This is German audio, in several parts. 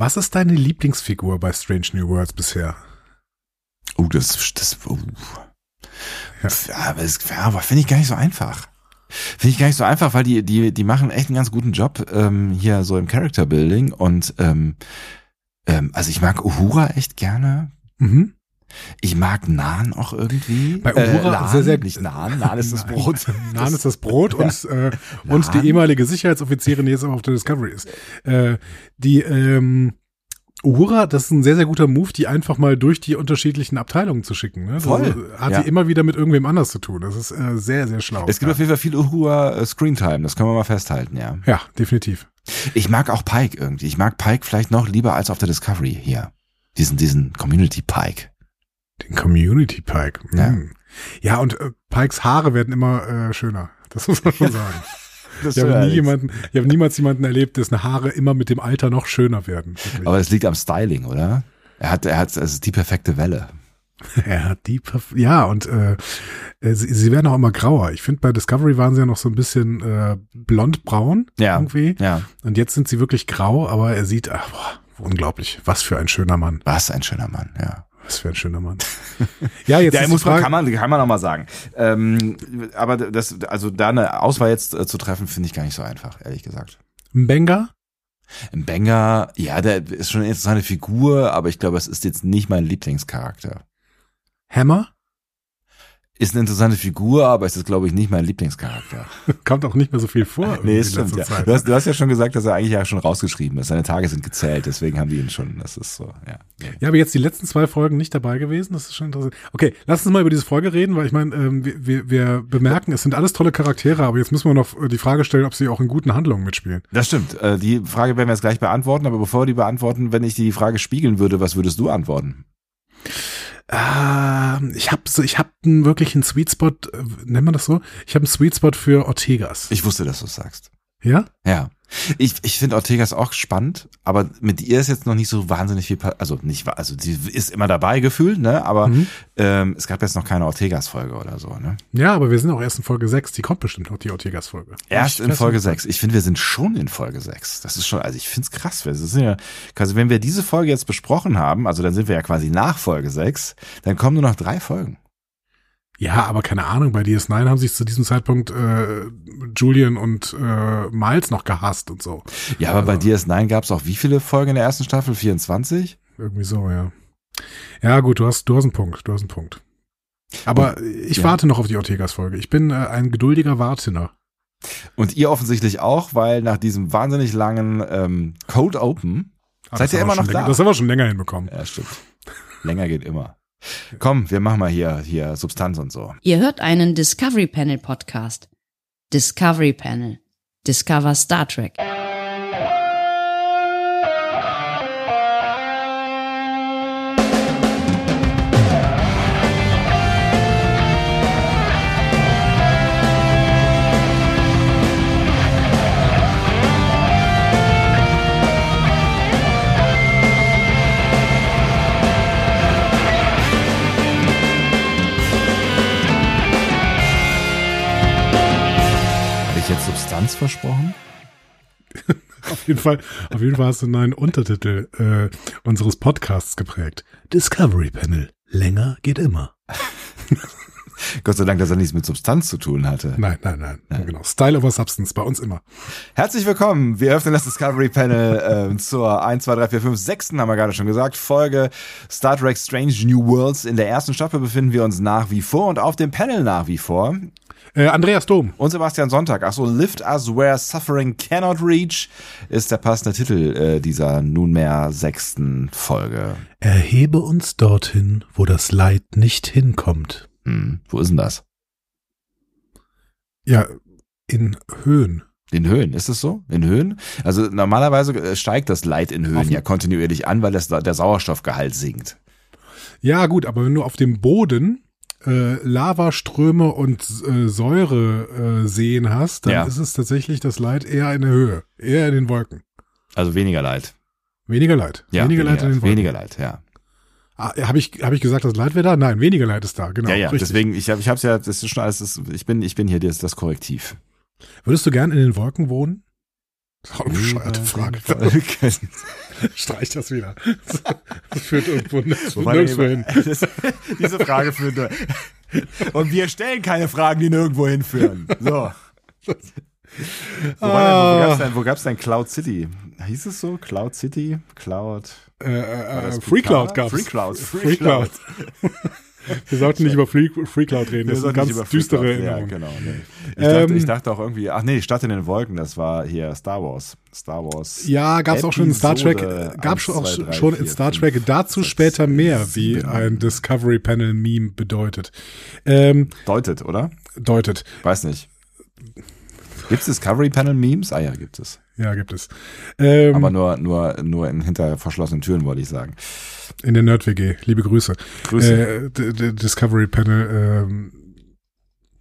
Was ist deine Lieblingsfigur bei Strange New Worlds bisher? Oh, das, das, uh. ja. aber das ja, finde ich gar nicht so einfach. Finde ich gar nicht so einfach, weil die, die, die machen echt einen ganz guten Job ähm, hier so im Character Building und ähm, ähm, also ich mag Uhura echt gerne. Mhm. Ich mag Naan auch irgendwie. Bei Uhura äh, sehr, sehr nicht Naan. Naan ist das Brot. Naan ist das Brot und, äh, und die ehemalige Sicherheitsoffizierin, die jetzt aber auf der Discovery ist. Äh, die ähm, Uhura, das ist ein sehr, sehr guter Move, die einfach mal durch die unterschiedlichen Abteilungen zu schicken. Ne? Das Voll. hat Ja. sie immer wieder mit irgendwem anders zu tun. Das ist äh, sehr, sehr schlau. Es gibt ja. auf jeden Fall viel Uhura äh, Screentime, das können wir mal festhalten, ja. ja, definitiv. Ich mag auch Pike irgendwie. Ich mag Pike vielleicht noch lieber als auf der Discovery hier. Diesen, diesen Community Pike. Den Community Pike. Ja. Hm. Ja, und äh, Pikes Haare werden immer äh, schöner. Das muss man schon sagen. Das Ich habe, nie jemanden, ich habe niemals jemanden erlebt, dessen Haare immer mit dem Alter noch schöner werden. Wirklich. Aber es liegt am Styling, oder? Er hat, er hat, ist die perfekte Welle. Er hat die, Perf ja, und äh, äh, sie, sie werden auch immer grauer. Ich finde, bei Discovery waren sie ja noch so ein bisschen äh, blond-braun Ja. irgendwie. Ja. Und jetzt sind sie wirklich grau, aber er sieht, ach, boah, unglaublich. Was für ein schöner Mann. Was ein schöner Mann, ja. Was für ein schöner Mann. ja, jetzt Ja, muss man, kann man, kann man auch mal sagen. Ähm, aber das, also da eine Auswahl jetzt äh, zu treffen, finde ich gar nicht so einfach, ehrlich gesagt. Mbenga? Im Banger, ja, der ist schon eine interessante Figur, aber ich glaube, es ist jetzt nicht mein Lieblingscharakter. Hammer? Ist eine interessante Figur, aber es ist, glaube ich, nicht mein Lieblingscharakter. Kommt auch nicht mehr so viel vor. Nee, stimmt. Ja. Du, hast, du hast ja schon gesagt, dass er eigentlich ja schon rausgeschrieben ist. Seine Tage sind gezählt, deswegen haben die ihn schon. Das ist so, ja. Ja, aber jetzt die letzten zwei Folgen nicht dabei gewesen. Das ist schon interessant. Okay, lass uns mal über diese Folge reden, weil ich meine, ähm, wir, wir, wir bemerken, es sind alles tolle Charaktere, aber jetzt müssen wir noch die Frage stellen, ob sie auch in guten Handlungen mitspielen. Das stimmt. Äh, Die Frage werden wir jetzt gleich beantworten, aber bevor wir die beantworten, wenn ich die Frage spiegeln würde, was würdest du antworten? Ähm, ich habe so, ich habe einen wirklichen Sweet Spot, äh, nennt man das so? Ich habe einen Sweet Spot für Ortegas. Ich wusste, dass du es sagst. ja? Ja. Ich, ich finde Ortegas auch spannend, aber mit ihr ist jetzt noch nicht so wahnsinnig viel, also nicht, also sie ist immer dabei gefühlt, ne, aber Mhm. ähm, es gab jetzt noch keine Ortegas-Folge oder so, ne. Ja, aber wir sind auch erst in Folge 6. Die kommt bestimmt noch, die Ortegas-Folge. Erst in Folge nicht. 6. Ich finde, wir sind schon in Folge 6. Das ist schon, also ich finde es krass. Das ist ja, quasi, wenn wir diese Folge jetzt besprochen haben, also dann sind wir ja quasi nach Folge 6, dann kommen nur noch drei Folgen. Ja, aber keine Ahnung, bei DS9 haben sich zu diesem Zeitpunkt äh, Julian und äh, Miles noch gehasst und so. Ja, aber bei Also- DS9 gab es auch wie viele Folgen in der ersten Staffel? 24? Irgendwie so, ja. Ja, gut, du hast, du hast einen Punkt, du hast einen Punkt. Aber ich ja. warte noch auf die Ortegas-Folge. Ich bin äh, ein geduldiger Wartender. Und ihr offensichtlich auch, weil nach diesem wahnsinnig langen ähm, Code Open, Ah, Seid ihr immer noch da? Das haben wir schon länger hinbekommen. ja stimmt, länger geht immer. Komm, wir machen mal hier, hier Substanz und so. Ihr hört einen Discovery Panel Podcast. Discovery Panel. Discover Star Trek. Versprochen? Auf jeden Fall, auf jeden Fall hast du einen neuen Untertitel äh, unseres Podcasts geprägt. Discovery Panel. Länger geht immer. Gott sei Dank, dass er nichts mit Substanz zu tun hatte. Nein, nein, nein. Genau. Style over Substance, bei uns immer. Herzlich willkommen. Wir öffnen das Discovery Panel äh, zur 1, 2, 3, 4, 5, 6. haben wir gerade schon gesagt. Folge Star Trek Strange New Worlds. In der ersten Staffel befinden wir uns nach wie vor und auf dem Panel nach wie vor. Äh, Andreas Dom. Und Sebastian Sonntag. Achso, Lift Us Where Suffering Cannot Reach ist der passende Titel äh, dieser nunmehr sechsten Folge. Erhebe uns dorthin, wo das Leid nicht hinkommt. Hm, wo ist denn das? Ja, in Höhen. In Höhen, ist es so? In Höhen? Also normalerweise äh, steigt das Leid in Höhen Auf- ja kontinuierlich an, weil das, der Sauerstoffgehalt sinkt. Ja, gut, aber wenn du auf dem Boden äh, Lavaströme und äh, Säure äh, sehen hast, dann Ja. ist es tatsächlich das Leid eher in der Höhe, eher in den Wolken. Also weniger Leid. Weniger Leid. Ja, weniger, Leid in den Wolken. Weniger Leid, ja. Ah, habe ich, hab ich gesagt, das Leid wäre da? Nein, weniger Leid ist da, genau. ja, ja, richtig. deswegen, ich habe ich hab's ja, das ist schon alles, das, ich bin, ich bin hier das, das Korrektiv. Würdest du gern in den Wolken wohnen? Eine bescheuerte Frage. Streich das wieder. Das führt irgendwo Wobei, nirgendwo hin. das- Diese Frage führt nur. Und wir stellen keine Fragen, die nirgendwo hinführen. So. Wo, war denn, wo gab's denn, wo gab's denn Cloud City? Hieß es so? Cloud City? Cloud? Äh, äh, das Free Cloud Picard? gab's. Free Cloud. Free Cloud. Wir sollten nicht über Free, Free Cloud reden. Das ist eine ganz düstere Cloud- Ja, Erinnerung. genau. Nee. Ich, dachte, Ähm, ich dachte auch irgendwie, ach nee, Stadt in den Wolken, das war hier Star Wars. Star Wars. Ja, gab's auch schon in Star Trek, Episode gab schon auch zwei, drei, schon in vier, Star fünf, Trek dazu sechs, später mehr, wie sieben. ein Discovery Panel Meme bedeutet. Ähm, Deutet, oder? deutet. Weiß nicht. Gibt's Discovery Panel Memes? Ah ja, gibt es. Ja, gibt es. Ähm, Aber nur, nur, nur in hinter verschlossenen Türen, wollte ich sagen. in der Nerd WG. Liebe Grüße. Grüße. Äh, Discovery Panel ähm,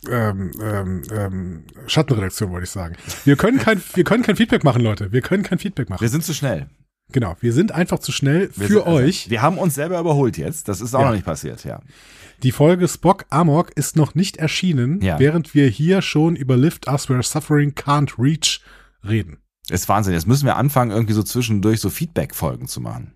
ähm, ähm, ähm, Schattenredaktion wollte ich sagen. Wir können kein wir können kein Feedback machen, Leute. Wir können kein Feedback machen. wir sind zu schnell. Genau, wir sind einfach zu schnell Wir für sind, also, euch. Wir haben uns selber überholt jetzt. Das ist auch Ja. noch nicht passiert, ja. Die Folge Spock Amok ist noch nicht erschienen, Ja. während wir hier schon über Lift Us Where Suffering Can't Reach reden. Ist Wahnsinn. Jetzt müssen wir anfangen, irgendwie so zwischendurch so Feedback-Folgen zu machen.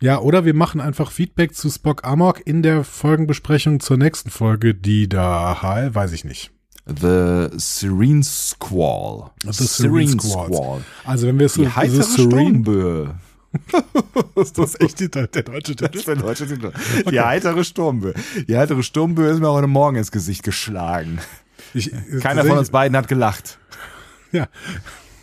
Ja, oder wir machen einfach Feedback zu Spock Amok in der Folgenbesprechung zur nächsten Folge, die da heißt, weiß ich nicht. The Serene Squall. The Serene Squall. Also wenn wir es so Die heitere Sturmböe. ist das echt die, der deutsche Das Titel? ist der deutsche Titel. Die heitere Sturmböe. Die heitere Sturmböe ist mir heute Morgen ins Gesicht geschlagen. Ich, Keiner von uns beiden hat gelacht. Ja.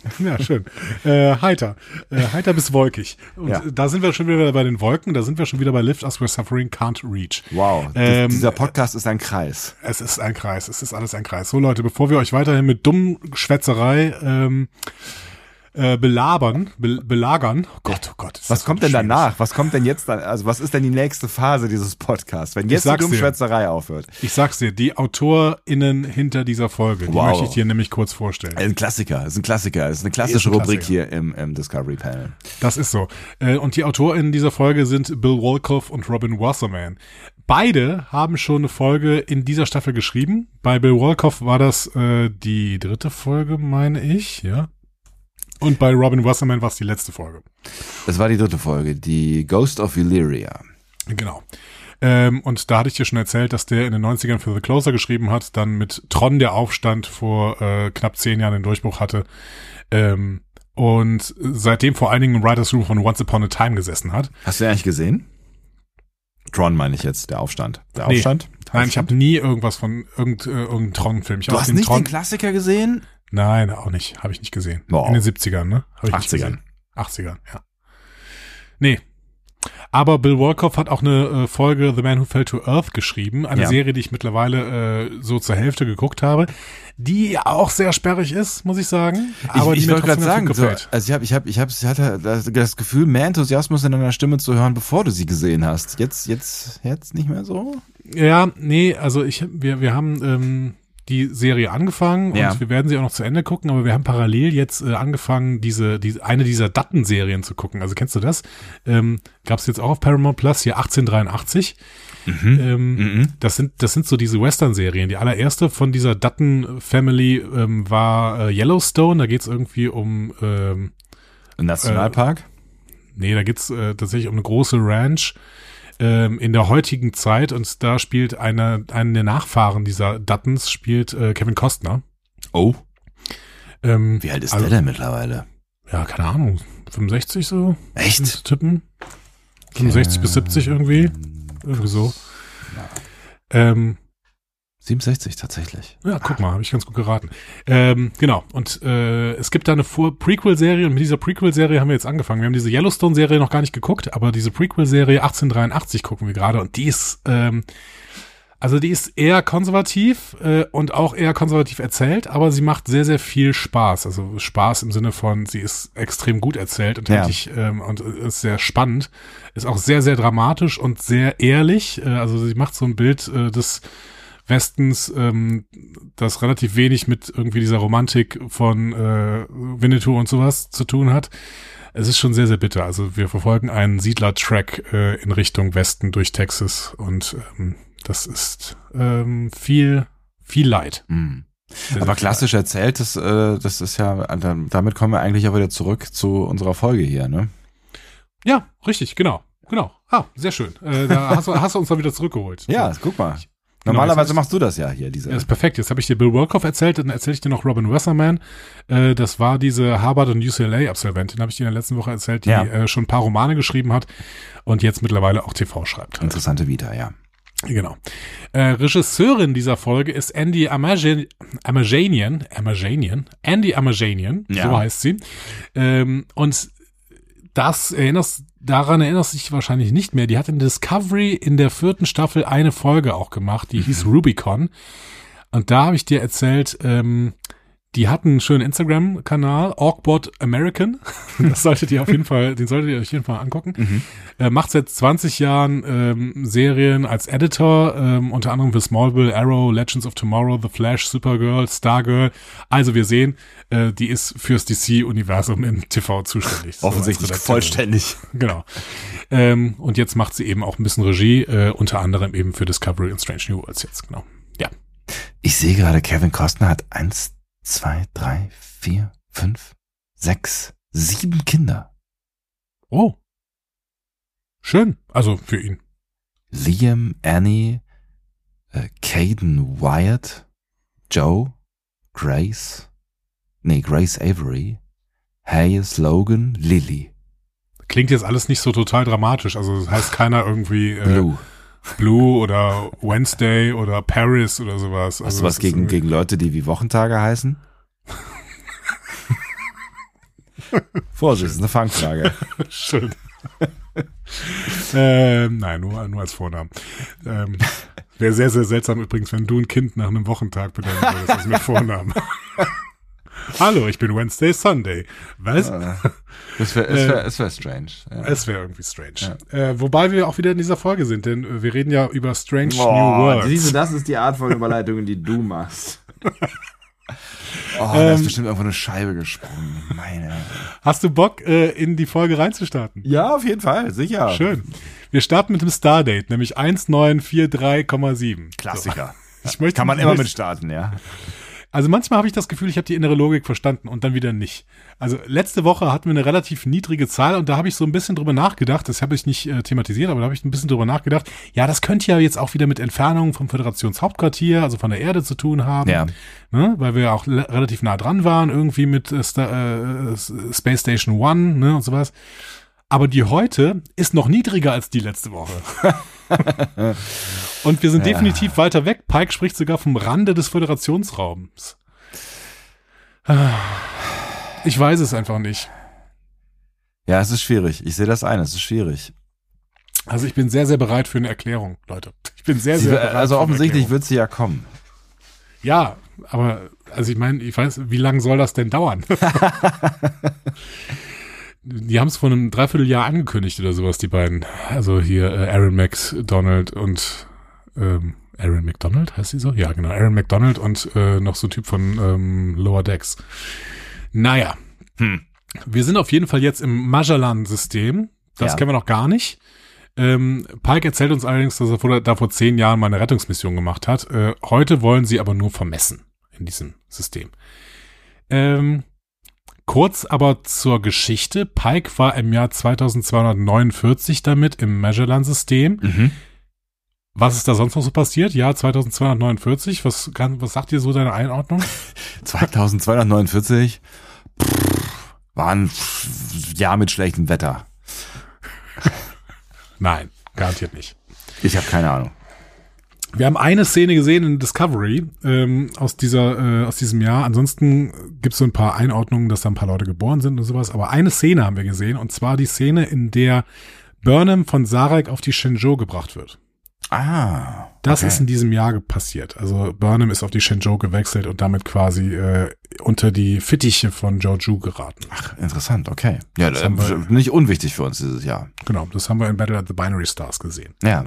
Ja, schön. Äh, heiter. Äh, heiter bis wolkig. Und Ja. da sind wir schon wieder bei den Wolken, da sind wir schon wieder bei Lift Us Where Suffering Can't Reach. Wow. Ähm, dieser Podcast ist ein Kreis. Es ist ein Kreis, es ist alles ein Kreis. So Leute, bevor wir euch weiterhin mit dummen Schwätzerei ähm, äh, belabern, be belagern. Oh Gott, oh Gott. Was kommt denn schwierig. danach? Was kommt denn jetzt dann? Also was ist denn die nächste Phase dieses Podcasts? Wenn jetzt die. Dummschwätzerei aufhört. Ich sag's dir, die AutorInnen hinter dieser Folge, die Wow. möchte ich dir nämlich kurz vorstellen. Ein Klassiker, ist ein Klassiker, ist eine klassische Ist ein Rubrik hier im, im Discovery Panel. Das ist so. Äh, Und die AutorInnen dieser Folge sind Bill Wolkoff und Robin Wasserman. Beide haben schon eine Folge in dieser Staffel geschrieben. Bei Bill Wolkoff war das äh, die dritte Folge, meine ich, ja. Und bei Robin Wasserman war es die letzte Folge. Das war die dritte Folge, die Ghost of Illyria. Genau. Ähm, und da hatte ich dir schon erzählt, dass der in den 90ern für The Closer geschrieben hat, dann mit Tron der Aufstand vor äh, knapp zehn Jahren den Durchbruch hatte. Ähm, und seitdem vor allen Dingen im Writers Room von Once Upon a Time gesessen hat. Hast du den eigentlich gesehen? Tron meine ich jetzt, der Aufstand. Der Nee. Aufstand? Nein, ich habe nie irgendwas von irgend, äh, irgendeinem Tron-Film. Du hast nicht Tron den Klassiker gesehen? Nein, auch nicht. Habe ich nicht gesehen. Wow. In den 70ern, ne? Hab ich nicht 80ern. gesehen. 80ern, ja. Nee. Aber Bill Wolkoff hat auch eine äh, Folge The Man Who Fell to Earth geschrieben, eine Ja. Serie, die ich mittlerweile äh, so zur Hälfte geguckt habe, die auch sehr sperrig ist, muss ich sagen. Aber ich die ich wollte gerade sagen, so, also ich habe, ich habe, ich habe, ich hatte das, das Gefühl, mehr Enthusiasmus in deiner Stimme zu hören, bevor du sie gesehen hast. Jetzt, jetzt, jetzt nicht mehr so? Ja, nee, also ich, wir, wir haben ähm, die Serie angefangen Ja. und wir werden sie auch noch zu Ende gucken, aber wir haben parallel jetzt äh, angefangen, diese, diese, eine dieser Datten-Serien zu gucken. Also kennst du das? Ähm, Gab es jetzt auch auf Paramount Plus, hier 1883. Ähm, Mhm. das sind, das sind so diese Western-Serien. Die allererste von dieser Dutton-Family ähm, war äh, Yellowstone. Da geht's irgendwie um, ähm, Ein Nationalpark? nee, da geht's äh, tatsächlich um eine große Ranch ähm, in der heutigen Zeit und da spielt einer, einer der Nachfahren dieser Duttons spielt äh, Kevin Costner. oh. Ähm, Wie alt ist also, der denn mittlerweile? Ja, keine Ahnung, 65 so? Echt? Tippen? 65 bis 70 irgendwie? Irgendwie so. Ähm, 67 tatsächlich. Ja, guck mal, habe ich ganz gut geraten. Ähm, genau, und äh, es gibt da eine Vor Prequel-Serie und mit dieser Prequel-Serie haben wir jetzt angefangen. Wir haben diese Yellowstone-Serie noch gar nicht geguckt, aber diese Prequel-Serie 1883 gucken wir gerade und die ist, ähm, also die ist eher konservativ äh, und auch eher konservativ erzählt, aber sie macht sehr, sehr viel Spaß. Also Spaß im Sinne von, sie ist extrem gut erzählt und, Ja. wirklich, ähm, und ist sehr spannend. Ist auch sehr, sehr dramatisch und sehr ehrlich. Äh, also sie macht so ein Bild äh, des Westens, ähm, das relativ wenig mit irgendwie dieser Romantik von äh, Winnetou und sowas zu tun hat. Es ist schon sehr, sehr bitter. Also wir verfolgen einen Siedler-Track äh, in Richtung Westen durch Texas und ähm, das ist ähm, viel, viel Leid. Hm. sehr, Aber sehr klassisch erzählt, das, äh, das ist ja, damit kommen wir eigentlich auch wieder zurück zu unserer Folge hier, ne? Ja, richtig, genau. Genau. Ah, sehr schön. Äh, da hast du, hast du uns dann wieder zurückgeholt. Ja, guck mal. Genau, Normalerweise jetzt- machst du das ja hier, diese. Ja, ist perfekt. Jetzt habe ich dir Bill Wolkoff erzählt, dann erzähle ich dir noch Robin Wasserman. Äh, das war diese Harvard und UCLA-Absolventin, habe ich dir in der letzten Woche erzählt, die Ja. äh, schon ein paar Romane geschrieben hat und jetzt mittlerweile auch TV schreibt. Interessante Vita, ja. Genau. Äh, Regisseurin dieser Folge ist Andy Amajan- Amajanian, Amajanian, Andy Amajanian, Ja. so heißt sie. Ähm, und das erinnerst, daran erinnerst du dich wahrscheinlich nicht mehr. Die hat in Discovery in der vierten Staffel eine Folge auch gemacht, die hieß Rubicon. Und da habe ich dir erzählt, ähm, die hat einen schönen Instagram-Kanal, Awkward American. Das solltet ihr auf jeden Fall, den solltet ihr euch auf jeden Fall angucken. Äh, macht seit 20 Jahren ähm, Serien als Editor, ähm, unter anderem für Smallville, Arrow, Legends of Tomorrow, The Flash, Supergirl, Stargirl. Also wir sehen, äh, die ist fürs DC-Universum im TV zuständig. So Offensichtlich Redakteurin. vollständig. Genau. Ähm, und jetzt macht sie eben auch ein bisschen Regie, äh, unter anderem eben für Discovery und Strange New Worlds jetzt, genau. Ja. Ich sehe gerade, Kevin Costner hat eins, zwei, drei, vier, fünf, sechs, sieben Kinder. Oh. Schön. Also für ihn. Liam, Annie, äh, Caden Wyatt, Joe, Grace, nee, Grace Avery, Hayes Logan, Lily, Klingt jetzt alles nicht so total dramatisch. Also das heißt keiner irgendwie äh, Blue. Blue oder Wednesday oder Paris oder sowas. Hast Also du was das ist gegen, gegen Leute, die wie Wochentage heißen? Vorsicht, das ist eine Fangfrage. Schön. ähm, nein, nur, nur als Vornamen. Ähm, Wäre sehr, sehr seltsam übrigens, wenn du ein Kind nach einem Wochentag benennen würdest, als mit Vornamen. Hallo, ich bin Wednesday Sunday. Was? Das wäre Äh, wär, das wär strange. Ja. Es wäre irgendwie strange. Äh, wobei wir auch wieder in dieser Folge sind, denn äh, wir reden ja über Strange New Boah, Worlds. siehst du, das ist die Art von Überleitung, die du machst. Oh, da Ähm, ist bestimmt irgendwo eine Scheibe gesprungen. Meine. Hast du Bock, äh, in die Folge reinzustarten? Ja, auf jeden Fall, sicher. Schön. Wir starten mit dem Stardate, nämlich 1943,7. Klassiker. So. Ich möchte, Kann man immer mit starten, ja. Also manchmal habe ich das Gefühl, ich habe die innere Logik verstanden und dann wieder nicht. Also letzte Woche hatten wir eine relativ niedrige Zahl und da habe ich so ein bisschen drüber nachgedacht, das habe ich nicht äh, thematisiert, aber da habe ich ein bisschen drüber nachgedacht. Ja, das könnte ja jetzt auch wieder mit Entfernungen vom Föderationshauptquartier, also von der Erde zu tun haben. Ja. Ne? Weil wir ja auch relativ nah dran waren, irgendwie mit äh, äh, Space Station One ne, und sowas. Aber die heute ist noch niedriger als die letzte Woche. und wir sind definitiv weiter weg. Pike spricht sogar vom Rande des Föderationsraums. Ich weiß es einfach nicht. Ja, es ist schwierig. Ich sehe das ein, es ist schwierig. Also ich bin sehr, sehr bereit für eine Erklärung, Leute. Ich bin sehr, Sie, sehr bereit. also offensichtlich wird sie ja kommen. Ja, aber also ich meine, ich weiß, wie lange soll das denn dauern? die haben es vor einem Dreivierteljahr angekündigt oder sowas, die beiden. Also hier äh, Aaron McDonald und ähm, Aaron McDonald, heißt sie so? Ja, genau. Aaron McDonald und äh, noch so ein Typ von ähm, Lower Decks. Naja. Hm. Wir sind auf jeden Fall jetzt im Magellan-System. Das Ja. kennen wir noch gar nicht. Ähm, Pike erzählt uns allerdings, dass er vor, da vor zehn Jahren mal eine Rettungsmission gemacht hat. Äh, heute wollen sie aber nur vermessen in diesem System. Ähm, kurz aber zur Geschichte. Pike war im Jahr 2249 damit im Magellan-System. Mhm. Was ist da sonst noch so passiert? Jahr 2249. Was, kann, was sagt dir so deine Einordnung? 2249 pff, war ein Jahr mit schlechtem Wetter. Nein, garantiert nicht. Ich habe keine Ahnung. Wir haben eine Szene gesehen in Discovery ähm, aus dieser äh, aus diesem Jahr. Ansonsten gibt es so ein paar Einordnungen, dass da ein paar Leute geboren sind und sowas. Aber eine Szene haben wir gesehen und zwar die Szene, in der Burnham von Sarek auf die Shenzhou gebracht wird. Ah. Das okay. ist in diesem Jahr passiert. Also Burnham ist auf die Shenzhou gewechselt und damit quasi äh, unter die Fittiche von Georgiou geraten. Ach, interessant, okay. Ja, Das äh, wir- nicht unwichtig für uns dieses Jahr. Genau, das haben wir in Battle at the Binary Stars gesehen. Ja.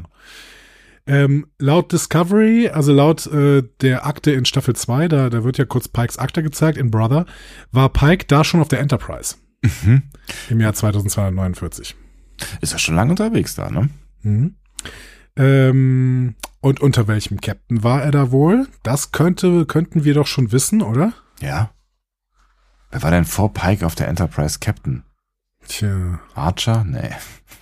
Ähm, laut Discovery, also laut äh, der Akte in Staffel 2, da, da wird ja kurz Pikes Akte gezeigt in Brother, war Pike da schon auf der Enterprise Mhm. im Jahr 2249. Ist ja schon lange unterwegs da, ne? Mhm. Ähm, Und unter welchem Captain war er da wohl? Das könnte, könnten wir doch schon wissen, oder? Ja. Wer war denn vor Pike auf der Enterprise Captain? Tja. Archer? Nee.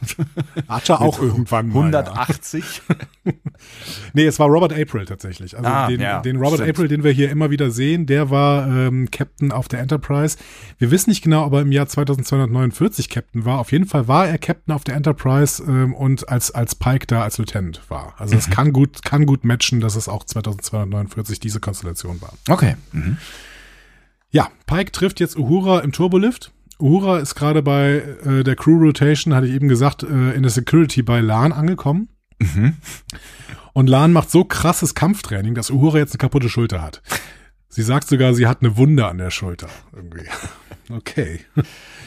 Archer auch irgendwann mal. 180? Ja. nee, es war Robert April tatsächlich. Also Ah, den, ja, den Robert stimmt. April, den wir hier immer wieder sehen, der war ähm, Captain auf der Enterprise. Wir wissen nicht genau, ob er im Jahr 2249 Captain war. Auf jeden Fall war er Captain auf der Enterprise ähm, und als, als Pike da als Lieutenant war. Also es kann gut, kann gut matchen, dass es auch 2249 diese Konstellation war. Okay. Mhm. Ja, Pike trifft jetzt Uhura im Turbolift. Uhura ist gerade bei äh, der Crew Rotation, hatte ich eben gesagt, äh, in der Security bei Lan angekommen. Mhm. Und Lan macht so krasses Kampftraining, dass Uhura jetzt eine kaputte Schulter hat. Sie sagt sogar, sie hat eine Wunde an der Schulter. Irgendwie. Okay.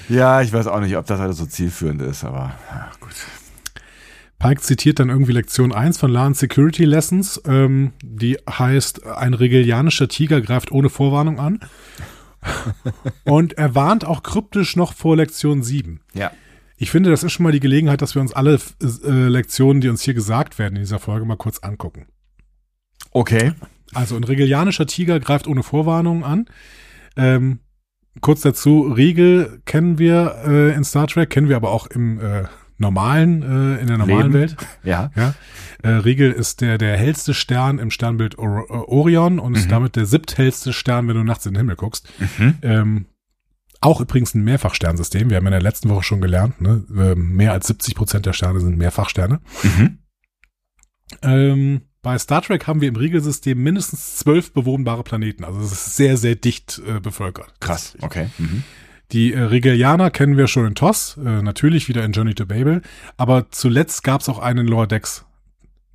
Ja, ich weiß auch nicht, ob das alles so zielführend ist, aber ja, gut. Pike zitiert dann irgendwie Lektion 1 von Lan's Security Lessons, ähm, die heißt, ein regelianischer Tiger greift ohne Vorwarnung an. Und er warnt auch kryptisch noch vor Lektion 7. Ja. Ich finde, das ist schon mal die Gelegenheit, dass wir uns alle äh, Lektionen, die uns hier gesagt werden in dieser Folge, mal kurz angucken. Okay. Also ein regelianischer Tiger greift ohne Vorwarnung an. Ähm, kurz dazu, Riegel kennen wir äh, in Star Trek, kennen wir aber auch im äh, normalen, äh, in der normalen Leben. Welt. Ja. Ja. Äh, Riegel ist der, der hellste Stern im Sternbild Or äh, Orion und ist Mhm. damit der siebthellste Stern, wenn du nachts in den Himmel guckst. Mhm. Ähm, auch übrigens ein Mehrfachsternsystem. Wir haben in der letzten Woche schon gelernt, ne? ähm, mehr als 70 Prozent der Sterne sind Mehrfachsterne. Mhm. Ähm, bei Star Trek haben wir im Riegelsystem mindestens zwölf bewohnbare Planeten. Also es ist sehr, sehr dicht äh, bevölkert. Krass. Okay. Mhm. Die äh, Regelianer kennen wir schon in TOS, äh, natürlich wieder in Journey to Babel, aber zuletzt gab es auch einen in Lower Decks.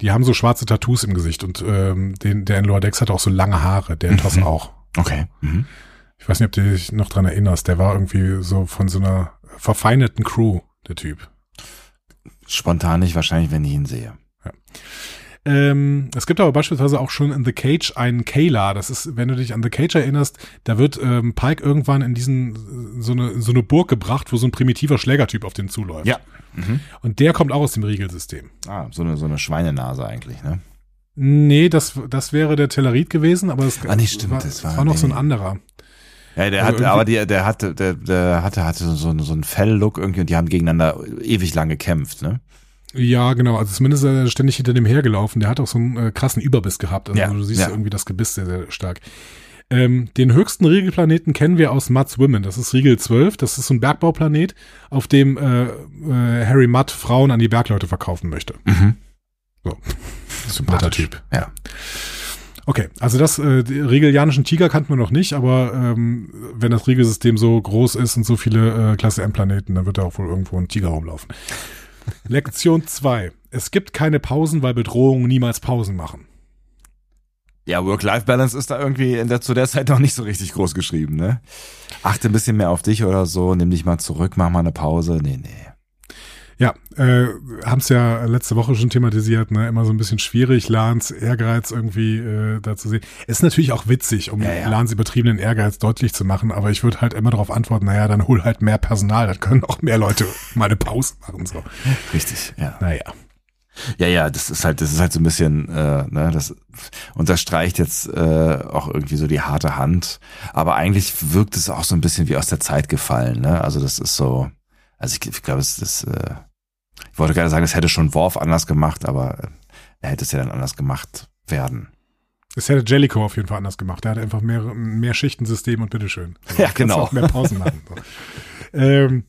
Die haben so schwarze Tattoos im Gesicht und ähm, den, der in Lower Decks hat auch so lange Haare, der in TOS Mhm. auch. Okay. Mhm. Ich weiß nicht, ob du dich noch dran erinnerst, der war irgendwie so von so einer verfeinerten Crew, der Typ. Spontan nicht, wahrscheinlich, wenn ich ihn sehe. Ähm, es gibt aber beispielsweise auch schon in The Cage einen Kayla. Das ist, wenn du dich an The Cage erinnerst, da wird ähm, Pike irgendwann in diesen so eine so eine Burg gebracht, wo so ein primitiver Schlägertyp auf den zuläuft. Ja. Mhm. Und der kommt auch aus dem Riegelsystem. Ah, so eine, so eine Schweinenase eigentlich, ne? Nee, das, das wäre der Tellerit gewesen, aber es Ah, nee, stimmt, war, das war- war noch so ein nee. anderer. Ja, der Also hat, aber die, der hatte, der, der hatte, hatte so, so einen Fell-Look irgendwie und die haben gegeneinander ewig lang gekämpft, ne? Ja, genau. Also zumindest ist er ständig hinter dem hergelaufen. Der hat auch so einen äh, krassen Überbiss gehabt. Also Ja, du siehst ja. irgendwie das Gebiss sehr, sehr stark. Ähm, den höchsten Riegelplaneten kennen wir aus Mudd's Women. Das ist Riegel 12. Das ist so ein Bergbauplanet, auf dem äh, äh, Harry Mudd Frauen an die Bergleute verkaufen möchte. Mhm. So. Sympathischer Typ. Ja. Okay, also das äh, die Rigelianischen Tiger kannten wir noch nicht, aber ähm, wenn das Riegelsystem so groß ist und so viele äh, Klasse M-Planeten, dann wird da auch wohl irgendwo ein Tiger rumlaufen. Lektion 2. Es gibt keine Pausen, weil Bedrohungen niemals Pausen machen. Ja, Work-Life-Balance ist da irgendwie der, zu der Zeit noch nicht so richtig groß geschrieben, ne? Achte ein bisschen mehr auf dich oder so, nimm dich mal zurück, mach mal eine Pause. Nee, nee. Ja, äh, haben es ja letzte Woche schon thematisiert, ne? Immer so ein bisschen schwierig, Lans Ehrgeiz irgendwie äh, da zu sehen. Ist natürlich auch witzig, um Ja, ja. Lans übertriebenen Ehrgeiz deutlich zu machen, aber ich würde halt immer darauf antworten, naja, dann hol halt mehr Personal, dann können auch mehr Leute mal eine Pause machen. So. Richtig, ja. Naja. Ja, ja, das ist halt, das ist halt so ein bisschen, äh, ne, das unterstreicht jetzt äh, auch irgendwie so die harte Hand. Aber eigentlich wirkt es auch so ein bisschen wie aus der Zeit gefallen, ne? Also das ist so, also ich, ich glaube, es ist, äh, ich wollte gerade sagen, das hätte schon Worf anders gemacht, aber äh, er hätte es ja dann anders gemacht werden. Das hätte Jellicoe auf jeden Fall anders gemacht. Der hat einfach mehr, mehr Schichtensystem und bitteschön. So, Ja, genau. Auch mehr Pausen machen. So. ähm,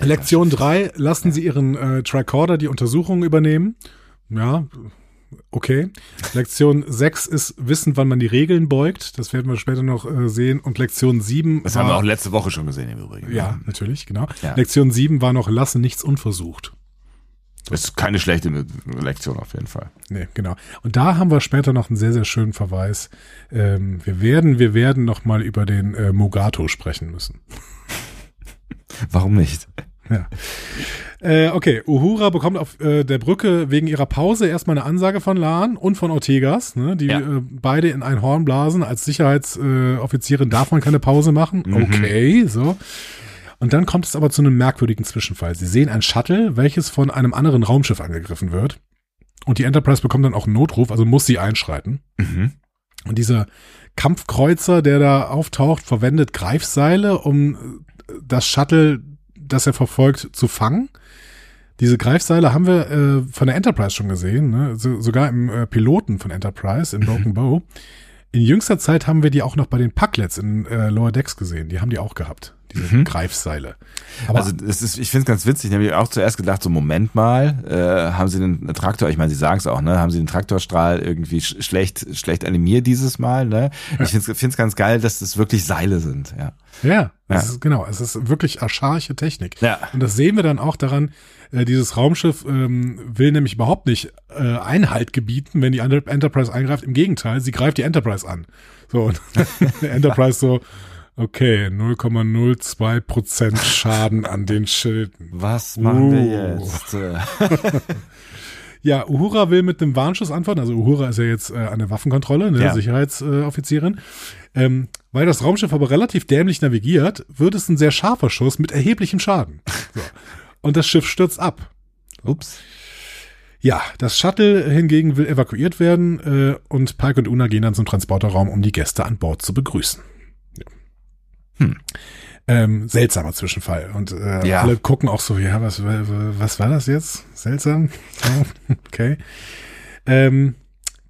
Lektion 3, lassen Sie Ihren äh, Tricorder die Untersuchung übernehmen. Ja, okay. Lektion 6 ist wissen, wann man die Regeln beugt. Das werden wir später noch äh, sehen. Und Lektion 7 Das haben wir auch letzte Woche schon gesehen im Übrigen. Ja, natürlich, genau. Ja. Lektion 7 war noch lasse nichts unversucht. Das ist keine schlechte Lektion auf jeden Fall. Nee, genau. Und da haben wir später noch einen sehr, sehr schönen Verweis. Ähm, wir werden, wir werden noch mal über den äh, Mugato sprechen müssen. Warum nicht? Ja. Äh, okay, Uhura bekommt auf äh, der Brücke wegen ihrer Pause erstmal eine Ansage von Lan und von Ortegas, ne, die Ja. äh, beide in ein Horn blasen. Als Sicherheitsoffizierin äh, Offizierin darf man keine Pause machen. Mhm. Okay, so. Und dann kommt es aber zu einem merkwürdigen Zwischenfall. Sie sehen ein Shuttle, welches von einem anderen Raumschiff angegriffen wird. und die Enterprise bekommt dann auch einen Notruf, also muss sie einschreiten. Mhm. Und dieser Kampfkreuzer, der da auftaucht, verwendet Greifseile, um das Shuttle, das er verfolgt, zu fangen. Diese Greifseile haben wir äh, von der Enterprise schon gesehen, ne? so, sogar im äh, Piloten von Enterprise in Broken Bow. In jüngster Zeit haben wir die auch noch bei den Packlets in äh, Lower Decks gesehen. Die haben die auch gehabt, diese Mhm. Greifseile. Aber also das ist, ich finde es ganz witzig. Ich habe auch zuerst gedacht, so Moment mal, äh, haben sie den Traktor, ich meine, sie sagen es auch, ne, haben sie den Traktorstrahl irgendwie sch schlecht, schlecht animiert dieses Mal, ne? Ich finde es ganz geil, dass das wirklich Seile sind, ja. Ja, es Ja. ist genau, es ist wirklich archaische Technik. Ja. Und das sehen wir dann auch daran, äh, dieses Raumschiff ähm, will nämlich überhaupt nicht äh, Einhalt gebieten, wenn die Enter- Enterprise eingreift. Im Gegenteil, sie greift die Enterprise an. So, und Enterprise so, okay, 0,02 Prozent Schaden an den Schilden. Was machen wir Uh. jetzt? Äh, Ja, Uhura will mit einem Warnschuss antworten. Also Uhura ist ja jetzt äh, an der Waffenkontrolle, ne, Ja. Sicherheitsoffizierin. Ähm, weil das Raumschiff aber relativ dämlich navigiert, wird es ein sehr scharfer Schuss mit erheblichem Schaden. So. Und das Schiff stürzt ab. Ups. Ja, das Shuttle hingegen will evakuiert werden äh, und Pike und Una gehen dann zum Transporterraum, um die Gäste an Bord zu begrüßen. Hm. Ähm, seltsamer Zwischenfall. Und äh, Ja. alle gucken auch so, ja, was, was war das jetzt? Seltsam? Okay. Ähm,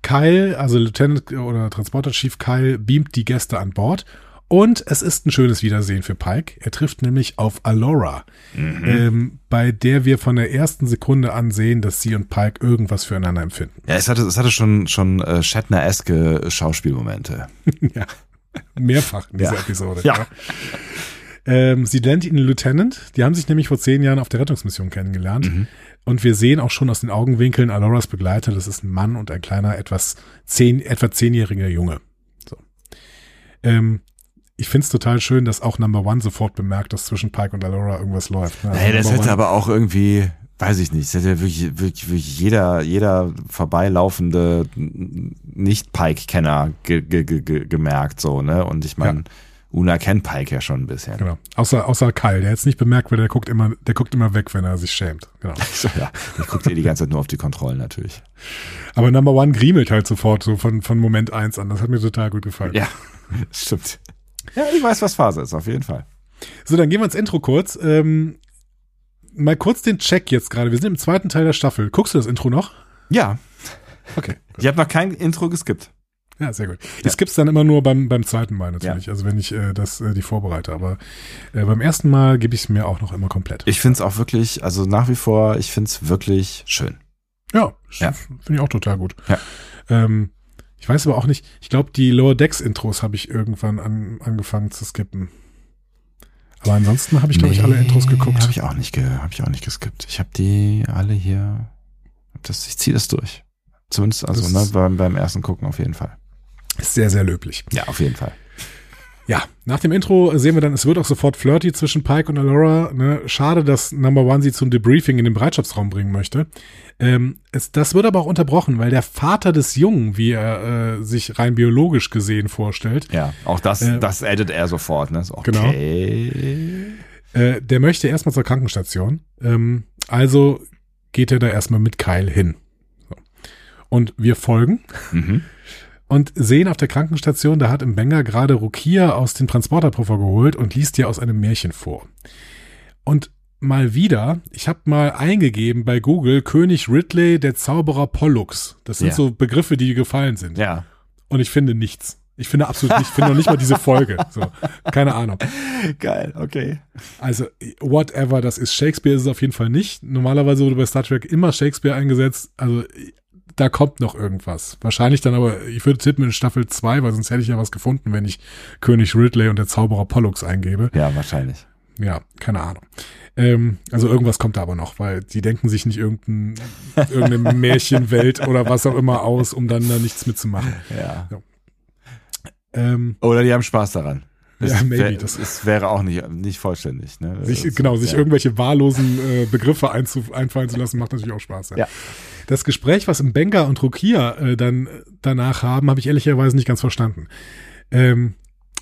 Kyle, also Lieutenant oder Transporter Chief Kyle, beamt die Gäste an Bord. Und es ist ein schönes Wiedersehen für Pike. Er trifft nämlich auf Alora, ähm, bei der wir von der ersten Sekunde an sehen, dass sie und Pike irgendwas füreinander empfinden. Ja, es hatte, es hatte schon, schon äh, Shatner-eske Schauspielmomente. ja. Mehrfach in dieser Ja. Episode. Ja. Ähm, sie nennt ihn Lieutenant. Die haben sich nämlich vor zehn Jahren auf der Rettungsmission kennengelernt. Mhm. Und wir sehen auch schon aus den Augenwinkeln Aloras Begleiter, das ist ein Mann und ein kleiner, etwas zehn, etwa zehnjähriger Junge. So. Ähm, ich find's total schön, dass auch Number One sofort bemerkt, dass zwischen Pike und Alora irgendwas läuft. ne? Also Hey, das Number hätte One- aber auch irgendwie, weiß ich nicht, das hätte wirklich, wirklich, wirklich jeder, jeder vorbeilaufende Nicht-Pike-Kenner ge ge ge ge gemerkt, so, ne? Und ich meine, Una kennt Pike ja schon ein bisschen. Genau. Außer, außer Kyle, der jetzt nicht bemerkt wird, der guckt immer, der guckt immer weg, wenn er sich schämt. Genau. Ja, ich gucke dir die ganze Zeit nur auf die Kontrollen natürlich. Aber Number One griemelt halt sofort so von, von Moment eins an. Das hat mir total gut gefallen. Ja, stimmt. Ja, ich weiß, was Phase ist, auf jeden Fall. So, dann gehen wir ins Intro kurz. Ähm, mal kurz den Check jetzt gerade. Wir sind im zweiten Teil der Staffel. Guckst du das Intro noch? Ja, Okay. ich habe noch kein Intro geskippt. Ja, sehr gut. Ich skipp's dann immer nur beim, beim zweiten Mal natürlich. Ja. Also wenn ich äh, das äh, die vorbereite. Aber äh, beim ersten Mal gebe ich es mir auch noch immer komplett. Ich find's auch wirklich, also nach wie vor, ich find's wirklich schön. ja, Ja. finde ich auch total gut. Ja. Ähm, ich weiß aber auch nicht, ich glaube, die Lower Decks Intros habe ich irgendwann an, angefangen zu skippen. Aber ansonsten habe ich, glaube ich, alle Intros geguckt. Habe ich auch nicht, ge hab ich auch nicht geskippt. Ich habe die alle hier. Das, ich ziehe das durch. Zumindest also Das ne, beim, beim ersten Gucken auf jeden Fall. Ist sehr, sehr löblich. Ja, auf jeden Fall. Ja, nach dem Intro sehen wir dann, es wird auch sofort flirty zwischen Pike und Alora. Ne? Schade, dass Number One sie zum Debriefing in den Bereitschaftsraum bringen möchte. Ähm, es, das wird aber auch unterbrochen, weil der Vater des Jungen, wie er äh, sich rein biologisch gesehen vorstellt, Ja, auch das, Äh, das addet er sofort. Ne? So, Genau. okay. äh, der möchte erstmal zur Krankenstation. Ähm, also geht er da erstmal mit Kyle hin. So. Und wir folgen Mhm. Und sehen auf der Krankenstation, da hat im Banger gerade Rukia aus dem Transporterpuffer geholt und liest ihr aus einem Märchen vor. Und mal wieder, ich habe mal eingegeben bei Google König Ridley, der Zauberer Pollux. Das sind Ja. so Begriffe, die gefallen sind. Ja. Und ich finde nichts. Ich finde absolut nicht, ich finde noch nicht mal diese Folge. So, keine Ahnung. Geil, okay. Also, whatever das ist. Shakespeare ist es auf jeden Fall nicht. Normalerweise wurde bei Star Trek immer Shakespeare eingesetzt. Also, da kommt noch irgendwas. Wahrscheinlich dann aber, ich würde tippen in Staffel 2, weil sonst hätte ich ja was gefunden, wenn ich König Ridley und der Zauberer Pollux eingebe. Ja, wahrscheinlich. Ja, keine Ahnung. Ähm, also irgendwas kommt da aber noch, weil die denken sich nicht irgendein, irgendeine Märchenwelt oder was auch immer aus, um dann da nichts mitzumachen. Ja. Ähm, Oder die haben Spaß daran. Das Ja, maybe, wär- das- es wäre auch nicht, nicht vollständig. Ne? sich, genau, sich ja. irgendwelche wahllosen äh, Begriffe einzu, einfallen zu lassen, macht natürlich auch Spaß. Ja. Das Gespräch, was im Benga und Rukia äh, dann äh, danach haben, habe ich ehrlicherweise nicht ganz verstanden. Ähm,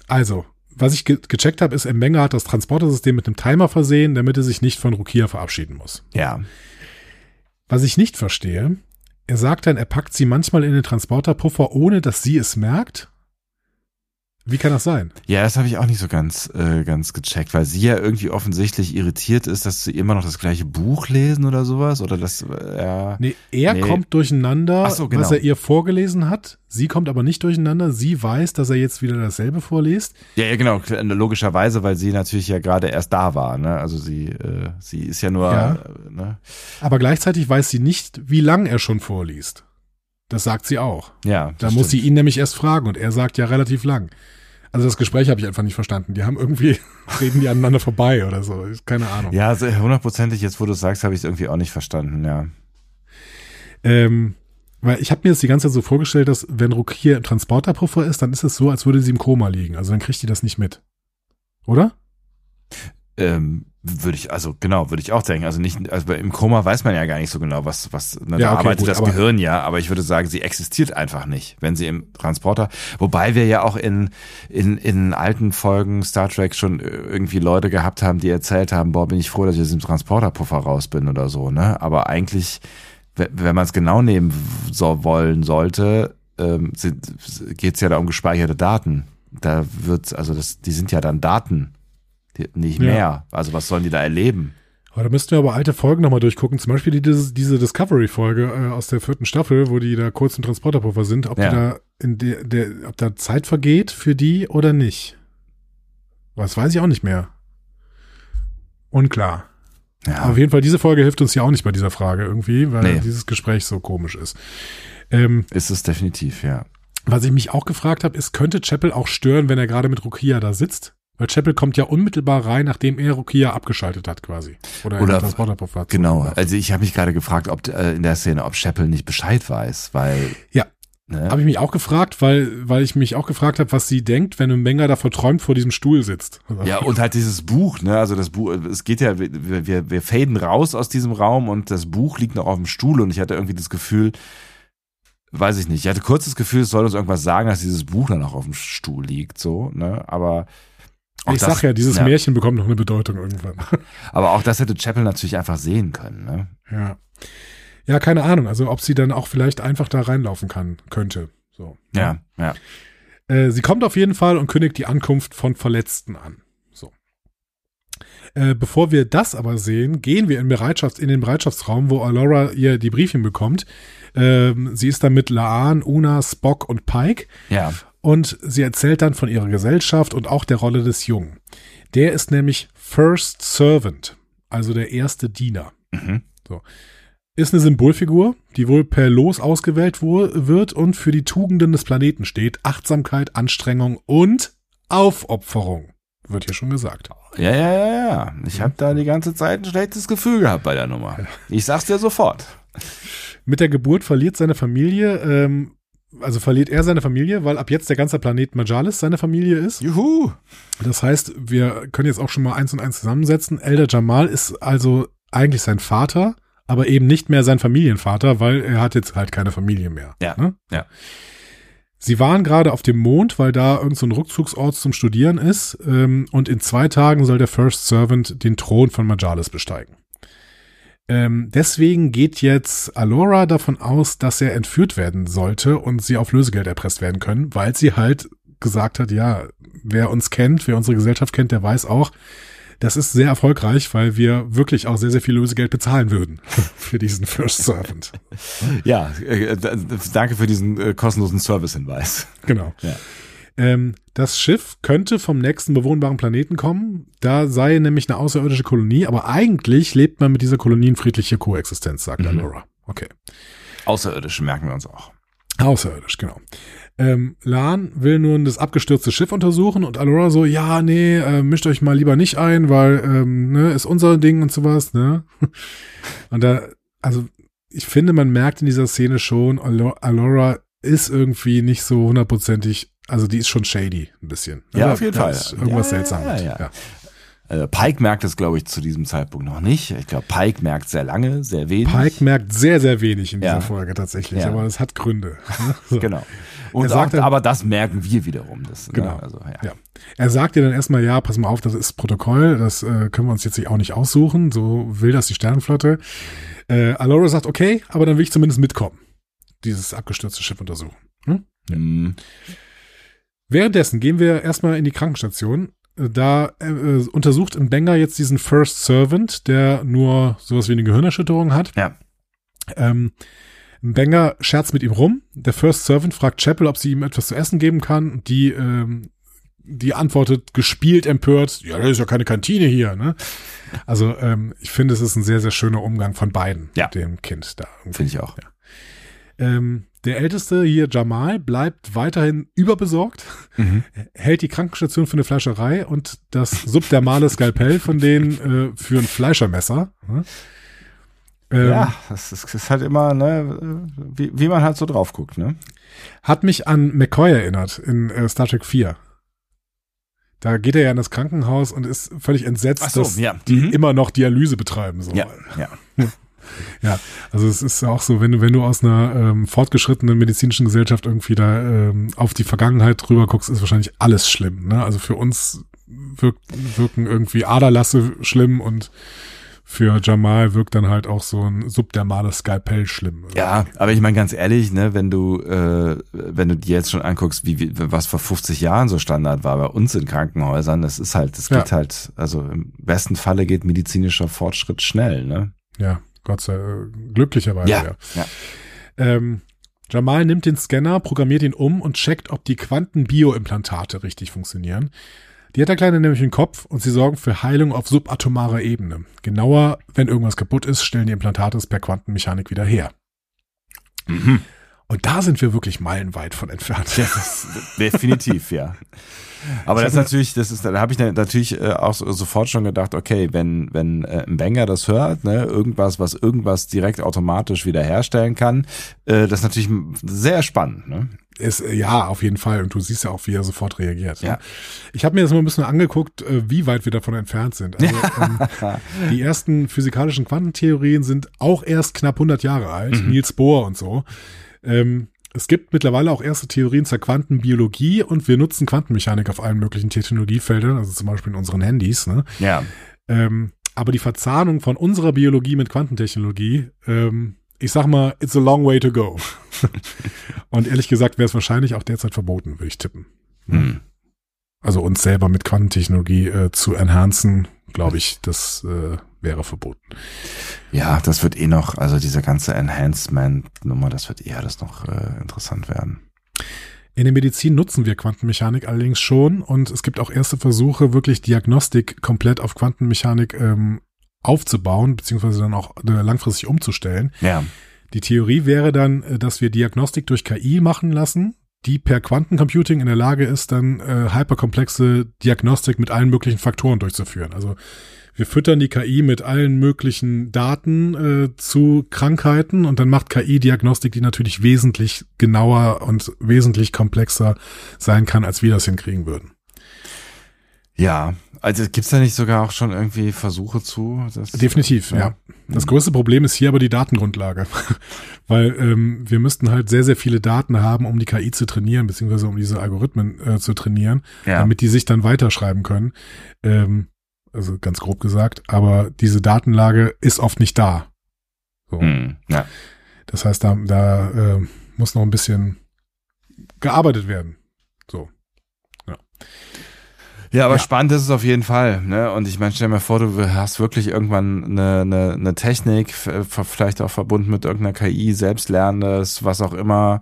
also, was ich ge gecheckt habe, ist, Mbenga hat das Transportersystem mit einem Timer versehen, damit er sich nicht von Rukia verabschieden muss. Ja. Was ich nicht verstehe, er sagt dann, er packt sie manchmal in den Transporterpuffer, ohne dass sie es merkt. Wie kann das sein? Ja, das habe ich auch nicht so ganz, äh, ganz gecheckt, weil sie ja irgendwie offensichtlich irritiert ist, dass sie immer noch das gleiche Buch lesen oder sowas. Oder das, äh, ja. Nee, er Nee. kommt durcheinander, so, genau. was er ihr vorgelesen hat. Sie kommt aber nicht durcheinander. Sie weiß, dass er jetzt wieder dasselbe vorliest. Ja, ja, genau, logischerweise, weil sie natürlich ja gerade erst da war, ne? Also sie, äh, sie ist ja nur, Ja. Äh, ne? Aber gleichzeitig weiß sie nicht, wie lang er schon vorliest. Das sagt sie auch. Ja. Da muss sie stimmt. ihn nämlich erst fragen und er sagt ja relativ lang. Also das Gespräch habe ich einfach nicht verstanden. Die haben irgendwie, reden die aneinander vorbei oder so. Keine Ahnung. Ja, also hundertprozentig, jetzt wo du es sagst, habe ich es irgendwie auch nicht verstanden, ja. Ähm, weil ich habe mir das die ganze Zeit so vorgestellt, dass wenn Rukia im Transporterpuffer ist, dann ist es so, als würde sie im Koma liegen. Also dann kriegt die das nicht mit. Oder? Ähm, würde ich, also genau, würde ich auch denken. Also nicht, also im Koma weiß man ja gar nicht so genau, was, was, Ja, na, da okay, arbeitet gut, das Gehirn ja, aber ich würde sagen, sie existiert einfach nicht, wenn sie im Transporter, wobei wir ja auch in, in, in alten Folgen Star Trek schon äh, irgendwie Leute gehabt haben, die erzählt haben, boah, bin ich froh, dass ich aus dem Transporterpuffer raus bin oder so, ne? Aber eigentlich, we- wenn man es genau nehmen so wollen sollte, ähm, geht es ja da um gespeicherte Daten. Da wird, also das, die sind ja dann Daten. Nicht Ja. mehr. Also was sollen die da erleben? Aber da müssten wir aber alte Folgen nochmal durchgucken. Zum Beispiel die, diese, diese Discovery-Folge äh, aus der vierten Staffel, wo die da kurz im Transporterpuffer sind, ob Ja. da in der, der, ob da Zeit vergeht für die oder nicht. Was weiß ich auch nicht mehr. Unklar. Ja. Auf jeden Fall, diese Folge hilft uns ja auch nicht bei dieser Frage irgendwie, weil Nee. dieses Gespräch so komisch ist. Ähm, Ist es definitiv, ja. was ich mich auch gefragt habe, ist, könnte Chapel auch stören, wenn er gerade mit Rukia da sitzt? Weil Chapel kommt ja unmittelbar rein, nachdem er Rukia abgeschaltet hat quasi. Oder, Oder- hat. Genau. Also ich habe mich gerade gefragt, ob äh, in der Szene, ob Chappell nicht Bescheid weiß, weil. Ja. Ne? Habe ich mich auch gefragt, weil, weil ich mich auch gefragt habe, was sie denkt, wenn ein Menger da verträumt vor diesem Stuhl sitzt. Also, Ja, und halt dieses Buch, ne? Also das Buch, es geht ja, wir, wir, wir faden raus aus diesem Raum und das Buch liegt noch auf dem Stuhl und ich hatte irgendwie das Gefühl, weiß ich nicht, ich hatte kurz das Gefühl, es soll uns irgendwas sagen, dass dieses Buch dann noch auf dem Stuhl liegt, so, ne? Aber auch ich das- sag ja, dieses Märchen bekommt noch eine Bedeutung irgendwann. Aber auch das hätte Chappell natürlich einfach sehen können, ne? ja. Ja, keine Ahnung. Also ob sie dann auch vielleicht einfach da reinlaufen kann, könnte. So. Ja, ja. Äh, sie kommt auf jeden Fall und kündigt die Ankunft von Verletzten an. So. Äh, bevor wir das aber sehen, gehen wir in, Bereitschafts-, in den Bereitschaftsraum, wo Alora ihr die Briefchen bekommt. Ähm, sie ist da mit Laan, Una, Spock und Pike. Ja. Und sie erzählt dann von ihrer Gesellschaft und auch der Rolle des Jungen. Der ist nämlich First Servant, also der erste Diener. Mhm. Ist eine Symbolfigur, die wohl per Los ausgewählt wird und für die Tugenden des Planeten steht. Achtsamkeit, Anstrengung und Aufopferung. Wird hier schon gesagt. Ja, ja, ja, ja. Ich habe da die ganze Zeit ein schlechtes Gefühl gehabt bei der Nummer. Ich sag's dir sofort. Mit der Geburt verliert seine Familie, ähm, also verliert er seine Familie, weil ab jetzt der ganze Planet Majalis seine Familie ist. Juhu. Das heißt, wir können jetzt auch schon mal eins und eins zusammensetzen. Elder Jamal ist also eigentlich sein Vater, aber eben nicht mehr sein Familienvater, weil er hat jetzt halt keine Familie mehr. Ja, Ne? ja. Sie waren gerade auf dem Mond, weil da irgend so ein Rückzugsort zum Studieren ist. Ähm, und in zwei Tagen soll der First Servant den Thron von Majalis besteigen. Ähm, deswegen geht jetzt Alora davon aus, dass er entführt werden sollte und sie auf Lösegeld erpresst werden können, weil sie halt gesagt hat, ja, wer uns kennt, wer unsere Gesellschaft kennt, der weiß auch, das ist sehr erfolgreich, weil wir wirklich auch sehr, sehr viel Lösegeld bezahlen würden für diesen First Servant. Ja, äh, d- danke für diesen äh, kostenlosen Service-Hinweis. Genau. Ja. Ähm, das Schiff könnte vom nächsten bewohnbaren Planeten kommen. Da sei nämlich eine außerirdische Kolonie, aber eigentlich lebt man mit dieser Kolonie in friedlicher Koexistenz, sagt Mhm. Alora. Okay. Außerirdische merken wir uns auch. Außerirdisch, genau. Ähm, Lan will nun das abgestürzte Schiff untersuchen und Alora so, ja, nee, äh, mischt euch mal lieber nicht ein, weil, ähm, ne, ist unser Ding und sowas, ne? Und da, also, ich finde, man merkt in dieser Szene schon, Alo- Alora ist irgendwie nicht so hundertprozentig, also die ist schon shady, ein bisschen. Ja, Da- auf jeden Fall. Irgendwas Ja, seltsam. ja, ja. Äh, Pike merkt es, glaube ich, zu diesem Zeitpunkt noch nicht. Ich glaube, Pike merkt sehr lange, sehr wenig. Pike merkt sehr, sehr wenig in dieser Ja. Folge tatsächlich, Ja. aber das hat Gründe. ne? So. Genau. Und Er sagt auch, aber das merken wir wiederum. Das, ne? Genau. Also, ja. Ja. Er sagt dir dann erstmal, ja, pass mal auf, das ist Protokoll, das äh, können wir uns jetzt auch nicht aussuchen, so will das die Sternenflotte. Äh, Alora sagt, okay, aber dann will ich zumindest mitkommen. dieses abgestürzte Schiff untersuchen. Hm? Mhm. Währenddessen gehen wir erstmal in die Krankenstation. Da äh, äh, untersucht im Banger jetzt diesen First Servant, der nur sowas wie eine Gehirnerschütterung hat. Ja. Ähm, Banger scherzt mit ihm rum. Der First Servant fragt Chapel, ob sie ihm etwas zu essen geben kann. Die, ähm, die antwortet gespielt empört, ja, das ist ja keine Kantine hier, ne? Also ähm, ich finde, es ist ein sehr, sehr schöner Umgang von beiden, Ja. dem Kind da. Finde ich auch. Ähm, der Älteste hier, Jamal, bleibt weiterhin überbesorgt, Mhm. hält die Krankenstation für eine Fleischerei und das subdermale Skalpell von denen äh, für ein Fleischermesser. Ne? Ähm, ja, das ist, ist halt immer, ne, wie, wie man halt so drauf guckt, ne? Hat mich an McCoy erinnert in äh, Star Trek 4. Da geht er ja in das Krankenhaus und ist völlig entsetzt, so, dass ja. die Mhm. immer noch Dialyse betreiben. So. Ja, ja. Ja, also es ist auch so, wenn du, wenn du aus einer ähm, fortgeschrittenen medizinischen Gesellschaft irgendwie da ähm, auf die Vergangenheit drüber guckst, ist wahrscheinlich alles schlimm. Ne? Also für uns wirkt, wirken irgendwie Aderlasse schlimm und für Jamal wirkt dann halt auch so ein subdermales Skalpell schlimm. Ja, aber ich meine ganz ehrlich, ne, wenn du äh, wenn du dir jetzt schon anguckst, wie, wie was vor 50 Jahren so Standard war bei uns in Krankenhäusern, das ist halt, das Ja. geht halt, also im besten Falle geht medizinischer Fortschritt schnell, ne? Ja, Gott sei glücklicherweise. Ja. ja. Ähm, Jamal nimmt den Scanner, programmiert ihn um und checkt, ob die Quantenbioimplantate richtig funktionieren. Die hat der Kleine nämlich im Kopf und sie sorgen für Heilung auf subatomarer Ebene. Genauer, wenn irgendwas kaputt ist, stellen die Implantate es per Quantenmechanik wieder her. Mhm. Und da sind wir wirklich meilenweit von entfernt. Ja, das, definitiv, ja. Aber das ist natürlich, das ist, da habe ich natürlich äh, auch so, sofort schon gedacht, okay, wenn wenn äh, ein Banger das hört, ne, irgendwas, was irgendwas direkt automatisch wiederherstellen kann, äh, das ist natürlich sehr spannend, ne? Ist, ja, auf jeden Fall. Und du siehst ja auch, wie er sofort reagiert. ne? Ja. Ich habe mir das mal ein bisschen angeguckt, wie weit wir davon entfernt sind. Also, ähm, die ersten physikalischen Quantentheorien sind auch erst knapp 100 Jahre alt. Mhm. Niels Bohr und so. Ähm, es gibt mittlerweile auch erste Theorien zur Quantenbiologie und wir nutzen Quantenmechanik auf allen möglichen Technologiefeldern, also zum Beispiel in unseren Handys. Ne? Ja. Ähm, aber die Verzahnung von unserer Biologie mit Quantentechnologie, ähm, ich sag mal, it's a long way to go. Und ehrlich gesagt wäre es wahrscheinlich auch derzeit verboten, würde ich tippen. Hm. Also uns selber mit Quantentechnologie äh, zu enhancen, glaube ich, das äh, wäre verboten. Ja, das wird eh noch, also diese ganze Enhancement-Nummer, das wird eher das noch äh, interessant werden. In der Medizin nutzen wir Quantenmechanik allerdings schon und es gibt auch erste Versuche, wirklich Diagnostik komplett auf Quantenmechanik ähm, aufzubauen, beziehungsweise dann auch äh, langfristig umzustellen. Ja. Die Theorie wäre dann, äh, dass wir Diagnostik durch KI machen lassen, die per Quantencomputing in der Lage ist, dann äh, hyperkomplexe Diagnostik mit allen möglichen Faktoren durchzuführen. Also wir füttern die KI mit allen möglichen Daten äh, zu Krankheiten und dann macht KI Diagnostik, die natürlich wesentlich genauer und wesentlich komplexer sein kann, als wir das hinkriegen würden. Ja, also gibt's da nicht sogar auch schon irgendwie Versuche zu? Definitiv, ja. Ja. Das größte Problem ist hier aber die Datengrundlage, weil ähm, wir müssten halt sehr, sehr viele Daten haben, um die KI zu trainieren, beziehungsweise um diese Algorithmen äh, zu trainieren, Ja. damit die sich dann weiterschreiben können. Ähm, also ganz grob gesagt, aber diese Datenlage ist oft nicht da. So. Hm, ja. Das heißt, da, da äh, muss noch ein bisschen gearbeitet werden. So. Ja, aber Ja. spannend ist es auf jeden Fall. Ne? Und ich meine, stell dir mal vor, du hast wirklich irgendwann eine, eine, eine Technik, vielleicht auch verbunden mit irgendeiner KI, Selbstlernendes, was auch immer,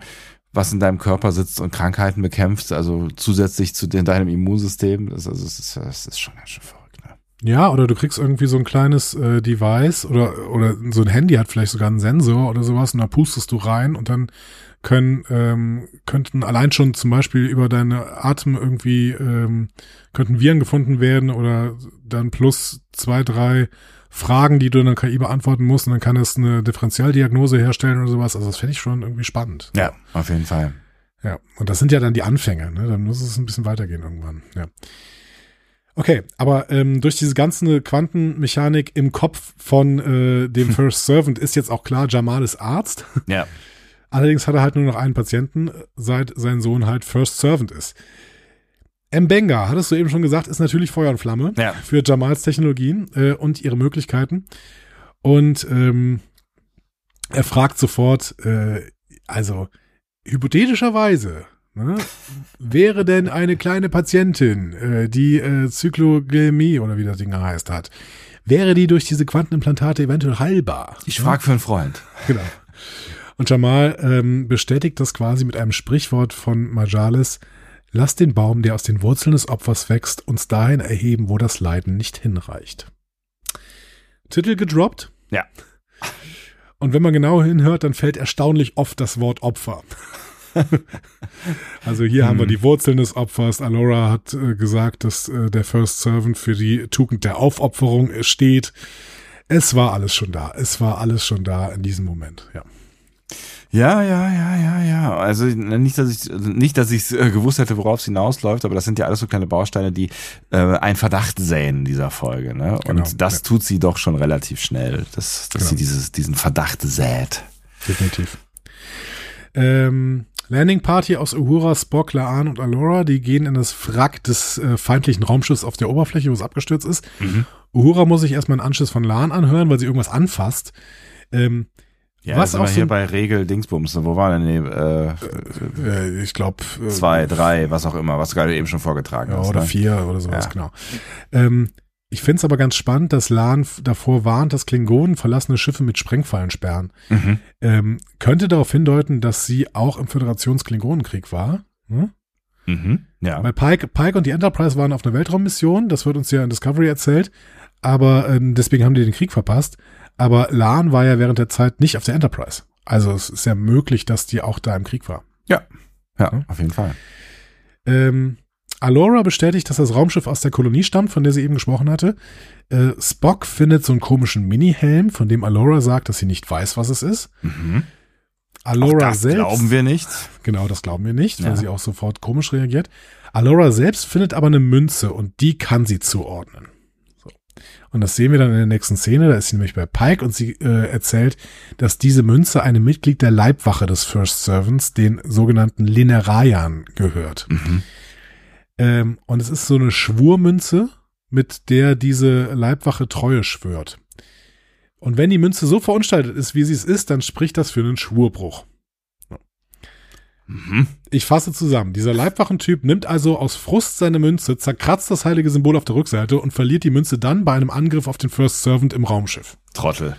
was in deinem Körper sitzt und Krankheiten bekämpft, also zusätzlich zu de- deinem Immunsystem. Das, also, das, ist, das ist schon ganz schön verrückt. Ja, oder du kriegst irgendwie so ein kleines äh, Device oder, oder so ein Handy hat vielleicht sogar einen Sensor oder sowas und da pustest du rein und dann können, ähm, könnten allein schon zum Beispiel über deine Atem irgendwie, ähm, könnten Viren gefunden werden oder dann plus zwei, drei Fragen, die du in der KI beantworten musst und dann kann es eine Differentialdiagnose herstellen oder sowas. Also das fände ich schon irgendwie spannend. Ja, auf jeden Fall. Ja, und das sind ja dann die Anfänge, ne? Dann muss es ein bisschen weitergehen irgendwann, ja. Okay, aber ähm, durch diese ganze Quantenmechanik im Kopf von äh, dem First Servant ist jetzt auch klar, Jamal ist Arzt. Ja. Allerdings hat er halt nur noch einen Patienten, seit sein Sohn halt First Servant ist. Mbenga, hattest du eben schon gesagt, ist natürlich Feuer und Flamme Ja. für Jamals Technologien äh, und ihre Möglichkeiten. Und ähm, er fragt sofort, äh, Also, hypothetischerweise, ne, wäre denn eine kleine Patientin, äh, die äh, Zyklogelmie oder wie das Ding heißt hat, wäre die durch diese Quantenimplantate eventuell heilbar? Ich frage für einen Freund. Genau. Und Jamal ähm, bestätigt das quasi mit einem Sprichwort von Majalis, lass den Baum, der aus den Wurzeln des Opfers wächst, uns dahin erheben, wo das Leiden nicht hinreicht. Titel gedroppt. Ja. Und wenn man genau hinhört, dann fällt erstaunlich oft das Wort Opfer. also hier haben wir die Wurzeln des Opfers. Alora hat äh, gesagt, dass äh, der First Servant für die Tugend der Aufopferung äh, steht. Es war alles schon da. Es war alles schon da in diesem Moment, ja. Ja, ja, ja, ja, ja. Also nicht, dass ich nicht, dass ich äh, gewusst hätte, worauf es hinausläuft, aber das sind ja alles so kleine Bausteine, die äh, einen Verdacht säen in dieser Folge. Ne? Und Genau, das ja. tut sie doch schon relativ schnell, dass, dass Genau. sie dieses, diesen Verdacht sät. Definitiv. Ähm, Landing Party aus Uhura, Spock, Laan und Alora, die gehen in das Wrack des äh, feindlichen Raumschiffs auf der Oberfläche, wo es abgestürzt ist. Uhura muss sich erstmal einen Anschluss von Laan anhören, weil sie irgendwas anfasst. Ähm, Ja, Was auch hier bei Regel Dingsbums. Wo war denn die, äh, äh, ich glaube zwei, drei, was auch immer, was du gerade eben schon vorgetragen ja, hast. oder ne? vier oder sowas, Ja. genau. Ähm, ich finde es aber ganz spannend, dass Laan f- davor warnt, dass Klingonen verlassene Schiffe mit Sprengfallen sperren. Mhm. Ähm, könnte darauf hindeuten, dass sie auch im Föderations-Klingonenkrieg war. Hm? Mhm. Ja. Weil Pike, Pike und die Enterprise waren auf einer Weltraummission, das wird uns ja in Discovery erzählt, aber ähm, deswegen haben die den Krieg verpasst. Aber Lan war ja während der Zeit nicht auf der Enterprise. Also es ist ja möglich, dass die auch da im Krieg war. Ja. Ja, Hm? auf jeden Fall. Ähm, Alora bestätigt, dass das Raumschiff aus der Kolonie stammt, von der sie eben gesprochen hatte. Äh, Spock findet so einen komischen Mini-Helm, von dem Alora sagt, dass sie nicht weiß, was es ist. Mhm. Alora Auch das selbst. glauben wir nicht. Genau, das glauben wir nicht, weil Ja. sie auch sofort komisch reagiert. Alora selbst findet aber eine Münze und die kann sie zuordnen. So. Und das sehen wir dann in der nächsten Szene. Da ist sie nämlich bei Pike und sie äh, erzählt, dass diese Münze einem Mitglied der Leibwache des First Servants, den sogenannten Linerayern, gehört. Mhm. Ähm, und es ist so eine Schwurmünze, mit der diese Leibwache Treue schwört. Und wenn die Münze so verunstaltet ist, wie sie es ist, dann spricht das für einen Schwurbruch. Mhm. Ich fasse zusammen. Dieser Leibwachentyp nimmt also aus Frust seine Münze, zerkratzt das heilige Symbol auf der Rückseite und verliert die Münze dann bei einem Angriff auf den First Servant im Raumschiff. Trottel.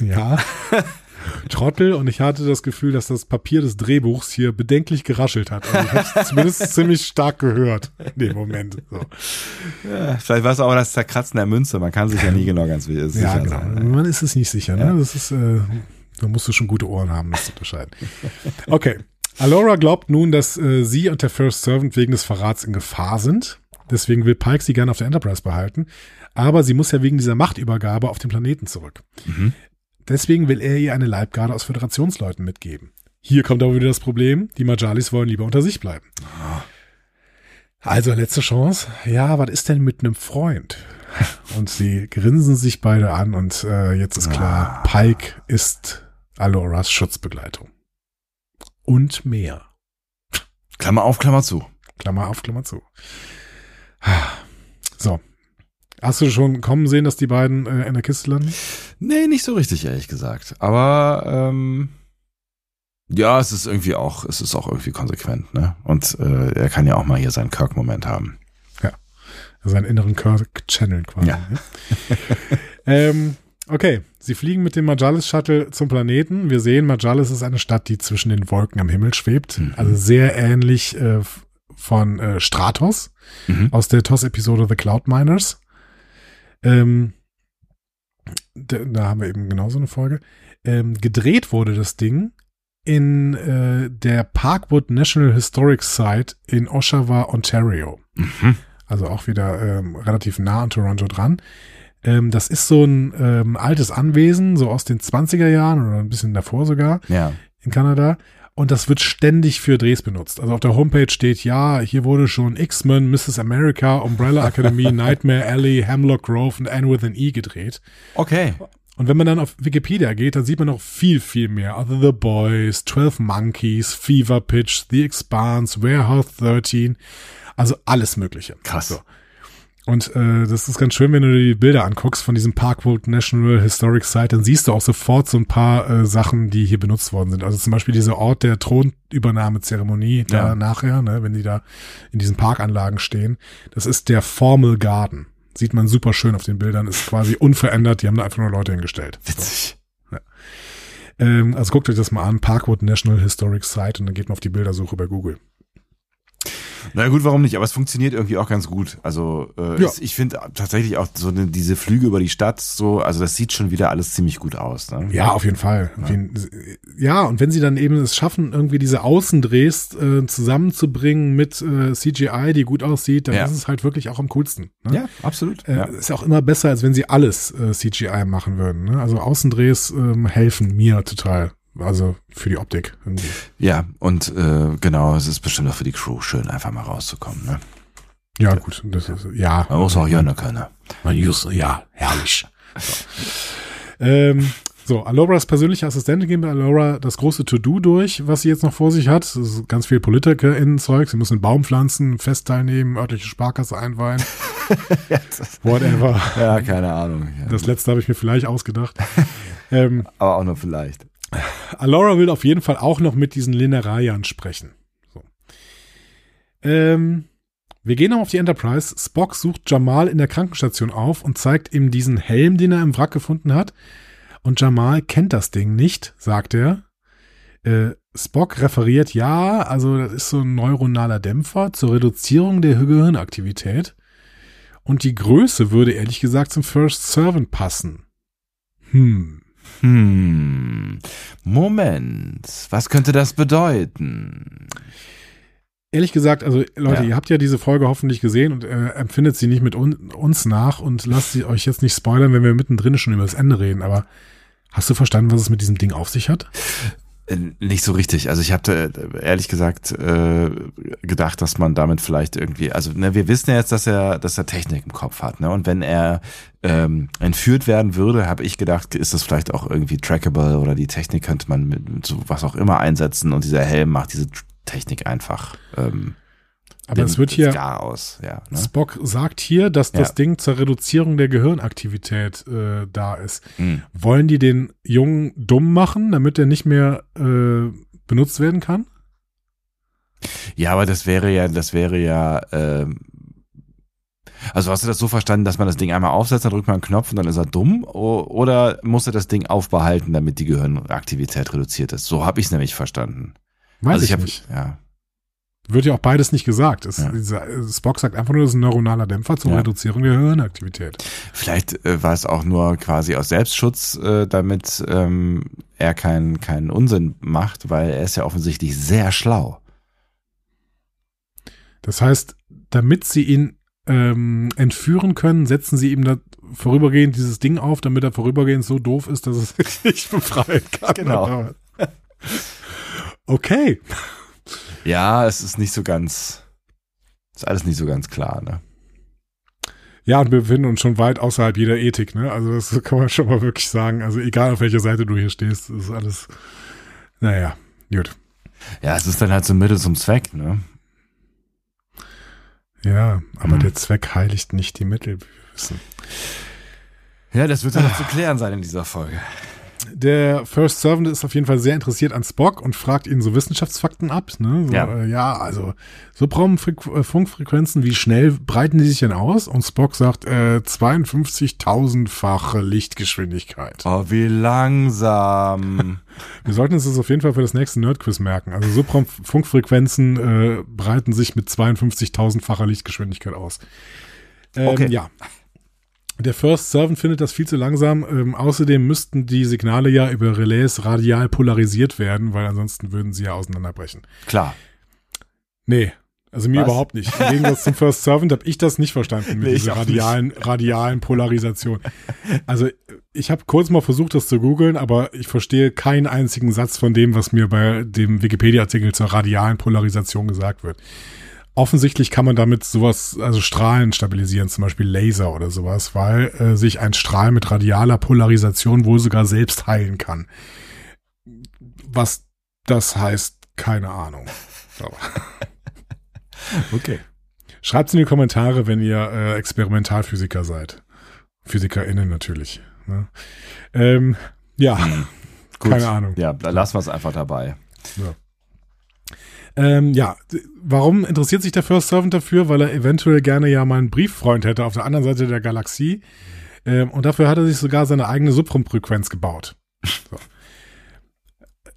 Ja. Trottel und ich hatte das Gefühl, dass das Papier des Drehbuchs hier bedenklich geraschelt hat. Also ich habe es zumindest ziemlich stark gehört in dem Moment. So. Ja, vielleicht war es auch das Zerkratzen der Münze. Man kann sich ja nie genau ganz sicher Ja, genau. sein. Man ist es nicht sicher. Ne? Ja. Das ist, äh, da musst du schon gute Ohren haben, das zu unterscheiden. Okay. Alora glaubt nun, dass äh, sie und der First Servant wegen des Verrats in Gefahr sind. Deswegen will Pike sie gerne auf der Enterprise behalten. Aber sie muss ja wegen dieser Machtübergabe auf den Planeten zurück. Mhm. Deswegen will er ihr eine Leibgarde aus Föderationsleuten mitgeben. Hier kommt aber wieder das Problem, die Majalis wollen lieber unter sich bleiben. Also letzte Chance. Ja, was ist denn mit einem Freund? Und sie grinsen sich beide an und äh, jetzt ist klar, Pike ist Aloras Schutzbegleitung. Und mehr. Klammer auf, Klammer zu. Klammer auf, Klammer zu. So. Hast du schon kommen sehen, dass die beiden äh, in der Kiste landen? Nee, nicht so richtig, ehrlich gesagt. Aber ähm, ja, es ist irgendwie auch, es ist auch irgendwie konsequent, ne? Und äh, er kann ja auch mal hier seinen Kirk-Moment haben. Seinen inneren Kirk channeln quasi. Ja. ne? ähm, okay, sie fliegen mit dem Majalis-Shuttle zum Planeten. Wir sehen, Majalis ist eine Stadt, die zwischen den Wolken am Himmel schwebt. Mhm. Also sehr ähnlich äh, von äh, Stratos Mhm. aus der TOS-Episode The Cloud Miners. Ähm, da, da haben wir eben genauso eine Folge. Ähm, gedreht wurde das Ding in äh, der Parkwood National Historic Site in Oshawa, Ontario. Mhm. Also auch wieder ähm, relativ nah an Toronto dran. Ähm, das ist so ein ähm, altes Anwesen, so aus den 20er Jahren oder ein bisschen davor sogar Ja. in Kanada. Und das wird ständig für Drehs benutzt. Also auf der Homepage steht, ja, hier wurde schon X-Men, Mrs. America, Umbrella Academy, Nightmare Alley, Hemlock Grove und Anne with an E gedreht. Okay. Und wenn man dann auf Wikipedia geht, dann sieht man noch viel, viel mehr. Also The Boys, 12 Monkeys, Fever Pitch, The Expanse, Warehouse 13. Also alles Mögliche. Krass. So. Und äh, das ist ganz schön, wenn du dir die Bilder anguckst von diesem Parkwood National Historic Site, dann siehst du auch sofort so ein paar äh, Sachen, die hier benutzt worden sind. Also zum Beispiel dieser Ort der Thronübernahmezeremonie da Ja. nachher, ne, wenn die da in diesen Parkanlagen stehen. Das ist der Formal Garden. Sieht man super schön auf den Bildern, ist quasi unverändert, die haben da einfach nur Leute hingestellt. Witzig. Ähm, also guckt euch das mal an, Parkwood National Historic Site und dann geht man auf die Bildersuche bei Google. Na gut, warum nicht? Aber es funktioniert irgendwie auch ganz gut. Also äh, Ja. ich finde tatsächlich auch so eine, diese Flüge über die Stadt so, also das sieht schon wieder alles ziemlich gut aus. Ne? Ja, auf jeden Fall. Auf jeden, ja, und wenn sie dann eben es schaffen, irgendwie diese Außendrehs äh, zusammenzubringen mit äh, CGI, die gut aussieht, dann Ja. ist es halt wirklich auch am coolsten. Ne? ja absolut. Äh, ja. Ist ja auch immer besser, als wenn sie alles äh, CGI machen würden. Ne? Also Außendrehs ähm, helfen mir total. Also für die Optik. Irgendwie. ja, und äh, genau, es ist bestimmt auch für die Crew schön, einfach mal rauszukommen. Ne? Ja, gut. Das ist, ja. Man muss auch Jönne können. Man just, ja, herrlich. So. ähm, so, Aloras persönliche Assistentin gehen bei Alora das große To-Do durch, was sie jetzt noch vor sich hat. Das ist ganz viel PolitikerInnen-Zeug. Sie muss einen Baum pflanzen, Fest teilnehmen, örtliche Sparkasse einweihen. Whatever. Ja, keine Ahnung. Ja. Das letzte habe ich mir vielleicht ausgedacht. ähm, Aber auch nur vielleicht. Alora will auf jeden Fall auch noch mit diesen Linerayern sprechen. So. Ähm, wir gehen noch auf die Enterprise. Spock sucht Jamal in der Krankenstation auf und zeigt ihm diesen Helm, den er im Wrack gefunden hat. Und Jamal kennt das Ding nicht, sagt er. Äh, Spock referiert, ja, also das ist so ein neuronaler Dämpfer zur Reduzierung der Gehirnaktivität. Und die Größe würde ehrlich gesagt zum First Servant passen. Hm. Hm. Moment. Was könnte das bedeuten? Ehrlich gesagt, also Leute, Ja. ihr habt ja diese Folge hoffentlich gesehen und äh, empfindet sie nicht mit un uns nach und lasst sie euch jetzt nicht spoilern, wenn wir mittendrin schon über das Ende reden. Aber hast du verstanden, was es mit diesem Ding auf sich hat? Äh, Nicht so richtig. Also ich hatte äh, ehrlich gesagt äh, gedacht, dass man damit vielleicht irgendwie, also ne, wir wissen ja jetzt, dass er, dass er Technik im Kopf hat, ne? Und wenn er ähm, entführt werden würde, habe ich gedacht, ist das vielleicht auch irgendwie trackable oder die Technik könnte man mit, mit so was auch immer einsetzen und dieser Helm macht diese Technik einfach. Ähm, Aber es wird das hier, aus, ja. Ne? Spock sagt hier, dass das Ja. Ding zur Reduzierung der Gehirnaktivität äh, da ist. Hm. Wollen die den Jungen dumm machen, damit er nicht mehr äh, benutzt werden kann? Ja, aber das wäre ja, das wäre ja, ähm, also hast du das so verstanden, dass man das Ding einmal aufsetzt, dann drückt man einen Knopf und dann ist er dumm? Oder muss er das Ding aufbehalten, damit die Gehirnaktivität reduziert ist? So habe ich es nämlich verstanden. Weiß also ich, hab, nicht. Ja. Wird ja auch beides nicht gesagt. Es, Ja. äh, Spock sagt einfach nur, das ist ein neuronaler Dämpfer zur Ja. Reduzierung der Gehirnaktivität. Vielleicht äh, war es auch nur quasi aus Selbstschutz, äh, damit ähm, er keinen keinen Unsinn macht, weil er ist ja offensichtlich sehr schlau. Das heißt, damit sie ihn ähm, entführen können, setzen sie ihm da vorübergehend dieses Ding auf, damit er vorübergehend so doof ist, dass es sich nicht befreien kann. Genau. Okay. Ja, es ist nicht so ganz, ist alles nicht so ganz klar, ne? Ja, und wir befinden uns schon weit außerhalb jeder Ethik, ne? Also das kann man schon mal wirklich sagen. Also egal auf welcher Seite du hier stehst, ist alles, naja, gut. Ja, es ist dann halt so Mittel zum Zweck, ne? Ja, aber Hm. der Zweck heiligt nicht die Mittel, wie wir wissen. Ja, das wird dann noch zu klären sein in dieser Folge. Der First Servant ist auf jeden Fall sehr interessiert an Spock und fragt ihn so Wissenschaftsfakten ab. Ne? So, Ja. Äh, ja, also Subraumfrequ- äh, Funkfrequenzen, wie schnell breiten die sich denn aus? Und Spock sagt äh, 52.000-fache Lichtgeschwindigkeit. Oh, wie langsam. Wir sollten uns das auf jeden Fall für das nächste Nerdquiz merken. Also Subraumfunkfrequenzen äh, breiten sich mit 52.000-facher Lichtgeschwindigkeit aus. Ähm, Okay. Ja. Der First Servant findet das viel zu langsam. Ähm, außerdem müssten die Signale ja über Relais radial polarisiert werden, weil ansonsten würden sie ja auseinanderbrechen. Klar. Nee, also mir Was? überhaupt nicht. Im Gegensatz zum First Servant habe ich das nicht verstanden mit Nee, dieser radialen, radialen Polarisation. Also ich habe kurz mal versucht, das zu googeln, aber ich verstehe keinen einzigen Satz von dem, was mir bei dem Wikipedia-Artikel zur radialen Polarisation gesagt wird. Offensichtlich kann man damit sowas, also Strahlen stabilisieren, zum Beispiel Laser oder sowas, weil äh, sich ein Strahl mit radialer Polarisation wohl sogar selbst heilen kann. Was das heißt, keine Ahnung. Okay. Schreibt's in die Kommentare, wenn ihr äh, Experimentalphysiker seid. PhysikerInnen natürlich. Ne? Ähm, ja, Gut. keine Ahnung. Ja, lassen wir es einfach dabei. Ja. Ähm, ja, warum interessiert sich der First Servant dafür? Weil er eventuell gerne ja mal einen Brieffreund hätte auf der anderen Seite der Galaxie. Ähm, und dafür hat er sich sogar seine eigene Subrumpfrequenz gebaut. So.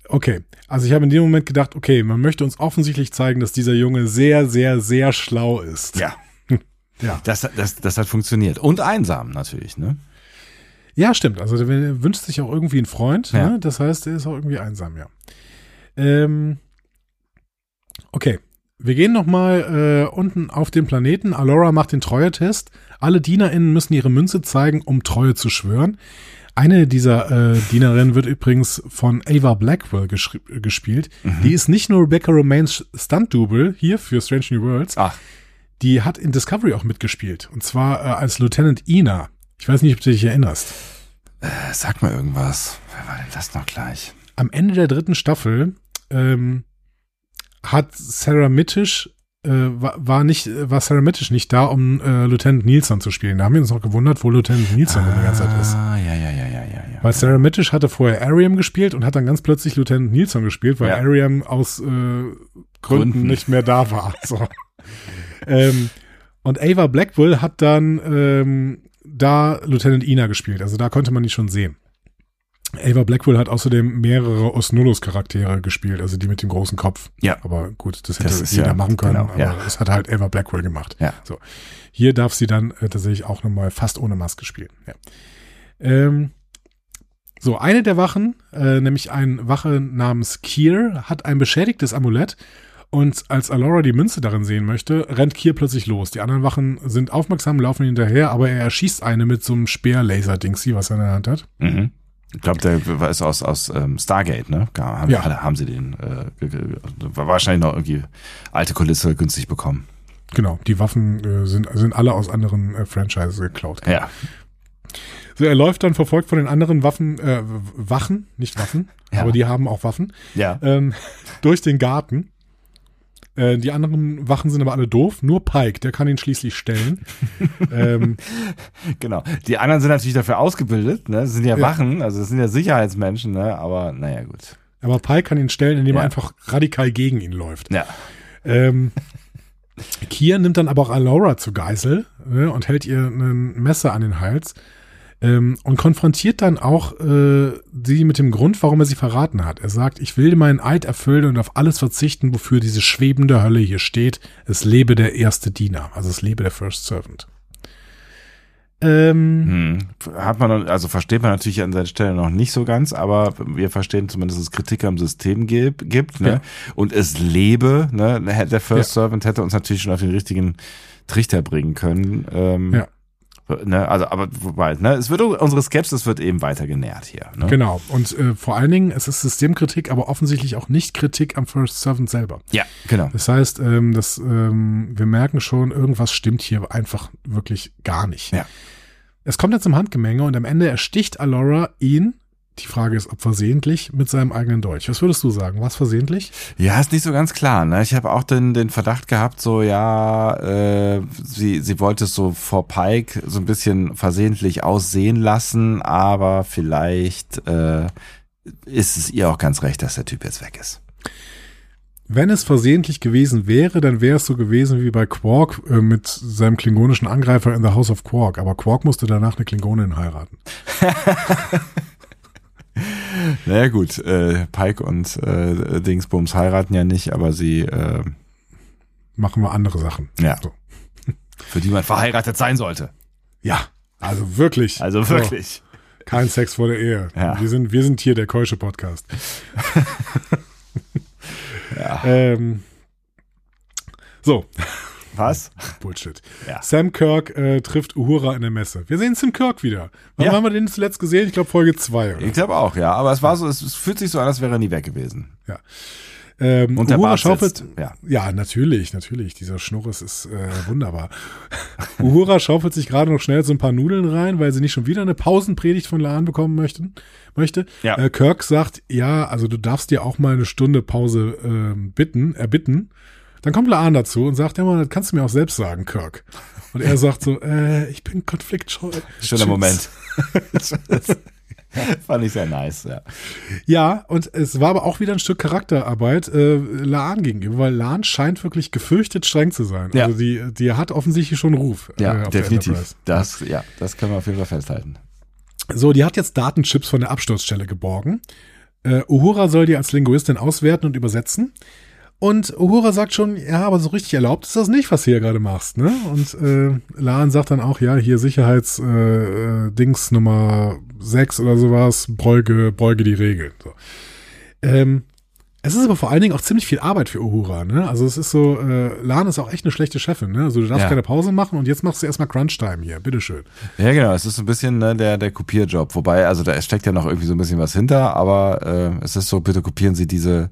Okay, also ich habe in dem Moment gedacht, okay, man möchte uns offensichtlich zeigen, dass dieser Junge sehr, sehr, sehr schlau ist. Ja. Ja. Das, das, das hat funktioniert. Und einsam natürlich, ne? Ja, stimmt. Also der wünscht sich auch irgendwie einen Freund. Ja. Ne? Das heißt, er ist auch irgendwie einsam, ja. Ähm, okay. Wir gehen nochmal äh, unten auf den Planeten. Alora macht den Treuetest. Alle DienerInnen müssen ihre Münze zeigen, um Treue zu schwören. Eine dieser äh, Dienerinnen wird übrigens von Ava Blackwell gespielt. Die ist nicht nur Rebecca Romains Stunt-Double hier für Strange New Worlds, Ach, die hat in Discovery auch mitgespielt. Und zwar äh, als Lieutenant Ina. Ich weiß nicht, ob du dich erinnerst. äh, sag mal irgendwas. Wer war denn das noch gleich? am Ende der dritten Staffel ähm, hat Sarah Mittisch äh, war, war nicht war Sarah Mittisch nicht da, um äh, Lieutenant Nielsen zu spielen. Da haben wir uns noch gewundert, wo Lieutenant Nielsen die ganze Zeit ist. Ah, ja, ja, ja, ja, ja, ja. Weil Sarah Mittisch hatte vorher Ariam gespielt und hat dann ganz plötzlich Lieutenant Nielsen gespielt, weil Ja. Ariam aus äh, Gründen, Gründen. nicht mehr da war. So. ähm, und Ava Blackwell hat dann ähm, da Lieutenant Ina gespielt. Also da konnte man die schon sehen. Ava Blackwell hat außerdem mehrere Osnulus-Charaktere gespielt, also die mit dem großen Kopf. Ja. Aber gut, das hätte Das jeder ja- machen können, genau, aber ja. das hat halt Ava Blackwell gemacht. Ja. So. Hier darf sie dann äh, tatsächlich auch nochmal fast ohne Maske spielen. Ja. Ähm, so, eine der Wachen, äh, nämlich ein Wache namens Kier, hat ein beschädigtes Amulett und als Alora die Münze darin sehen möchte, rennt Kier plötzlich los. Die anderen Wachen sind aufmerksam, laufen hinterher, aber er erschießt eine mit so einem Speer-Laser-Dingsi, was er in der Hand hat. Mhm. Ich glaube, der war- ist aus, aus ähm, Stargate, ne? Haben, Ja. haben sie den, äh, war wahrscheinlich noch irgendwie alte Kulisse günstig bekommen. Genau, die Waffen äh, sind, sind alle aus anderen äh, Franchises geklaut. Ja. So, er läuft dann verfolgt von den anderen Waffen, äh, Wachen, nicht Waffen, Ja. aber die haben auch Waffen, Ja. ähm, durch den Garten. Äh, die anderen Wachen sind aber alle doof, nur Pike, der kann ihn schließlich stellen. ähm, Genau. Die anderen sind natürlich dafür ausgebildet, ne? Das sind ja, Ja. Wachen, also das sind ja Sicherheitsmenschen, ne? Aber naja, gut. aber Pike kann ihn stellen, indem Ja. er einfach radikal gegen ihn läuft. Ja. Ähm, Kier nimmt dann aber auch Alora zu Geisel ne, und hält ihr ein Messer an den Hals ähm, und konfrontiert dann auch äh, sie mit dem Grund, warum er sie verraten hat. Er sagt, ich will meinen Eid erfüllen und auf alles verzichten, wofür diese schwebende Hölle hier steht. Es lebe der erste Diener, also es lebe der First Servant. Ähm, Hm. Hat man, also versteht man natürlich an seiner Stelle noch nicht so ganz, aber wir verstehen zumindest, dass es Kritik am System gibt, gibt ne? Ja. Und es lebe, ne? Der First Servant hätte uns natürlich schon auf den richtigen Trichter bringen können. Ähm, Ja. Ne, also, aber wobei, ne, es wird unsere Skepsis wird eben weiter genährt hier. Ne? Genau. Und äh, vor allen Dingen, es ist Systemkritik, aber offensichtlich auch nicht Kritik am First Servant selber. Ja, genau. Das heißt, ähm, das, ähm, wir merken schon, irgendwas stimmt hier einfach wirklich gar nicht. Ja. Es kommt jetzt zum Handgemenge und am Ende ersticht Alora ihn, die Frage ist, ob versehentlich, mit seinem eigenen Dolch. Was würdest du sagen? Was versehentlich? Ja, ist nicht so ganz klar. Ne? Ich habe auch den, den Verdacht gehabt, so ja, äh, sie, sie wollte es so vor Pike so ein bisschen versehentlich aussehen lassen, aber vielleicht äh, ist es ihr auch ganz recht, dass der Typ jetzt weg ist. Wenn es versehentlich gewesen wäre, dann wäre es so gewesen wie bei Quark äh, mit seinem klingonischen Angreifer in The House of Quark. Aber Quark musste danach eine Klingonin heiraten. Naja gut, äh, Pike und äh, Dingsbums heiraten ja nicht, aber sie, äh, Machen wir andere Sachen. ja, So. für die man verheiratet sein sollte. Ja, also wirklich. Also So, wirklich. kein Sex vor der Ehe. Ja. Wir sind, wir sind hier der keusche Podcast. Ja. Ähm, so, Was? Bullshit. Ja. Sam Kirk äh, trifft Uhura in der Messe. Wir sehen Sam Kirk wieder. Wann Ja. haben wir den zuletzt gesehen? Ich glaube Folge 2. Ich glaube auch, ja. Aber es war so, es, es fühlt sich so an, als wäre er nie weg gewesen. Ähm, Und der Uhura Bart schaufelt, sitzt. Ja. Ja, natürlich, natürlich. Dieser Schnurres ist äh, wunderbar. Uhura schaufelt sich gerade noch schnell so ein paar Nudeln rein, weil sie nicht schon wieder eine Pausenpredigt von Laan bekommen möchten, möchte. Ja. Äh, Kirk sagt, ja, also du darfst dir auch mal eine Stunde Pause ähm, bitten, erbitten. Dann kommt Laan dazu und sagt, ja, man, das kannst du mir auch selbst sagen, Kirk. Und er sagt so, äh, ich bin konfliktscheu. Schöner Tschüss. Moment. Fand ich sehr nice, ja. Ja, und es war aber auch wieder ein Stück Charakterarbeit äh, Laan gegenüber, weil Laan scheint wirklich gefürchtet streng zu sein. Ja. Also die, die hat offensichtlich schon Ruf. äh, Ja, der definitiv. Das, ja, das können wir auf jeden Fall festhalten. So, die hat jetzt Datenchips von der Absturzstelle geborgen. Äh, Uhura soll die als Linguistin auswerten und übersetzen. Und Uhura sagt schon, ja, aber so richtig erlaubt ist das nicht, was du hier gerade machst, ne? Und äh, Laan sagt dann auch, ja, hier Sicherheits äh, äh, Nummer 6 oder sowas, beuge, beuge die Regeln. So. Ähm, es ist aber vor allen Dingen auch ziemlich viel Arbeit für Uhura, ne? Also es ist so, äh, Laan ist auch echt eine schlechte Chefin, ne? Also du darfst Ja. keine Pause machen und jetzt machst du erstmal Crunch-Time hier, bitteschön. Ja, genau. Es ist so ein bisschen ne, der, der Kopierjob. Wobei, also da steckt ja noch irgendwie so ein bisschen was hinter, aber äh, es ist so, bitte kopieren Sie diese,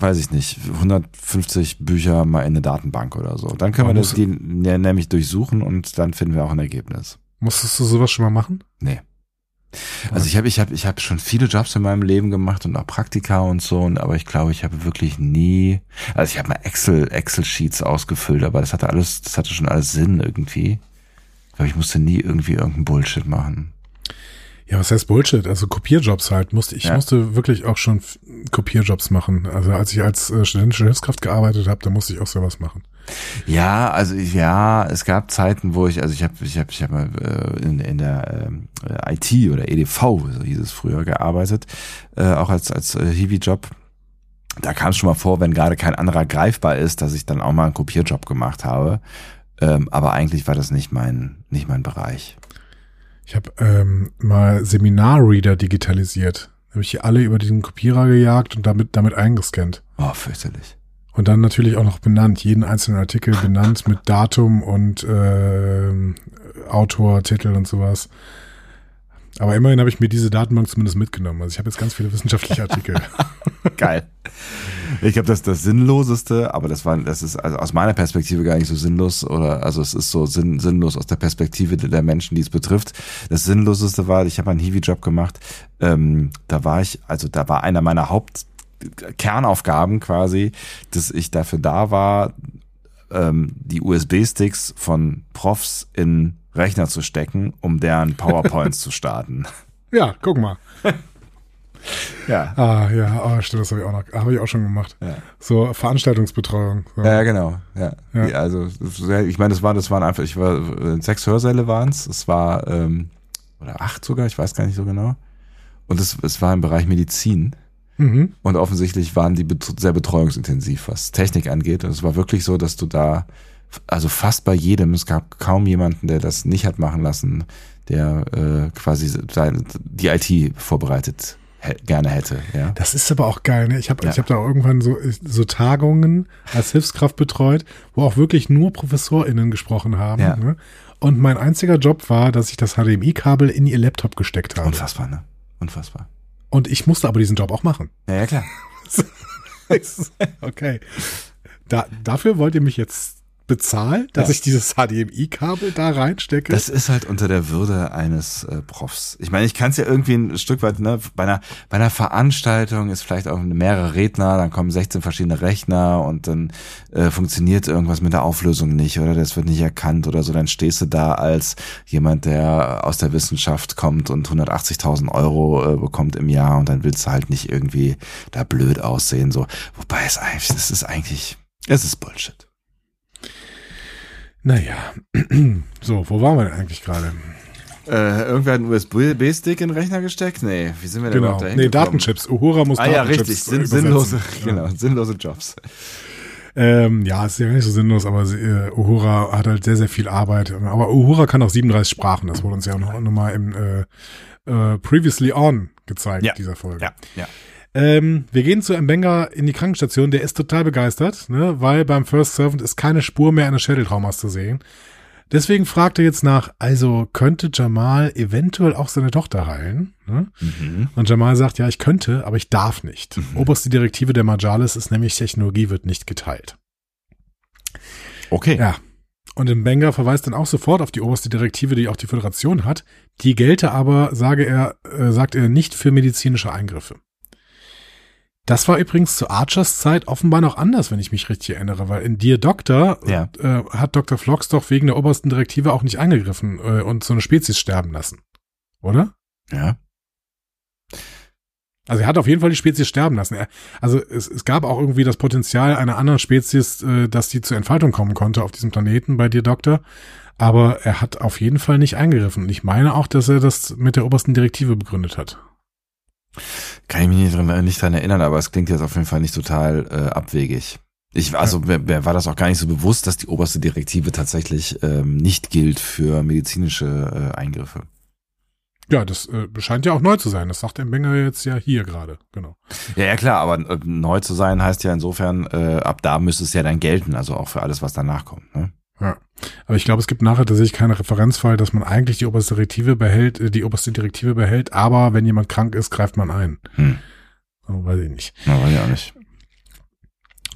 weiß ich nicht, 150 Bücher mal in eine Datenbank oder so. Dann können Man wir das die nämlich durchsuchen und dann finden wir auch ein Ergebnis. Musstest du sowas schon mal machen? Nee. Also ich habe ich hab, ich hab schon viele Jobs in meinem Leben gemacht und auch Praktika und so, und, aber ich glaube, ich habe wirklich nie, also ich habe mal Excel, Excel-Sheets ausgefüllt, aber das hatte alles, das hatte schon alles Sinn irgendwie. Ich glaube, ich musste nie irgendwie irgendeinen Bullshit machen. Ja, was heißt Bullshit? Also Kopierjobs halt. Musste, ich Ja. musste wirklich auch schon Kopierjobs machen. Also als ich als äh, studentische Hilfskraft gearbeitet habe, da musste ich auch sowas machen. Ja, also ja, es gab Zeiten, wo ich, also ich habe, ich habe, ich habe mal äh, in, in der ähm, äh, IT oder EDV, so hieß es früher, gearbeitet, äh, auch als als äh, Hiwi-Job. Da kam es schon mal vor, wenn gerade kein anderer greifbar ist, dass ich dann auch mal einen Kopierjob gemacht habe. Ähm, aber eigentlich war das nicht mein, nicht mein Bereich. Ich habe ähm, mal Seminarreader digitalisiert. Habe ich die alle über diesen Kopierer gejagt und damit, damit eingescannt. Oh, fürchterlich. Und dann natürlich auch noch benannt, jeden einzelnen Artikel benannt mit Datum und ähm, Autor, Titel und sowas. Aber immerhin habe ich mir diese Datenbank zumindest mitgenommen. Also ich habe jetzt ganz viele wissenschaftliche Artikel. Geil. Ich glaube, das das Sinnloseste, aber das war, das ist also aus meiner Perspektive gar nicht so sinnlos oder also es ist so sinn, sinnlos aus der Perspektive der Menschen, die es betrifft. Das Sinnloseste war, ich habe einen Hiwi-Job gemacht. Ähm, da war ich, also da war einer meiner Hauptkernaufgaben quasi, dass ich dafür da war, ähm, die USB-Sticks von Profs in Rechner zu stecken, um deren PowerPoints zu starten. ja, guck mal. Ja. Ah, ja, oh, stimmt, das habe ich auch noch, habe ich auch schon gemacht. Ja. So Veranstaltungsbetreuung. So. Ja, genau. Ja. Ja. Also ich meine, das waren, das waren einfach, ich war sechs Hörsäle waren's. Es war ähm, oder acht sogar, ich weiß gar nicht so genau. Und es, es war im Bereich Medizin. Mhm. Und offensichtlich waren die sehr betreuungsintensiv, was Technik angeht. Und es war wirklich so, dass du da, also fast bei jedem, es gab kaum jemanden, der das nicht hat machen lassen, der äh, quasi sein- die IT vorbereitet gerne hätte. Ja. Das ist aber auch geil, ne? Ich habe Ja. ich hab da irgendwann so, so Tagungen als Hilfskraft betreut, wo auch wirklich nur ProfessorInnen gesprochen haben. Ja. Ne? Und mein einziger Job war, dass ich das HDMI-Kabel in ihr Laptop gesteckt habe. Unfassbar, ne? Unfassbar. Und ich musste aber diesen Job auch machen. Ja, ja klar. okay. Da, dafür wollt ihr mich jetzt bezahlen, dass Ja. ich dieses HDMI-Kabel da reinstecke? Das ist halt unter der Würde eines äh, Profs. Ich meine, ich kann es ja irgendwie ein Stück weit, ne, bei einer, bei einer Veranstaltung ist vielleicht auch mehrere Redner, dann kommen 16 verschiedene Rechner und dann äh, funktioniert irgendwas mit der Auflösung nicht oder das wird nicht erkannt oder so, dann stehst du da als jemand, der aus der Wissenschaft kommt und 180.000 Euro äh, bekommt im Jahr und dann willst du halt nicht irgendwie da blöd aussehen, so. Wobei es eigentlich, das ist eigentlich, es ist Bullshit. Naja. so, wo waren wir denn eigentlich gerade? Äh, irgendwer hat einen USB-Stick in den Rechner gesteckt? Nee, wie sind wir denn Genau. dahin Nee? Datenchips. Uhura muss Ah ja, Datenchips richtig. Sin sinnlose, Ja. genau, sinnlose Jobs. Ähm, ja, ist ja gar nicht so sinnlos, aber äh, Uhura hat halt sehr, sehr viel Arbeit. Aber Uhura kann auch 37 Sprachen. Das wurde uns ja noch, noch mal im äh, äh, Previously On gezeigt, Ja. dieser Folge. Ja, ja. Ähm, wir gehen zu Mbenga in die Krankenstation. Der ist total begeistert, ne, weil beim First Servant ist keine Spur mehr eines Schädeltraumas zu sehen. Deswegen fragt er jetzt nach, also könnte Jamal eventuell auch seine Tochter heilen? Ne? Mhm. Und Jamal sagt, ja, ich könnte, aber ich darf nicht. Oberste Direktive der Majalis ist nämlich, Technologie wird nicht geteilt. Okay. Ja. Und im Benga verweist dann auch sofort auf die oberste Direktive, die auch die Föderation hat. Die gelte aber, sage er, äh, sagt er, nicht für medizinische Eingriffe. Das war übrigens zu Archers Zeit offenbar noch anders, wenn ich mich richtig erinnere, weil in Dear Doctor Ja. äh, hat Dr. Flox doch wegen der obersten Direktive auch nicht eingegriffen äh, und so eine Spezies sterben lassen. Oder? Ja. Also er hat auf jeden Fall die Spezies sterben lassen. Er, also es, es gab auch irgendwie das Potenzial einer anderen Spezies, äh, dass die zur Entfaltung kommen konnte auf diesem Planeten bei Dear Doctor. Aber er hat auf jeden Fall nicht eingegriffen. Und ich meine auch, dass er das mit der obersten Direktive begründet hat. Kann ich mich nicht dran, nicht dran erinnern, aber es klingt jetzt auf jeden Fall nicht total äh, abwegig. Ich, also mir, mir war das auch gar nicht so bewusst, dass die oberste Direktive tatsächlich ähm, nicht gilt für medizinische äh, Eingriffe. Ja, das äh, scheint ja auch neu zu sein. Das sagt Mbenger jetzt ja hier gerade. Genau. Ja, ja klar, aber äh, neu zu sein heißt ja insofern, äh, ab da müsste es ja dann gelten, also auch für alles, was danach kommt. Ne? Ja. Aber ich glaube, es gibt nachher tatsächlich keinen Referenzfall, dass man eigentlich die oberste Direktive behält, äh, die oberste Direktive behält, aber wenn jemand krank ist, greift man ein. Hm. So, weiß ich nicht. Na, weiß ich auch nicht.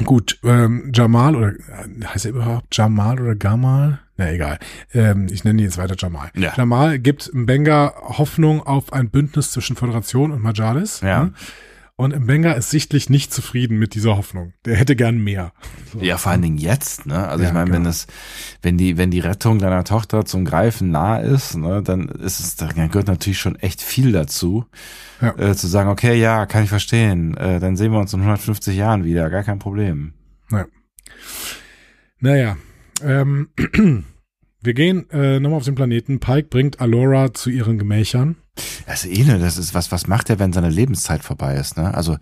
Gut, ähm, Jamal oder äh, heißt er überhaupt Jamal oder Gamal? Na egal. Ähm, ich nenne ihn jetzt weiter Jamal. Ja. Jamal gibt Mbenga Hoffnung auf ein Bündnis zwischen Föderation und Majalis. Ja. ne? Und Mbenga ist sichtlich nicht zufrieden mit dieser Hoffnung. Der hätte gern mehr. So. Ja, vor allen Dingen jetzt, ne? Also Ja, ich meine, wenn genau. es, wenn die, wenn die Rettung deiner Tochter zum Greifen nah ist, ne, dann ist es, da gehört natürlich schon echt viel dazu, Ja. äh, zu sagen, okay, ja, kann ich verstehen, äh, dann sehen wir uns in 150 Jahren wieder, gar kein Problem. Naja, ähm, wir gehen äh, nochmal auf den Planeten. Pike bringt Alora zu ihren Gemächern. Das ist eh ne, das ist was, was macht er, wenn seine Lebenszeit vorbei ist, ne? Also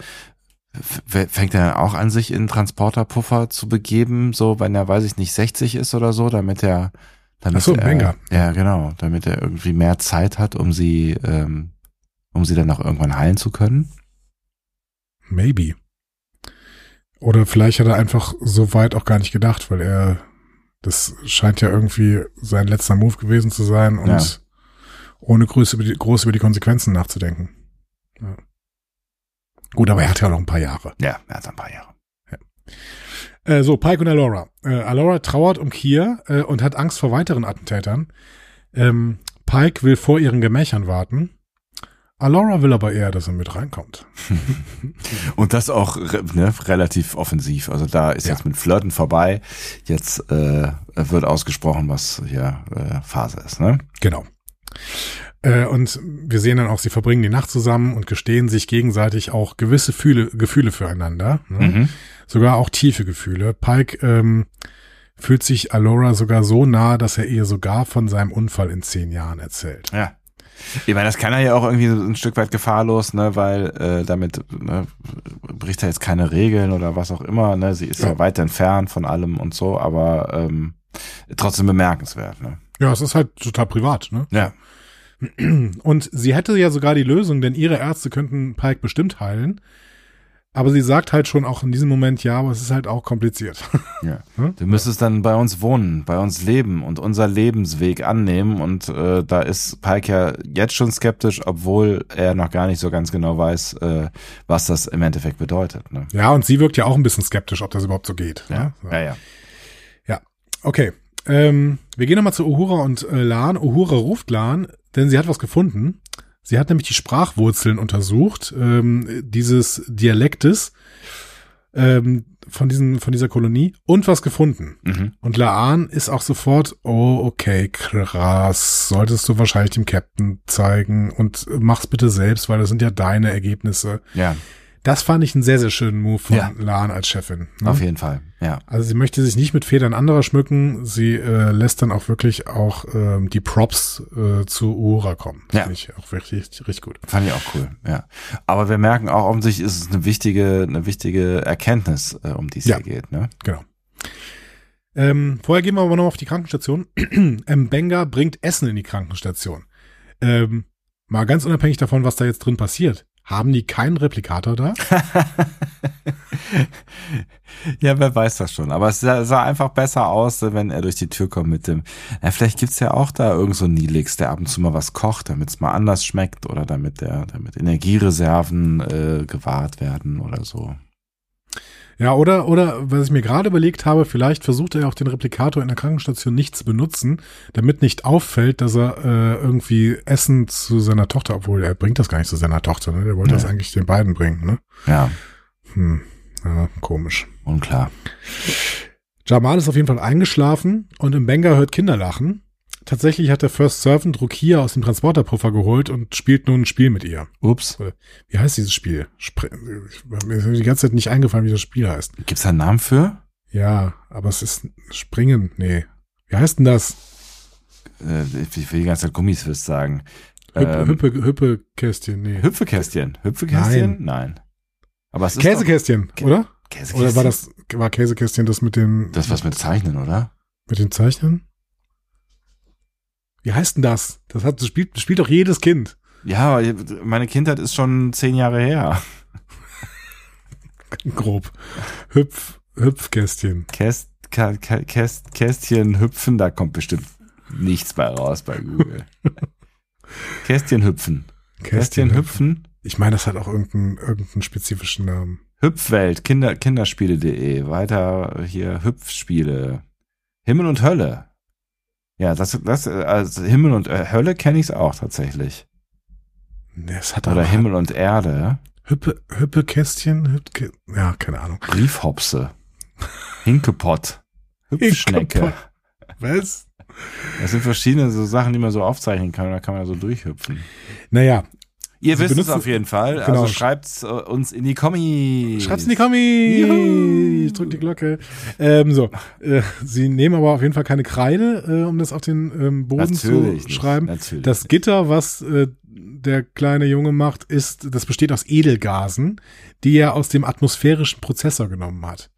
fängt er dann auch an, sich in Transporterpuffer zu begeben, so wenn er, weiß ich nicht, 60 ist oder so, damit er, damit Ach so, er, ja genau, damit er irgendwie mehr Zeit hat, um sie, ähm, um sie dann auch irgendwann heilen zu können. Maybe. Oder vielleicht hat er einfach so weit auch gar nicht gedacht, weil er, das scheint ja irgendwie sein letzter Move gewesen zu sein und Ja. Ohne groß über, die, groß über die Konsequenzen nachzudenken. Ja. Gut, aber er hat ja noch ein paar Jahre. Ja, er hat ein paar Jahre. Äh, so, Pike und Alora. Äh, Alora trauert um Kier äh, und hat Angst vor weiteren Attentätern. Ähm, Pike will vor ihren Gemächern warten. Alora will aber eher, dass er mit reinkommt. Und das auch ne, relativ offensiv. Also da ist Ja. jetzt mit Flirten vorbei. Jetzt äh, wird ausgesprochen, was hier äh, Phase ist. Ne? Genau. Äh, und wir sehen dann auch, sie verbringen die Nacht zusammen und gestehen sich gegenseitig auch gewisse Fühle, Gefühle füreinander. Ne? Mhm. Sogar auch tiefe Gefühle. Pike ähm, fühlt sich Alora sogar so nah, dass er ihr sogar von seinem Unfall in zehn Jahren erzählt. Ja. Ich meine, das kann er ja auch irgendwie so ein Stück weit gefahrlos, ne, weil äh, damit ne, bricht er jetzt keine Regeln oder was auch immer, ne? Sie ist ja, Ja. weit entfernt von allem und so, aber ähm, trotzdem bemerkenswert, ne? Ja, es ist halt total privat. Ne? Ja. Und sie hätte ja sogar die Lösung, denn ihre Ärzte könnten Pike bestimmt heilen. Aber sie sagt halt schon auch in diesem Moment, ja, aber es ist halt auch kompliziert. ja. Hm? Du müsstest dann bei uns wohnen, bei uns leben und unser Lebensweg annehmen und äh, da ist Pike ja jetzt schon skeptisch, obwohl er noch gar nicht so ganz genau weiß, äh, was das im Endeffekt bedeutet, ne? ja, und sie wirkt ja auch ein bisschen skeptisch, ob das überhaupt so geht. Ja, Ne? So. ja, ja. Okay. Ähm, wir gehen nochmal zu Uhura und äh, Lan. Uhura ruft Lan, denn sie hat was gefunden. Sie hat nämlich die Sprachwurzeln untersucht, ähm, dieses Dialektes ähm, von, diesen, von dieser Kolonie und was gefunden. Mhm. Und Laan ist auch sofort, oh, okay, krass, solltest du wahrscheinlich dem Captain zeigen und mach's bitte selbst, weil das sind ja deine Ergebnisse. Ja, Das fand ich einen sehr, sehr schönen Move von Ja. Laan als Chefin. ne? auf jeden Fall. Ja. Also sie möchte sich nicht mit Federn anderer schmücken, sie äh, lässt dann auch wirklich auch ähm, die Props äh, zu Uhura kommen. Das Ja. finde ich auch wirklich richtig gut. Fand ich auch cool, ja. Aber wir merken auch, offensichtlich ist es eine wichtige, eine wichtige Erkenntnis, äh, um die es Ja. hier geht, ne? Genau. Ähm, vorher gehen wir aber noch auf die Krankenstation. Mbenga bringt Essen in die Krankenstation. Ähm, mal ganz unabhängig davon, was da jetzt drin passiert. Haben die keinen Replikator da? ja, wer weiß das schon. Aber es sah, einfach besser aus, wenn er durch die Tür kommt mit dem. Ja, vielleicht gibt's ja auch da irgend so einen Nilix, der ab und zu mal was kocht, damit es mal anders schmeckt oder damit der, damit Energiereserven äh, gewahrt werden oder so. Ja, oder, oder, was ich mir gerade überlegt habe, vielleicht versucht er auch den Replikator in der Krankenstation nicht zu benutzen, damit nicht auffällt, dass er äh, irgendwie Essen zu seiner Tochter, obwohl er bringt das gar nicht zu seiner Tochter, ne? Der wollte Ja. das eigentlich den beiden bringen, ne? Ja. Hm, ja, komisch. Unklar. Jamal ist auf jeden Fall eingeschlafen und im Benga hört Kinder lachen. Tatsächlich hat der First Servant Rukia aus dem Transporterpuffer geholt und spielt nun ein Spiel mit ihr. Ups. Wie heißt dieses Spiel? Spr mir ist die ganze Zeit nicht eingefallen, wie das Spiel heißt. Gibt's da einen Namen für? Ja, aber es ist Springen. Nee. Wie heißt denn das? Äh, ich will die ganze Zeit Gummiswist sagen. Hüppe, Ähm, Hüppe, Hüppekästchen, nee. Hüpfekästchen. Hüpfekästchen? Nein. Aber es ist Käsekästchen, Kä- oder? doch Käsekästchen. Oder war das, war Käsekästchen das mit den, Das was mit Zeichnen, oder? mit den Zeichnen? Wie heißt denn das? Das hat, das spielt, das spielt doch jedes Kind. Ja, meine Kindheit ist schon zehn Jahre her. Grob. Hüpf, Hüpfkästchen. Käst, Kä, Kä, Käst, Kästchen hüpfen, da kommt bestimmt nichts bei raus bei Google. Kästchen hüpfen. Kästchen hüpfen. Ich meine, das hat auch irgendeinen, irgendeinen spezifischen Namen. Hüpfwelt, Kinder, Kinderspiele.de, weiter hier Hüpfspiele. Himmel und Hölle. Ja, das, das, also Himmel und äh, Hölle kenne ich auch tatsächlich. Es hat Oder Himmel und Erde. Hüppe, Hüppekästchen, Hüpke, ja, keine Ahnung. Briefhopse. Hinkepott. Hüpfschnecke. Was? Das sind verschiedene so Sachen, die man so aufzeichnen kann. Da kann man so durchhüpfen. Naja, Ihr Sie wisst es auf jeden Fall. Genau. Also schreibt's äh, uns in die Kommis. Schreibt's in die Kommis. Juhu. Ich drück die Glocke. Ähm, so, äh, sie nehmen aber auf jeden Fall keine Kreide, äh, um das auf den ähm, Boden Natürlich zu nicht, schreiben. natürlich Das. Gitter, was äh, der kleine Junge macht, ist, das besteht aus Edelgasen, die er aus dem atmosphärischen Prozessor genommen hat.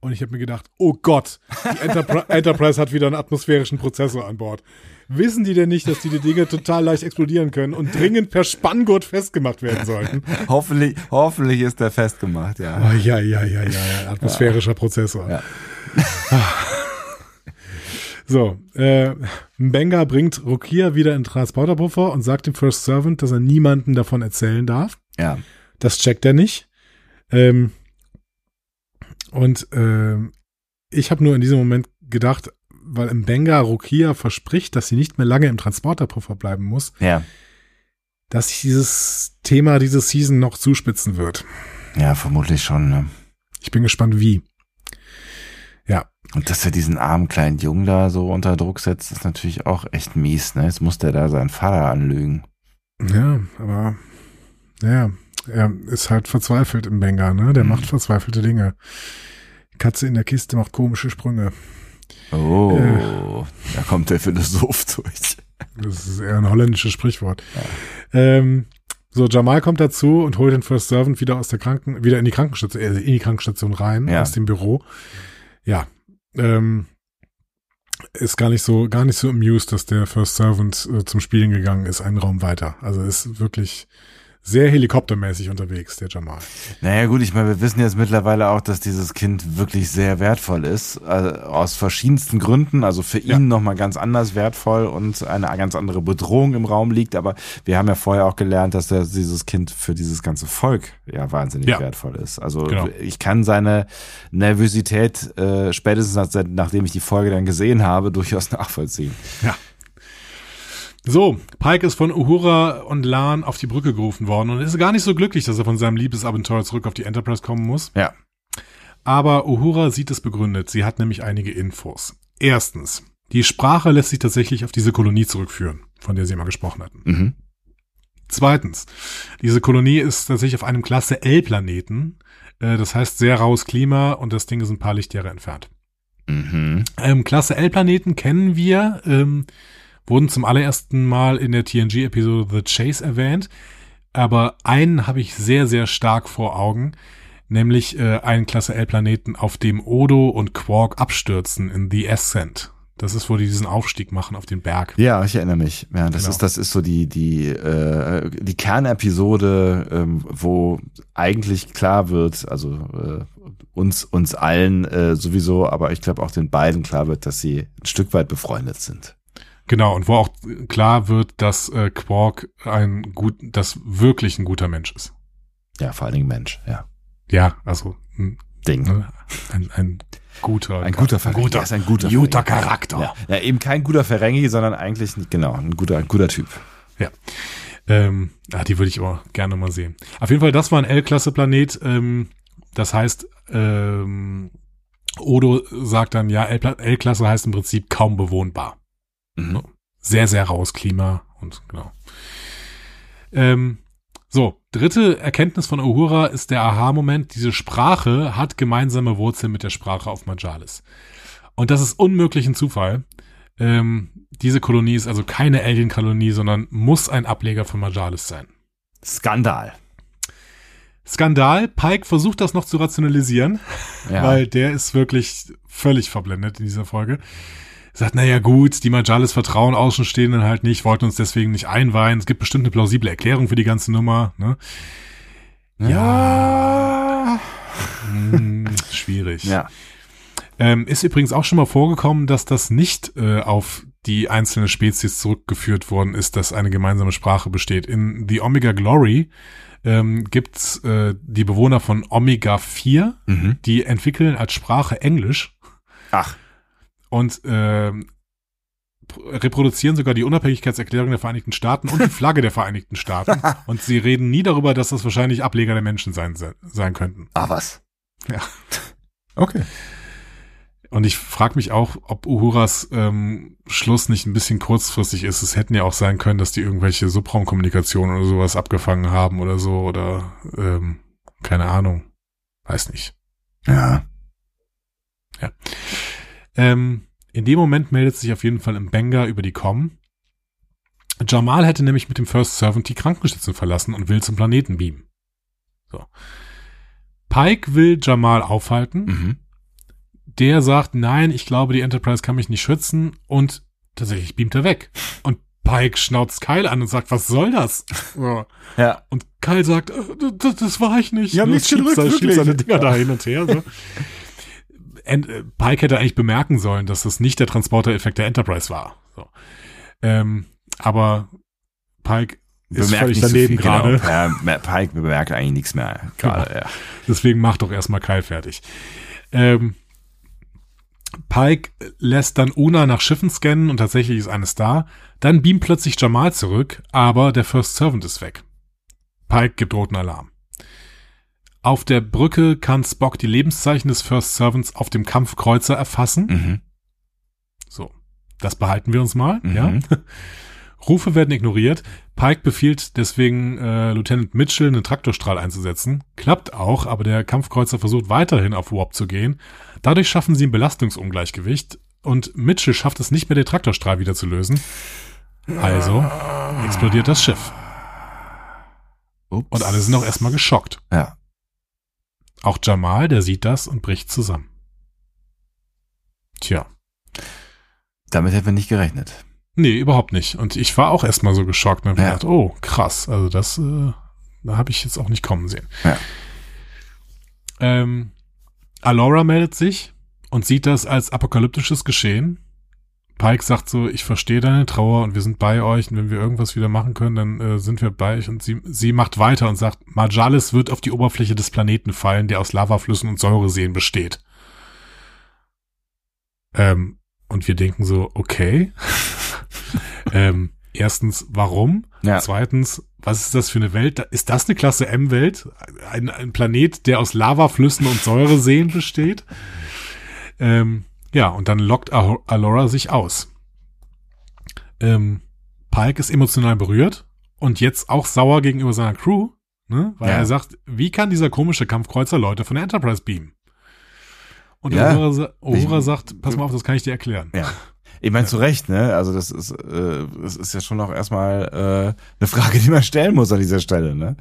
Und ich habe mir gedacht, oh Gott, die Enterpri Enterprise hat wieder einen atmosphärischen Prozessor an Bord. Wissen die denn nicht, dass die, die Dinge total leicht explodieren können und dringend per Spanngurt festgemacht werden sollten? Hoffentlich, hoffentlich ist der festgemacht, ja. Oh, ja, ja, ja, ja, ja, atmosphärischer Prozessor. Ja. So, äh, Mbenga bringt Rukia wieder in den Transporterpuffer und sagt dem First Servant, dass er niemanden davon erzählen darf. Ja. Das checkt er nicht. Ähm, und ähm, ich habe nur in diesem Moment gedacht, weil Mbenga Rukia verspricht, dass sie nicht mehr lange im Transporterpuffer bleiben muss, Ja. dass sich dieses Thema diese Season noch zuspitzen wird. Ja, vermutlich schon, ne? Ich bin gespannt, wie. Ja, Und dass er diesen armen kleinen Jungen da so unter Druck setzt, ist natürlich auch echt mies, ne? Jetzt muss der da seinen Vater anlügen. Ja, aber ja, er ist halt verzweifelt im Benga, ne? Der Mhm. macht verzweifelte Dinge. Katze in der Kiste macht komische Sprünge. Oh, Äh. da kommt der Philosoph durch. Das ist eher ein holländisches Sprichwort. Ähm, so, Jamal kommt dazu und holt den First Servant wieder aus der Kranken, wieder in die Krankenstation, äh, in die Krankenstation rein, Ja. aus dem Büro. Ja, ähm, ist gar nicht so, gar nicht so amused, dass der First Servant äh, zum Spielen gegangen ist, einen Raum weiter. Also ist wirklich sehr helikoptermäßig unterwegs, der Jamal. Naja gut, ich meine, wir wissen jetzt mittlerweile auch, dass dieses Kind wirklich sehr wertvoll ist, also aus verschiedensten Gründen, also für ihn Ja. nochmal ganz anders wertvoll und eine ganz andere Bedrohung im Raum liegt, aber wir haben ja vorher auch gelernt, dass das, dieses Kind für dieses ganze Volk ja wahnsinnig Ja. wertvoll ist. Also Genau. ich kann seine Nervosität äh, spätestens nach, nachdem ich die Folge dann gesehen habe, durchaus nachvollziehen. So, Pike ist von Uhura und Lan auf die Brücke gerufen worden und ist gar nicht so glücklich, dass er von seinem Liebesabenteuer zurück auf die Enterprise kommen muss. Ja. Aber Uhura sieht es begründet. Sie hat nämlich einige Infos. Erstens, die Sprache lässt sich tatsächlich auf diese Kolonie zurückführen, von der sie immer gesprochen hatten. Mhm. Zweitens, diese Kolonie ist tatsächlich auf einem Klasse L-Planeten. Äh, Das heißt sehr raues Klima und das Ding ist ein paar Lichtjahre entfernt. Mhm. Ähm, Klasse L-Planeten kennen wir, ähm, wurden zum allerersten Mal in der TNG-Episode The Chase erwähnt. Aber einen habe ich sehr, sehr stark vor Augen, nämlich äh, einen Klasse L-Planeten, auf dem Odo und Quark abstürzen in The Ascent. Das ist, wo die diesen Aufstieg machen auf den Berg. Ja, ich erinnere mich. Ja, das Genau. ist das ist so die die äh, die Kernepisode, ähm, wo eigentlich klar wird, also äh, uns uns allen äh, sowieso, aber ich glaube auch den beiden klar wird, dass sie ein Stück weit befreundet sind. Genau, und wo auch klar wird, dass äh, Quark ein gut, das wirklich ein guter Mensch ist. Ja, vor allen Dingen Mensch. Ja, Ja, also ein, Ding. ne, ein, ein guter, Ein guter ein Ferengi. guter, Er ist ein guter, guter. Charakter. Ja. ja, eben kein guter Ferengi, sondern eigentlich genau ein guter ein guter Typ. Ähm, ah, die würde ich auch gerne mal sehen. Auf jeden Fall, das war ein L-Klasse-Planet. Ähm, das heißt, ähm, Odo sagt dann, ja, L-Klasse heißt im Prinzip kaum bewohnbar. Mhm. Sehr, sehr raues Klima und genau. Ähm, so, dritte Erkenntnis von Uhura ist der Aha-Moment. Diese Sprache hat gemeinsame Wurzeln mit der Sprache auf Majalis. Und das ist unmöglich ein Zufall. Ähm, diese Kolonie ist also keine Alien-Kolonie, sondern muss ein Ableger von Majalis sein. Skandal. Skandal. Pike versucht das noch zu rationalisieren, Ja. weil der ist wirklich völlig verblendet in dieser Folge. Sagt, naja gut, die Majalis vertrauen Außenstehenden halt nicht, wollten uns deswegen nicht einweihen. Es gibt bestimmt eine plausible Erklärung für die ganze Nummer. Ne? ja. Hm, schwierig. Ja. Ähm, ist übrigens auch schon mal vorgekommen, dass das nicht äh, auf die einzelne Spezies zurückgeführt worden ist, dass eine gemeinsame Sprache besteht. In The Omega Glory ähm, gibt's äh, die Bewohner von Omega 4, Mhm. die entwickeln als Sprache Englisch Ach. Und ähm, pr- reproduzieren sogar die Unabhängigkeitserklärung der Vereinigten Staaten und die Flagge der Vereinigten Staaten. Und sie reden nie darüber, dass das wahrscheinlich Ableger der Menschen sein, se- sein könnten. Ah, was? Ja. Okay. Und ich frage mich auch, ob Uhuras ähm, Schluss nicht ein bisschen kurzfristig ist. Es hätten ja auch sein können, dass die irgendwelche Subraumkommunikation oder sowas abgefangen haben oder so oder ähm, keine Ahnung. Weiß nicht. Ja. Ähm, in dem Moment meldet sich auf jeden Fall im Benga über die Com. Jamal hätte nämlich mit dem First Servant die Krankenstation verlassen und will zum Planeten beamen. So. Pike will Jamal aufhalten. Mhm. Der sagt, nein, ich glaube, die Enterprise kann mich nicht schützen und tatsächlich beamt er weg. Und Pike schnauzt Kyle an und sagt, was soll das? So. Ja. Und Kyle sagt, äh, das, das war ich nicht. Haben Ne, nichts gedrückt, seine- schiebt wirklich. seine Dinger da hin und her. So. Äh, Pike hätte eigentlich bemerken sollen, dass das nicht der Transporter-Effekt der Enterprise war. So. Ähm, aber Pike ist Bemerkt völlig nicht so daneben viel, gerade. Genau. Ja, Pike bemerkt eigentlich nichts mehr. Gerade, ja. Deswegen mach doch erstmal Kyle fertig. Ähm, Pike lässt dann Una nach Schiffen scannen und tatsächlich ist eines da. Dann beamt plötzlich Jamal zurück, aber der First Servant ist weg. Pike gibt roten Alarm. Auf der Brücke kann Spock die Lebenszeichen des First Servants auf dem Kampfkreuzer erfassen. Mhm. So, das behalten wir uns mal. Mhm. Ja. Rufe werden ignoriert. Pike befiehlt deswegen äh, Lieutenant Mitchell einen Traktorstrahl einzusetzen. Klappt auch, aber der Kampfkreuzer versucht weiterhin auf Warp zu gehen. Dadurch schaffen sie ein Belastungsungleichgewicht und Mitchell schafft es nicht mehr, den Traktorstrahl wieder zu lösen. Also explodiert das Schiff Ups. und alle sind auch erstmal geschockt. Ja. Auch Jamal, der sieht das und bricht zusammen. Tja. Damit hätten wir nicht gerechnet. Nee, überhaupt nicht. Und ich war auch erstmal so geschockt und hab Ja. gedacht, oh, krass. Also das, äh, da habe ich jetzt auch nicht kommen sehen. Ja. Ähm, Alora meldet sich und sieht das als apokalyptisches Geschehen. Pike sagt so, ich verstehe deine Trauer und wir sind bei euch und wenn wir irgendwas wieder machen können, dann äh, sind wir bei euch. Und sie, sie macht weiter und sagt, Majalis wird auf die Oberfläche des Planeten fallen, der aus Lavaflüssen und Säureseen besteht. Ähm, und wir denken so, okay. ähm, erstens, warum? Ja. Zweitens, was ist das für eine Welt? Ist das eine Klasse M-Welt? Ein, ein Planet, der aus Lavaflüssen und Säureseen besteht? Ähm, ja, und dann lockt Al- Alora sich aus. Ähm, Pike ist emotional berührt und jetzt auch sauer gegenüber seiner Crew, ne? weil Ja. er sagt, wie kann dieser komische Kampfkreuzer Leute von der Enterprise beamen? Und Ja. Uhura, Uhura sagt, pass mal auf, das kann ich dir erklären. Ja. Ich meine, zu Recht, ne? Also das ist, äh, das ist ja schon auch erstmal äh, eine Frage, die man stellen muss an dieser Stelle, ne?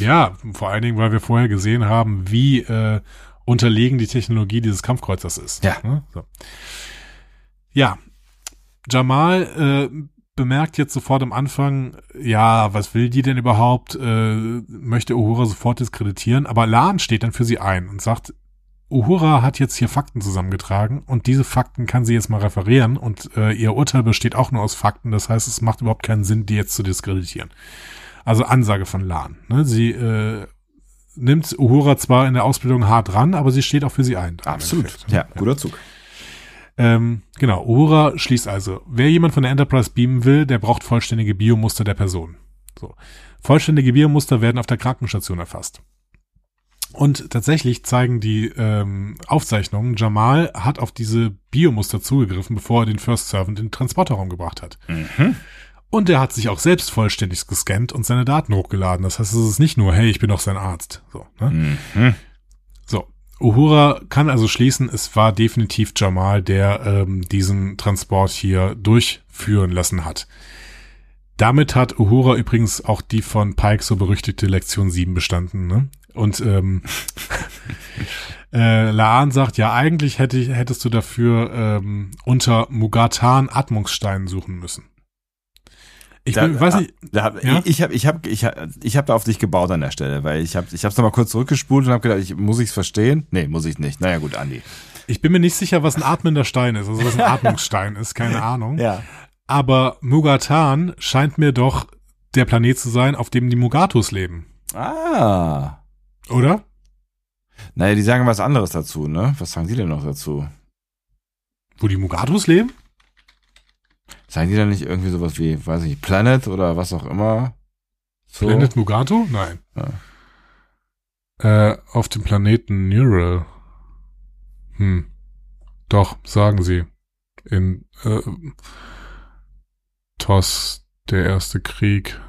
Ja, vor allen Dingen, weil wir vorher gesehen haben, wie äh, unterlegen die Technologie dieses Kampfkreuzers ist. Ja. Ne? So. Ja, Jamal äh, bemerkt jetzt sofort am Anfang, ja, was will die denn überhaupt? Äh, möchte Uhura sofort diskreditieren, aber Lan steht dann für sie ein und sagt, Uhura hat jetzt hier Fakten zusammengetragen und diese Fakten kann sie jetzt mal referieren und äh, ihr Urteil besteht auch nur aus Fakten. Das heißt, es macht überhaupt keinen Sinn, die jetzt zu diskreditieren. Also Ansage von Lan. Ne? Sie äh, nimmt Uhura zwar in der Ausbildung hart ran, aber sie steht auch für sie ein. Endeffekt. Ja, guter Zug. Ähm, genau, Uhura schließt also, wer jemand von der Enterprise beamen will, der braucht vollständige Biomuster der Person. So. Vollständige Biomuster werden auf der Krankenstation erfasst. Und tatsächlich zeigen die ähm, Aufzeichnungen, Jamal hat auf diese Biomuster zugegriffen, bevor er den First Servant in den Transporterraum gebracht hat. Mhm. Und er hat sich auch selbst vollständig gescannt und seine Daten hochgeladen. Das heißt, es ist nicht nur, hey, ich bin doch sein Arzt. So, ne? Mhm. so. Uhura kann also schließen, es war definitiv Jamal, der ähm, diesen Transport hier durchführen lassen hat. Damit hat Uhura übrigens auch die von Pike so berüchtigte Lektion 7 bestanden. Ne? Und ähm, äh, Laan sagt, ja, eigentlich hätte, ich- hättest du dafür ähm, unter Mugatan Atmungssteinen suchen müssen. Ich Da- bin, weiß nicht, Da hab, Ja? Ich habe ich hab, ich hab, ich hab da auf dich gebaut an der Stelle, weil ich habe ich hab's nochmal kurz zurückgespult und habe gedacht, ich, muss ich's verstehen? Nee, muss ich nicht. Naja gut, Andi. ich bin mir nicht sicher, was ein atmender Stein ist, also was ein Atmungsstein ist, keine Ahnung. Ja. Aber Mugatan scheint mir doch der Planet zu sein, auf dem die Mugatos leben, Ah. oder? Naja, die sagen was anderes dazu, ne? Was sagen die denn noch dazu? Wo die Mugatos leben? Sagen die dann nicht irgendwie sowas wie, weiß ich, Planet oder was auch immer? So? Planet Mugato? Nein. Äh, auf dem Planeten Neural. Hm. Doch, sagen sie. In äh, TOS, der erste Krieg,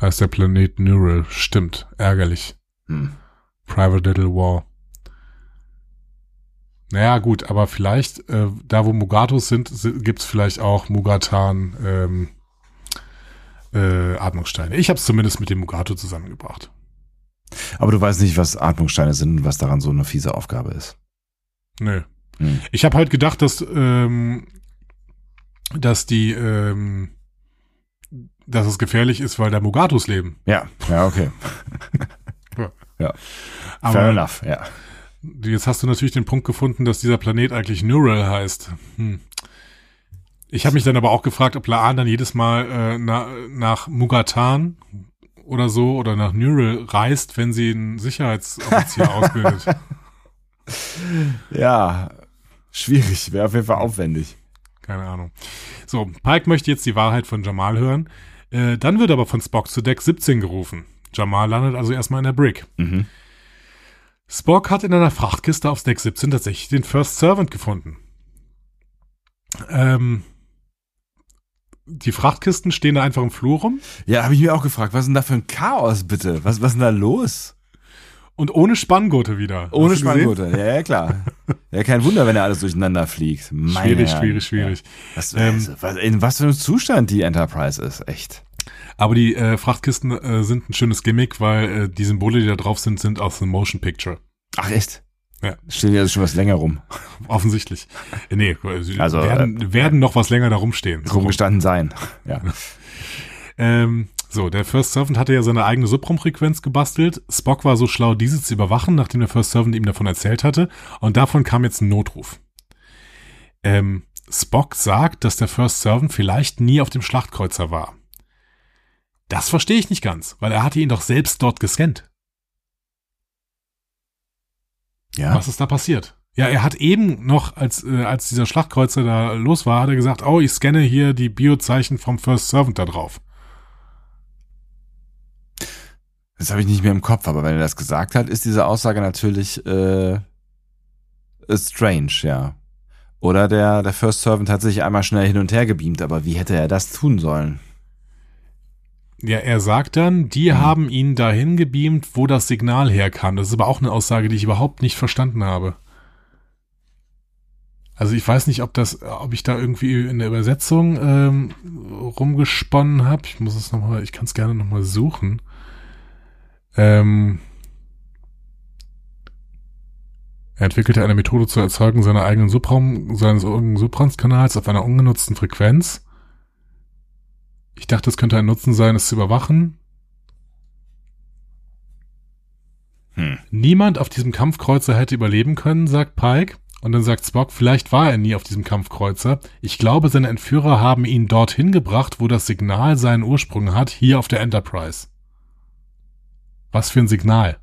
heißt der Planet Neural. Stimmt, ärgerlich. Hm. Private Little War. Naja, gut, aber vielleicht, äh, da wo Mugatos sind, si- gibt's vielleicht auch Mugatan ähm, äh, Atmungssteine. Ich habe es zumindest mit dem Mugato zusammengebracht. Aber du weißt nicht, was Atmungssteine sind und was daran so eine fiese Aufgabe ist. Nö. Hm. Ich habe halt gedacht, dass, ähm, dass die, ähm, dass es gefährlich ist, weil da Mugatos leben. Ja, ja, okay. Fair Aber enough, ja. Jetzt hast du natürlich den Punkt gefunden, dass dieser Planet eigentlich Neural heißt. Hm. Ich habe mich dann aber auch gefragt, ob Laan dann jedes Mal äh, na, nach Mugatan oder so oder nach Neural reist, wenn sie einen Sicherheitsoffizier ausbildet. Ja, schwierig, wäre auf jeden Fall aufwendig. Keine Ahnung. So, Pike möchte jetzt die Wahrheit von Jamal hören. Äh, dann wird aber von Spock zu Deck 17 gerufen. Jamal landet also erstmal in der Brick. Mhm. Spock hat in einer Frachtkiste aufs Deck 17 tatsächlich den First Servant gefunden. Ähm, die Frachtkisten stehen da einfach im Flur rum Ja, habe ich mir auch gefragt, was ist denn da für ein Chaos, bitte? Was, was ist denn da los? und ohne Spanngurte wieder. Ohne? Spanngurte, ja, ja, klar. Ja, kein Wunder, wenn er alles durcheinander fliegt. Meine Schwierig, Herren. schwierig, schwierig. Ja. Was, Ähm, was, in was für einem Zustand die Enterprise ist, echt. Aber die äh, Frachtkisten äh, sind ein schönes Gimmick, weil äh, die Symbole, die da drauf sind, sind aus dem Motion Picture. Ach, echt? Ja. Steht ja also schon was länger rum. Offensichtlich. Äh, nee, sie Also, werden, werden noch was länger da rumstehen. So. Rumgestanden sein. Ja. Ähm, so, der First Servant hatte ja seine eigene Subraumfrequenz gebastelt. Spock war so schlau, diese zu überwachen, nachdem der First Servant ihm davon erzählt hatte. Und davon kam jetzt ein Notruf. Ähm, Spock sagt, dass der First Servant vielleicht nie auf dem Schlachtkreuzer war. Das verstehe ich nicht ganz, weil er hatte ihn doch selbst dort gescannt. Ja. Was ist da passiert? Ja, er hat eben noch, als, äh, als dieser Schlachtkreuzer da los war, hat er gesagt, oh, ich scanne hier die Biozeichen vom First Servant da drauf. Das habe ich nicht mehr im Kopf, aber wenn er das gesagt hat, ist diese Aussage natürlich äh, strange, ja. Oder der, der First Servant hat sich einmal schnell hin und her gebeamt, aber wie hätte er das tun sollen? Ja, er sagt dann, die Hm. haben ihn dahin gebeamt, wo das Signal herkam. Das ist aber auch eine Aussage, die ich überhaupt nicht verstanden habe. Also ich weiß nicht, ob das, ob ich da irgendwie in der Übersetzung ähm, rumgesponnen habe. Ich muss es nochmal, ich kann es gerne nochmal suchen. Ähm, er entwickelte eine Methode zur Erzeugung seiner eigenen Subraum, seines eigenen Subraumskanals auf einer ungenutzten Frequenz. Ich dachte, es könnte ein Nutzen sein, es zu überwachen. Hm. Niemand auf diesem Kampfkreuzer hätte überleben können, sagt Pike. Und dann sagt Spock, vielleicht war er nie auf diesem Kampfkreuzer. Ich glaube, seine Entführer haben ihn dorthin gebracht, wo das Signal seinen Ursprung hat, hier auf der Enterprise. Was für ein Signal?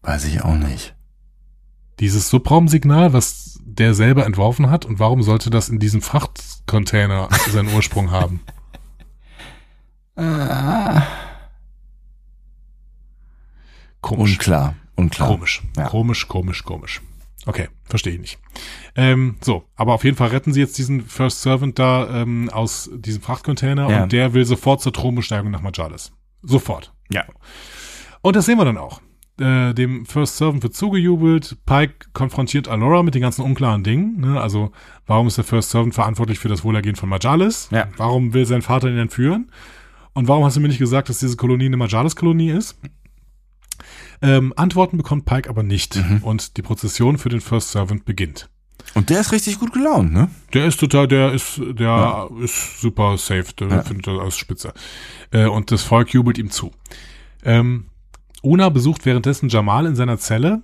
Weiß ich auch nicht. Dieses Subraumsignal, was der selber entworfen hat, und warum sollte das in diesem Frachtcontainer seinen Ursprung haben? Ah. Komisch. Unklar. Unklar. Komisch. Ja. Komisch, komisch, komisch. Okay, verstehe ich nicht. Ähm, so, aber auf jeden Fall retten sie jetzt diesen First Servant da ähm, aus diesem Frachtcontainer Ja. und der will sofort zur Thronbesteigung nach Majalis. Sofort. Ja. Und das sehen wir dann auch. Äh, dem First Servant wird zugejubelt. Pike konfrontiert Alora mit den ganzen unklaren Dingen. Ne? Also, warum ist der First Servant verantwortlich für das Wohlergehen von Majalis? Ja. Warum will sein Vater ihn entführen? Und warum hast du mir nicht gesagt, dass diese Kolonie eine Majalis-Kolonie ist? Ähm, Antworten bekommt Pike aber nicht. Und die Prozession für den First Servant beginnt. Und der ist richtig gut gelaunt, ne? Der ist total, der ist, der ist super safe, der Ja. findet das alles spitze. Äh, und das Volk jubelt ihm zu. Ähm, Una besucht währenddessen Jamal in seiner Zelle.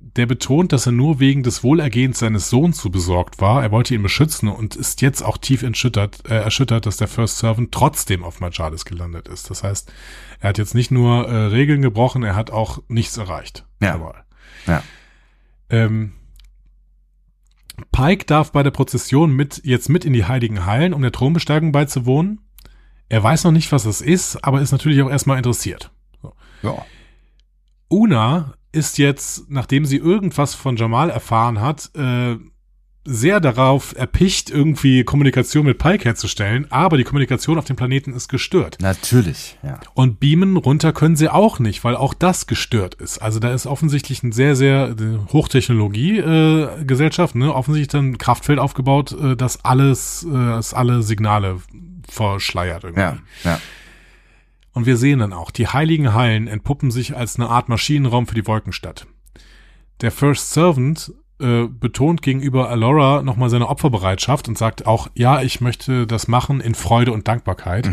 Der betont, dass er nur wegen des Wohlergehens seines Sohns so besorgt war. Er wollte ihn beschützen und ist jetzt auch tief erschüttert, äh, erschüttert, dass der First Servant trotzdem auf Majalis gelandet ist. Das heißt, er hat jetzt nicht nur äh, Regeln gebrochen, er hat auch nichts erreicht. Ja. Jamal. Ja. Ähm, Pike darf bei der Prozession mit, jetzt mit in die Heiligen Hallen, um der Thronbesteigung beizuwohnen. Er weiß noch nicht, was das ist, aber ist natürlich auch erstmal interessiert. Ja. Una ist jetzt, nachdem sie irgendwas von Jamal erfahren hat, äh, sehr darauf erpicht, irgendwie Kommunikation mit Pike herzustellen, aber die Kommunikation auf dem Planeten ist gestört. Natürlich, ja. Und beamen runter können sie auch nicht, weil auch das gestört ist. Also da ist offensichtlich ein sehr, sehr Hochtechnologie-Gesellschaft, äh, Gesellschaft, ne? offensichtlich dann ein Kraftfeld aufgebaut, äh, das alles, äh, das alle Signale verschleiert irgendwie. Ja, ja. Und wir sehen dann auch, die heiligen Hallen entpuppen sich als eine Art Maschinenraum für die Wolkenstadt. Der First Servant äh, betont gegenüber Alora nochmal seine Opferbereitschaft und sagt auch, ja, ich möchte das machen in Freude und Dankbarkeit.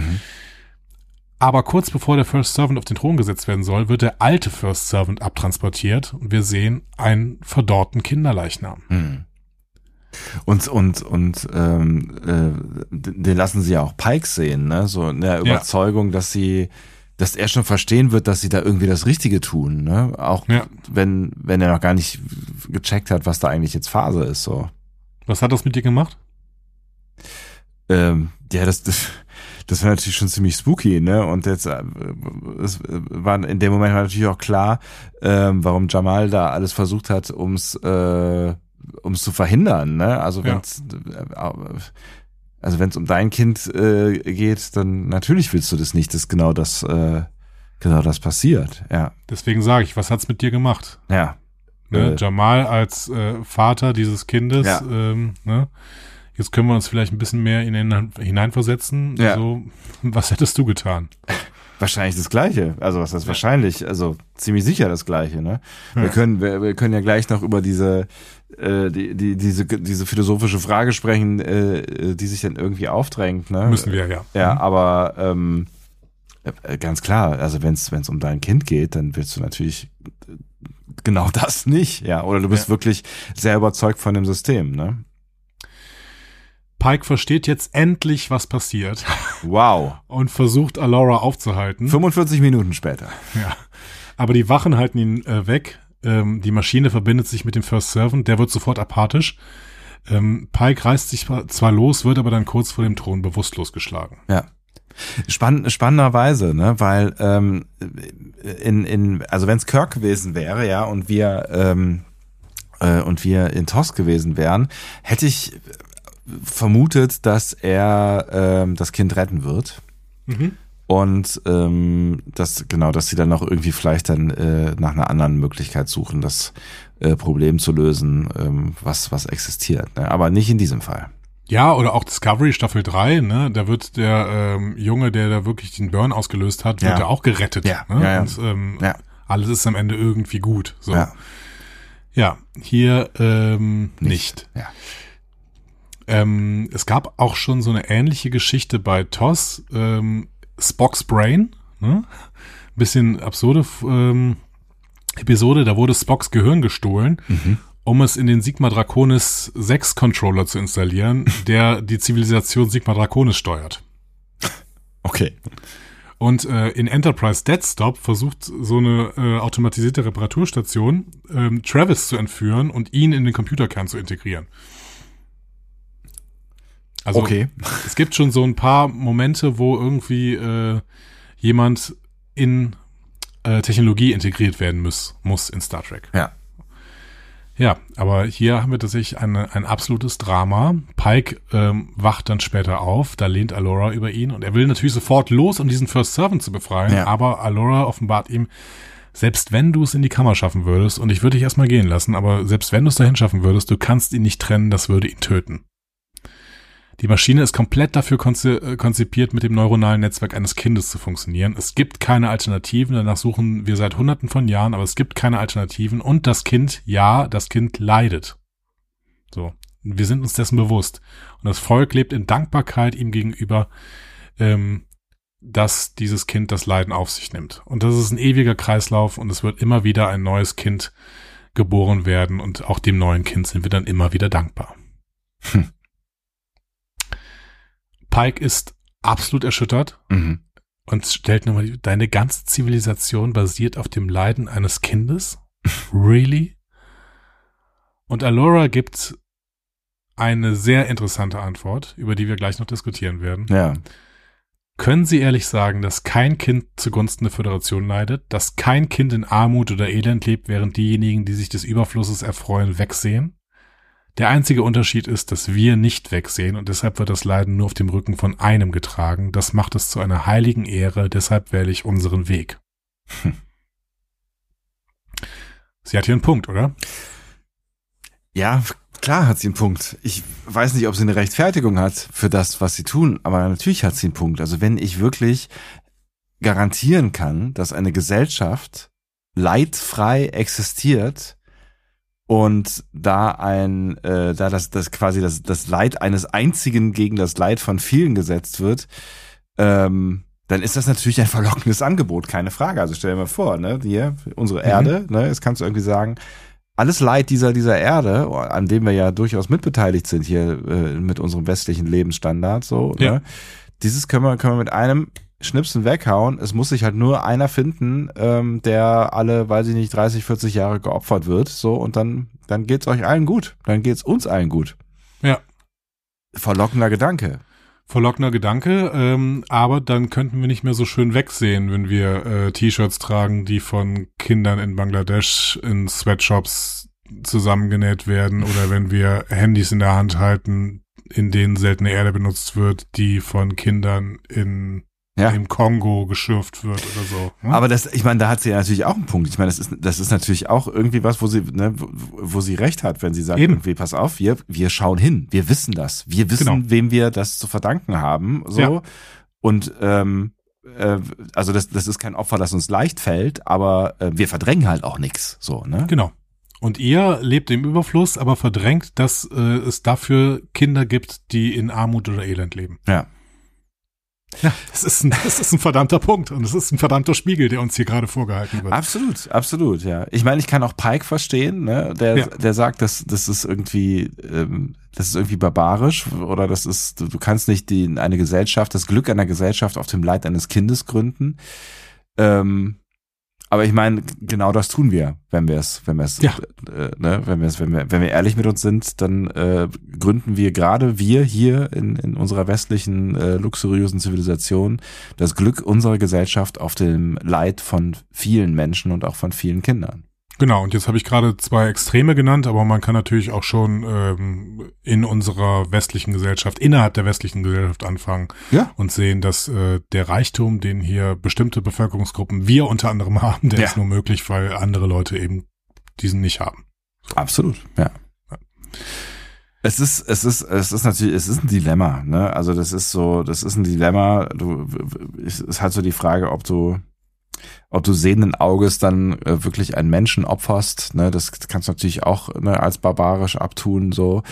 Aber kurz bevor der First Servant auf den Thron gesetzt werden soll, wird der alte First Servant abtransportiert und wir sehen einen verdorrten Kinderleichnam. Mhm. Und, und, und ähm, äh, den lassen sie ja auch Pike sehen, ne? So in der Überzeugung, dass sie, dass er schon verstehen wird, dass sie da irgendwie das Richtige tun, ne? Auch Ja. wenn, wenn er noch gar nicht gecheckt hat, was da eigentlich jetzt Phase ist, so. Was hat das mit dir gemacht? Ähm, ja, das, das, das war natürlich schon ziemlich spooky, ne? Und jetzt äh, es war in dem Moment war natürlich auch klar, ähm, warum Jamal da alles versucht hat, ums äh, ums zu verhindern, ne? Also Ja. wenn's äh, also wenn es um dein Kind äh, geht, dann natürlich willst du das nicht, dass genau das äh, genau das passiert. Ja, Deswegen sage ich, was hat's mit dir gemacht? ja. Ne? Äh. Jamal als äh, Vater dieses Kindes, Ja. ähm, ne? Jetzt können wir uns vielleicht ein bisschen mehr in ihn hineinversetzen. Ja. So, was hättest du getan? Wahrscheinlich das Gleiche. Also was heißt wahrscheinlich? Also ziemlich sicher das Gleiche. Ne? Wir Ja. können wir, wir können ja gleich noch über diese die, die diese diese philosophische Frage sprechen, äh, die sich dann irgendwie aufdrängt. Ne? Müssen wir ja. Ja, aber ähm, äh, ganz klar. Also wenn es um dein Kind geht, dann willst du natürlich äh, genau das nicht. Ja, oder du bist Ja. wirklich sehr überzeugt von dem System. Ne? Pike versteht jetzt endlich, was passiert Wow. und versucht Alora aufzuhalten. 45 Minuten später. Ja. Aber die Wachen halten ihn äh, weg. Ähm, die Maschine verbindet sich mit dem First Servant, der wird sofort apathisch. Ähm, Pike reißt sich zwar los, wird aber dann kurz vor dem Thron bewusstlos geschlagen. Ja. Spann spannenderweise, ne, weil ähm, in, in also wenn es Kirk gewesen wäre, ja, und wir ähm, äh, und wir in TOS gewesen wären, hätte ich vermutet, dass er ähm, das Kind retten wird Mhm. Und ähm, dass genau, dass sie dann noch irgendwie vielleicht dann äh, nach einer anderen Möglichkeit suchen, das äh, Problem zu lösen, ähm, was was existiert, ne? aber nicht in diesem Fall. Ja, oder auch Discovery Staffel 3, ne? Da wird der ähm, Junge, der da wirklich den Burn ausgelöst hat, wird Ja. ja auch gerettet. Ja, ne? ja, ja. Und ähm, Ja. alles ist am Ende irgendwie gut. So. Ja. Ja, hier ähm, nicht. Ja. Ähm, es gab auch schon so eine ähnliche Geschichte bei TOS, ähm, Spock's Brain, ne? Bisschen absurde ähm, Episode, da wurde Spocks Gehirn gestohlen, um es in den Sigma Draconis 6 Controller zu installieren, der die Zivilisation Sigma Draconis steuert. Okay. Und äh, in Enterprise Dead Stop versucht so eine äh, automatisierte Reparaturstation ähm, Travis zu entführen und ihn in den Computerkern zu integrieren. Also okay. es gibt schon so ein paar Momente, wo irgendwie äh, jemand in äh, Technologie integriert werden muss, muss in Star Trek. Ja. Ja, aber hier haben wir tatsächlich eine, ein absolutes Drama. Pike ähm, wacht dann später auf, da lehnt Alora über ihn und er will natürlich sofort los, um diesen First Servant zu befreien, Ja. aber Alora offenbart ihm, selbst wenn du es in die Kammer schaffen würdest, und ich würde dich erstmal gehen lassen, aber selbst wenn du es dahin schaffen würdest, du kannst ihn nicht trennen, das würde ihn töten. Die Maschine ist komplett dafür äh, konzipiert, mit dem neuronalen Netzwerk eines Kindes zu funktionieren. Es gibt keine Alternativen, danach suchen wir seit hunderten von Jahren, aber es gibt keine Alternativen. Und das Kind, ja, das Kind leidet. So, wir sind uns dessen bewusst. Und das Volk lebt in Dankbarkeit ihm gegenüber, ähm, dass dieses Kind das Leiden auf sich nimmt. Und das ist ein ewiger Kreislauf und es wird immer wieder ein neues Kind geboren werden und auch dem neuen Kind sind wir dann immer wieder dankbar. Hm. Pike ist absolut erschüttert Mhm. und stellt nochmal, die- deine ganze Zivilisation basiert auf dem Leiden eines Kindes? Really? Und Alora gibt eine sehr interessante Antwort, über die wir gleich noch diskutieren werden. Ja. Können Sie ehrlich sagen, dass kein Kind zugunsten der Föderation leidet, dass kein Kind in Armut oder Elend lebt, während diejenigen, die sich des Überflusses erfreuen, wegsehen? Der einzige Unterschied ist, dass wir nicht wegsehen und deshalb wird das Leiden nur auf dem Rücken von einem getragen. Das macht es zu einer heiligen Ehre, deshalb wähle ich unseren Weg. Hm. Sie hat hier einen Punkt, oder? Ja, klar hat sie einen Punkt. Ich weiß nicht, ob sie eine Rechtfertigung hat für das, was sie tun, aber natürlich hat sie einen Punkt. Also wenn ich wirklich garantieren kann, dass eine Gesellschaft leidfrei existiert und da ein, äh, da das, das quasi das, das Leid eines einzigen gegen das Leid von vielen gesetzt wird, ähm, dann ist das natürlich ein verlockendes Angebot, keine Frage. Also stell dir mal vor, ne, hier, unsere Erde, ne, jetzt kannst du irgendwie sagen, alles Leid dieser, dieser Erde, an dem wir ja durchaus mitbeteiligt sind hier äh, mit unserem westlichen Lebensstandard, so, Ja. ne? Dieses können wir, können wir mit einem Schnipsen weghauen. Es muss sich halt nur einer finden, ähm, der alle, weiß ich nicht, 30, 40 Jahre geopfert wird, so, und dann, dann geht's euch allen gut. Dann geht's uns allen gut. Ja. Verlockender Gedanke. Verlockender Gedanke, ähm, aber dann könnten wir nicht mehr so schön wegsehen, wenn wir äh, T-Shirts tragen, die von Kindern in Bangladesch in Sweatshops zusammengenäht werden oder wenn wir Handys in der Hand halten, in denen seltene Erde benutzt wird, die von Kindern in Ja. im Kongo geschürft wird oder so. ne? Aber das, ich meine, da hat sie ja natürlich auch einen Punkt. Ich meine, das ist, das ist natürlich auch irgendwie was, wo sie, ne, wo, wo sie recht hat, wenn sie sagt, Eben. irgendwie, pass auf, wir, wir schauen hin, wir wissen das, wir wissen, Genau. wem wir das zu verdanken haben, so. Ja. Und ähm, äh, also das, das ist kein Opfer, das uns leicht fällt, aber äh, wir verdrängen halt auch nichts, so, ne? Genau. Und ihr lebt im Überfluss, aber verdrängt, dass äh, es dafür Kinder gibt, die in Armut oder Elend leben. Ja. Ja, das ist ein, das ist ein verdammter Punkt und es ist ein verdammter Spiegel, der uns hier gerade vorgehalten wird. Absolut, absolut, ja. Ich meine, ich kann auch Pike verstehen, ne? Der, Ja. der sagt, dass das ist irgendwie, ähm, das ist irgendwie barbarisch oder das ist, du, du kannst nicht die, eine Gesellschaft, das Glück einer Gesellschaft auf dem Leid eines Kindes gründen. Ähm, aber ich meine, genau das tun wir, wenn wir es, wenn wir es, Ja. äh, ne, wenn wir es, wenn wir, wenn wir ehrlich mit uns sind, dann äh, gründen wir gerade wir hier in, in unserer westlichen äh, luxuriösen Zivilisation das Glück unserer Gesellschaft auf dem Leid von vielen Menschen und auch von vielen Kindern. Genau, und jetzt habe ich gerade zwei Extreme genannt, aber man kann natürlich auch schon ähm, in unserer westlichen Gesellschaft, innerhalb der westlichen Gesellschaft anfangen Ja. und sehen, dass äh, der Reichtum, den hier bestimmte Bevölkerungsgruppen, wir unter anderem haben, der Ja. ist nur möglich, weil andere Leute eben diesen nicht haben. Absolut, ja. Es ist, es ist, es ist natürlich, es ist ein Dilemma, ne? Also das ist so, das ist ein Dilemma. Du, es ist halt so die Frage, ob du, ob du sehenden Auges dann äh, wirklich einen Menschen opferst, ne? Das kannst du natürlich auch ne, als barbarisch abtun, so.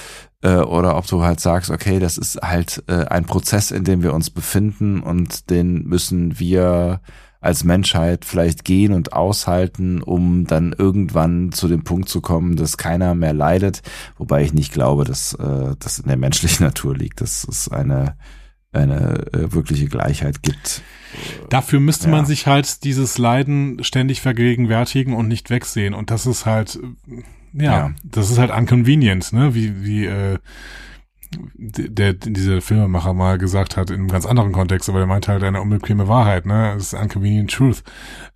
Äh, oder ob du halt sagst, okay, das ist halt äh, ein Prozess, in dem wir uns befinden und den müssen wir als Menschheit vielleicht gehen und aushalten, um dann irgendwann zu dem Punkt zu kommen, dass keiner mehr leidet. Wobei ich nicht glaube, dass äh, das in der menschlichen Natur liegt, dass es eine, eine äh, wirkliche Gleichheit gibt. Dafür müsste Ja. man sich halt dieses Leiden ständig vergegenwärtigen und nicht wegsehen. Und das ist halt, äh, ja, Ja. das ist halt inconvenient, ne? Wie, wie, äh, der, dieser Filmemacher mal gesagt hat, in einem ganz anderen Kontext, aber der meint halt eine unbequeme Wahrheit, ne? Es ist inconvenient truth.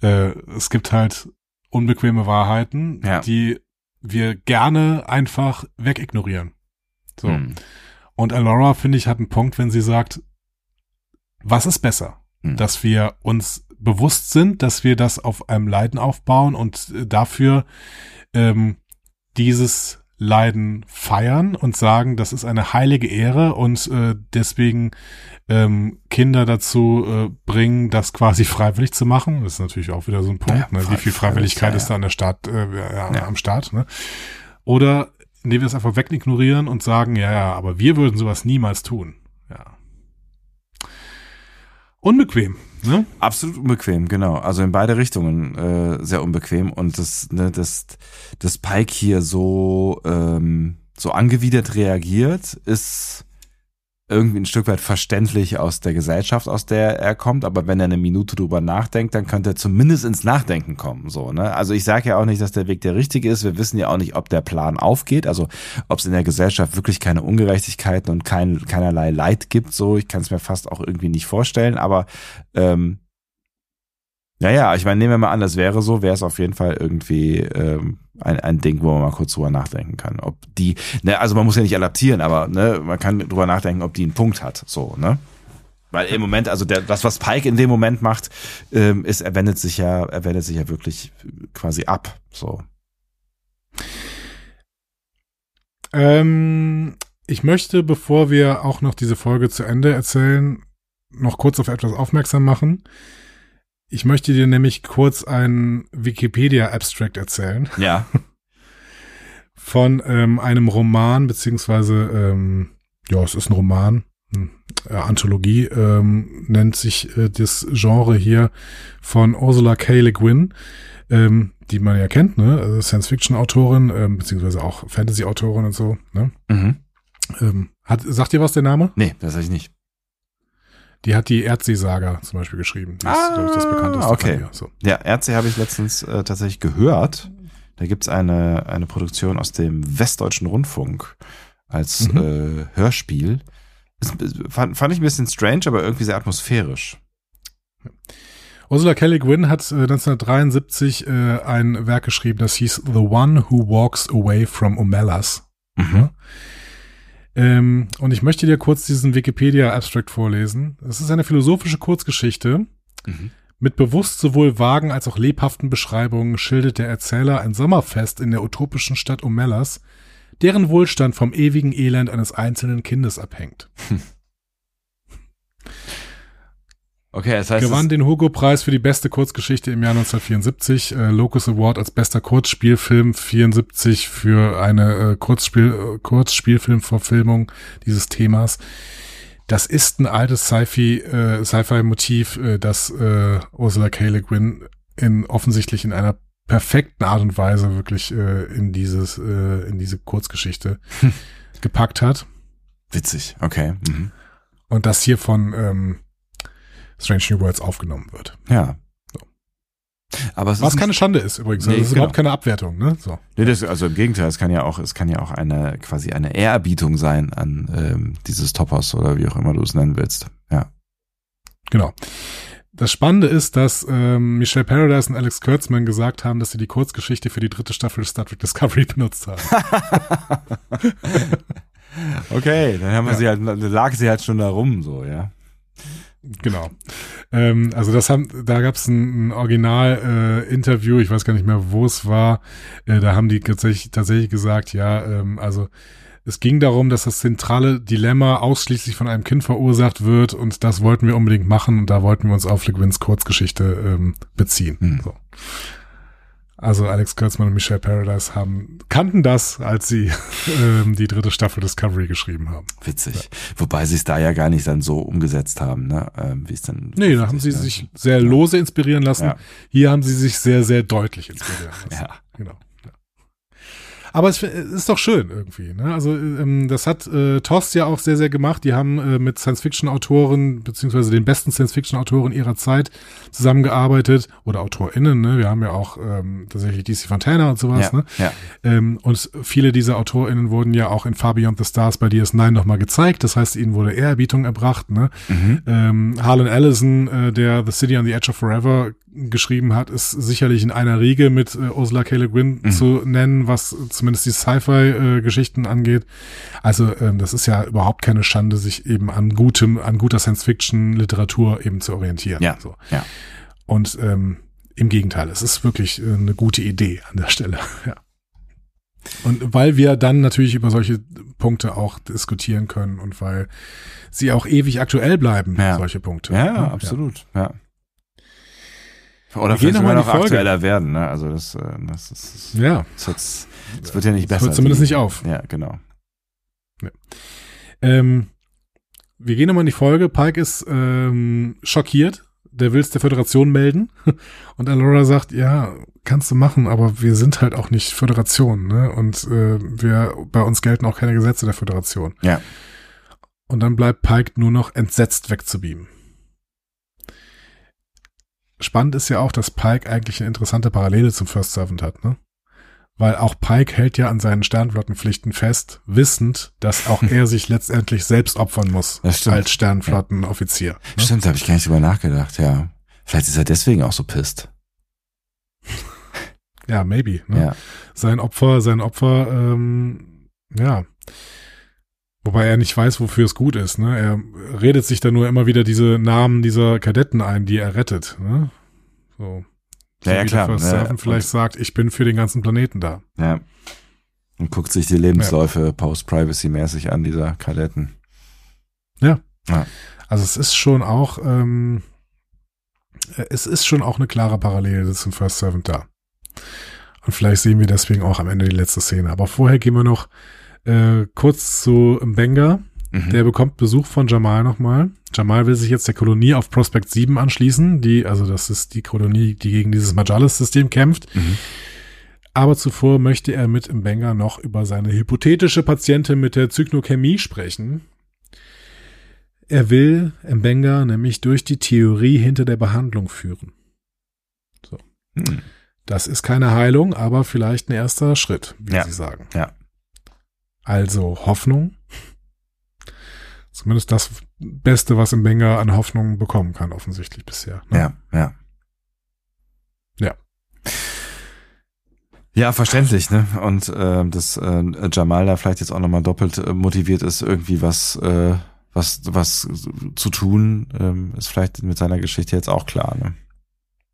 Äh, es gibt halt unbequeme Wahrheiten, Ja. die wir gerne einfach wegignorieren. So. Hm. Und Alora, finde ich, hat einen Punkt, wenn sie sagt, was ist besser? Hm. Dass wir uns bewusst sind, dass wir das auf einem Leiden aufbauen und äh, dafür ähm, dieses Leiden feiern und sagen, das ist eine heilige Ehre und äh, deswegen ähm, Kinder dazu äh, bringen, das quasi freiwillig zu machen. Das ist natürlich auch wieder so ein Punkt. Ja, ne? Wie viel freiwillig, Freiwilligkeit ja, ist da an der Start, äh, ja, am Start? Ne? Oder indem wir es einfach wegignorieren und sagen, ja, ja, aber wir würden sowas niemals tun. Ja. Unbequem, ne? Absolut unbequem, genau. Also in beide Richtungen äh, sehr unbequem. Und das, ne, das, das Pike hier so, ähm, so angewidert reagiert, ist irgendwie ein Stück weit verständlich aus der Gesellschaft, aus der er kommt. Aber wenn er eine Minute drüber nachdenkt, dann könnte er zumindest ins Nachdenken kommen. So, ne? Also ich sage ja auch nicht, dass der Weg der richtige ist. Wir wissen ja auch nicht, ob der Plan aufgeht. Also ob es in der Gesellschaft wirklich keine Ungerechtigkeiten und kein, keinerlei Leid gibt. So, ich kann es mir fast auch irgendwie nicht vorstellen. Aber ähm, naja, ich meine, nehmen wir mal an, das wäre so, wäre es auf jeden Fall irgendwie ähm, ein, ein Ding, wo man mal kurz drüber nachdenken kann. Ob die, ne, also man muss ja nicht adaptieren, aber ne, man kann drüber nachdenken, ob die einen Punkt hat. So, ne? Weil im Moment, also der, das, was Pike in dem Moment macht, ähm, ist, er wendet sich ja, er wendet sich ja wirklich quasi ab. So. Ähm, ich möchte, bevor wir auch noch diese Folge zu Ende erzählen, noch kurz auf etwas aufmerksam machen. Ich möchte dir nämlich kurz einen Wikipedia-Abstract erzählen Ja. von ähm, einem Roman, beziehungsweise, ähm, ja, es ist ein Roman, hm, äh, Anthologie, ähm, nennt sich äh, das Genre hier von Ursula K. Le Guin, ähm, die man ja kennt, ne, also Science-Fiction-Autorin, ähm, beziehungsweise auch Fantasy-Autorin und so, ne. Mhm. Ähm, hat, sagt dir was der Name? Nee, das sag ich nicht. Die hat die Erdsee-Saga zum Beispiel geschrieben. Die ist, Ah, glaube ich, das bekannteste okay. von ihr. So. Ja, Ärzte habe ich letztens äh, tatsächlich gehört. Da gibt's eine, eine Produktion aus dem Westdeutschen Rundfunk als Mhm. äh, Hörspiel. Ist, fand, fand ich ein bisschen strange, aber irgendwie sehr atmosphärisch. Ursula Kelly Gwynn hat äh, 1973 äh, ein Werk geschrieben, das hieß The One Who Walks Away from Omelas. Mhm. Ähm, und ich möchte dir kurz diesen Wikipedia-Abstract vorlesen. Es ist eine philosophische Kurzgeschichte. Mhm. Mit bewusst sowohl vagen als auch lebhaften Beschreibungen schildert der Erzähler ein Sommerfest in der utopischen Stadt Omelas, deren Wohlstand vom ewigen Elend eines einzelnen Kindes abhängt. Okay, das heißt, Gewann den Hugo-Preis für die beste Kurzgeschichte im Jahr 1974, äh, Locus Award als bester Kurzspielfilm 74 für eine äh, Kurzspiel, äh, Kurzspielfilmverfilmung dieses Themas. Das ist ein altes Sci-Fi, äh, Sci-Fi-Motiv, äh, das äh, Ursula K. Le Guin in offensichtlich in einer perfekten Art und Weise wirklich äh, in dieses, äh, in diese Kurzgeschichte gepackt hat. witzig. Okay. Mhm. Und das hier von ähm, Strange New Worlds aufgenommen wird. Ja. Aber es Was ist keine Schande ist übrigens. Nee, das ist genau. überhaupt keine Abwertung, ne? So. Nee, das, also im Gegenteil, es kann ja auch, es kann ja auch eine quasi eine Ehrerbietung sein an ähm, dieses Topos oder wie auch immer du es nennen willst. Ja. Genau. Das Spannende ist, dass ähm, Michelle Paradise und Alex Kurtzman gesagt haben, dass sie die Kurzgeschichte für die dritte Staffel Star Trek Discovery benutzt haben. Okay, dann haben wir Ja. sie halt, dann lag sie halt schon da rum, so, ja. Genau. Ähm, also das haben, da gab es ein, ein Original-Interview, ich weiß gar nicht mehr, wo es war. Äh, da haben die tatsächlich, tatsächlich gesagt, ja, ähm, also es ging darum, dass das zentrale Dilemma ausschließlich von einem Kind verursacht wird und das wollten wir unbedingt machen und da wollten wir uns auf Le Guins Kurzgeschichte ähm, beziehen. Hm. So. Also Alex Kurtzman und Michelle Paradise haben kannten das, als sie ähm, die dritte Staffel Discovery geschrieben haben. Witzig. Wobei sie es da ja gar nicht dann so umgesetzt haben, ne? Ähm, wie es dann. Nee, da haben sie sich sehr lose inspirieren lassen. Ja. Hier haben sie sich sehr, sehr deutlich inspirieren lassen. Ja. Genau. Aber es ist doch schön irgendwie. Ne? Also ähm, das hat äh, Tost ja auch sehr, sehr gemacht. Die haben äh, mit Science-Fiction-Autoren beziehungsweise den besten Science-Fiction-Autoren ihrer Zeit zusammengearbeitet oder AutorInnen. Ne? Wir haben ja auch ähm, tatsächlich DC Fontana und sowas. Ja, ne? ja. Ähm, und viele dieser AutorInnen wurden ja auch in Far Beyond the Stars bei DS9 nochmal gezeigt. Das heißt, ihnen wurde Ehrerbietung erbracht. Ne? Mhm. Ähm, Harlan Ellison, äh, der The City on the Edge of Forever geschrieben hat, ist sicherlich in einer Riege mit äh, Ursula K. Le Guin Mhm. zu nennen, was zumindest die Sci-Fi-Geschichten angeht. Also ähm, das ist ja überhaupt keine Schande, sich eben an gutem, an guter Science-Fiction-Literatur eben zu orientieren. Ja, So. ja. Und ähm, im Gegenteil, es ist wirklich äh, eine gute Idee an der Stelle. ja. Und weil wir dann natürlich über solche Punkte auch diskutieren können und weil sie auch ewig aktuell bleiben, Ja. solche Punkte. Ja, Ja, absolut. Ja. Oder Wir vielleicht noch sogar Folge. aktueller werden, ne? Also das, äh, das ist, Ja, das, das wird ja nicht das besser. hört zumindest nicht auf. Ja, genau. Ähm, wir gehen nochmal in die Folge. Pike ist ähm, schockiert. Der will es der Föderation melden. Und Alora sagt, ja, kannst du machen, aber wir sind halt auch nicht Föderation, ne? Und äh, wir, bei uns gelten auch keine Gesetze der Föderation. Ja. Und dann bleibt Pike nur noch entsetzt wegzubeamen. Spannend ist ja auch, dass Pike eigentlich eine interessante Parallele zum First Servant hat, ne? Weil auch Pike hält ja an seinen Sternflottenpflichten fest, wissend, dass auch er sich letztendlich selbst opfern muss als Sternflottenoffizier. Ne? Stimmt, da habe ich gar nicht drüber nachgedacht, ja. Vielleicht ist er deswegen auch so pisst. Ja, maybe. Ne? Ja. Sein Opfer, sein Opfer, ähm, ja. Wobei er nicht weiß, wofür es gut ist. Ne? Er redet sich da nur immer wieder diese Namen dieser Kadetten ein, die er rettet. Ne? So. Ja, ja, klar. Ja, Servant vielleicht sagt, ich bin für den ganzen Planeten da. Ja. Und guckt sich die Lebensläufe post-privacy-mäßig an, dieser Kadetten. Also es ist schon auch, ähm, äh, es ist schon auch eine klare Parallele zum First Servant da. Und vielleicht sehen wir deswegen auch am Ende die letzte Szene. Aber vorher gehen wir noch äh, kurz zu Benga. Mhm. Der bekommt Besuch von Jamal nochmal. Jamal will sich jetzt der Kolonie auf Prospect 7 anschließen, die, also das ist die Kolonie, die gegen dieses Majalis-System kämpft. Mhm. Aber zuvor möchte er mit Mbenga noch über seine hypothetische Patientin mit der Zygnochemie sprechen. Er will Mbenga nämlich durch die Theorie hinter der Behandlung führen. Mhm. Das ist keine Heilung, aber vielleicht ein erster Schritt, wie Ja. Sie sagen. Ja. Also Hoffnung. Zumindest das Beste, was Mbenga an Hoffnung bekommen kann, offensichtlich bisher. ne? Ja, ja. Ja. Ja, verständlich, ne? Und äh, dass äh, Jamal da vielleicht jetzt auch nochmal doppelt äh, motiviert ist, irgendwie was, äh, was, was zu tun, ähm, ist vielleicht mit seiner Geschichte jetzt auch klar, ne?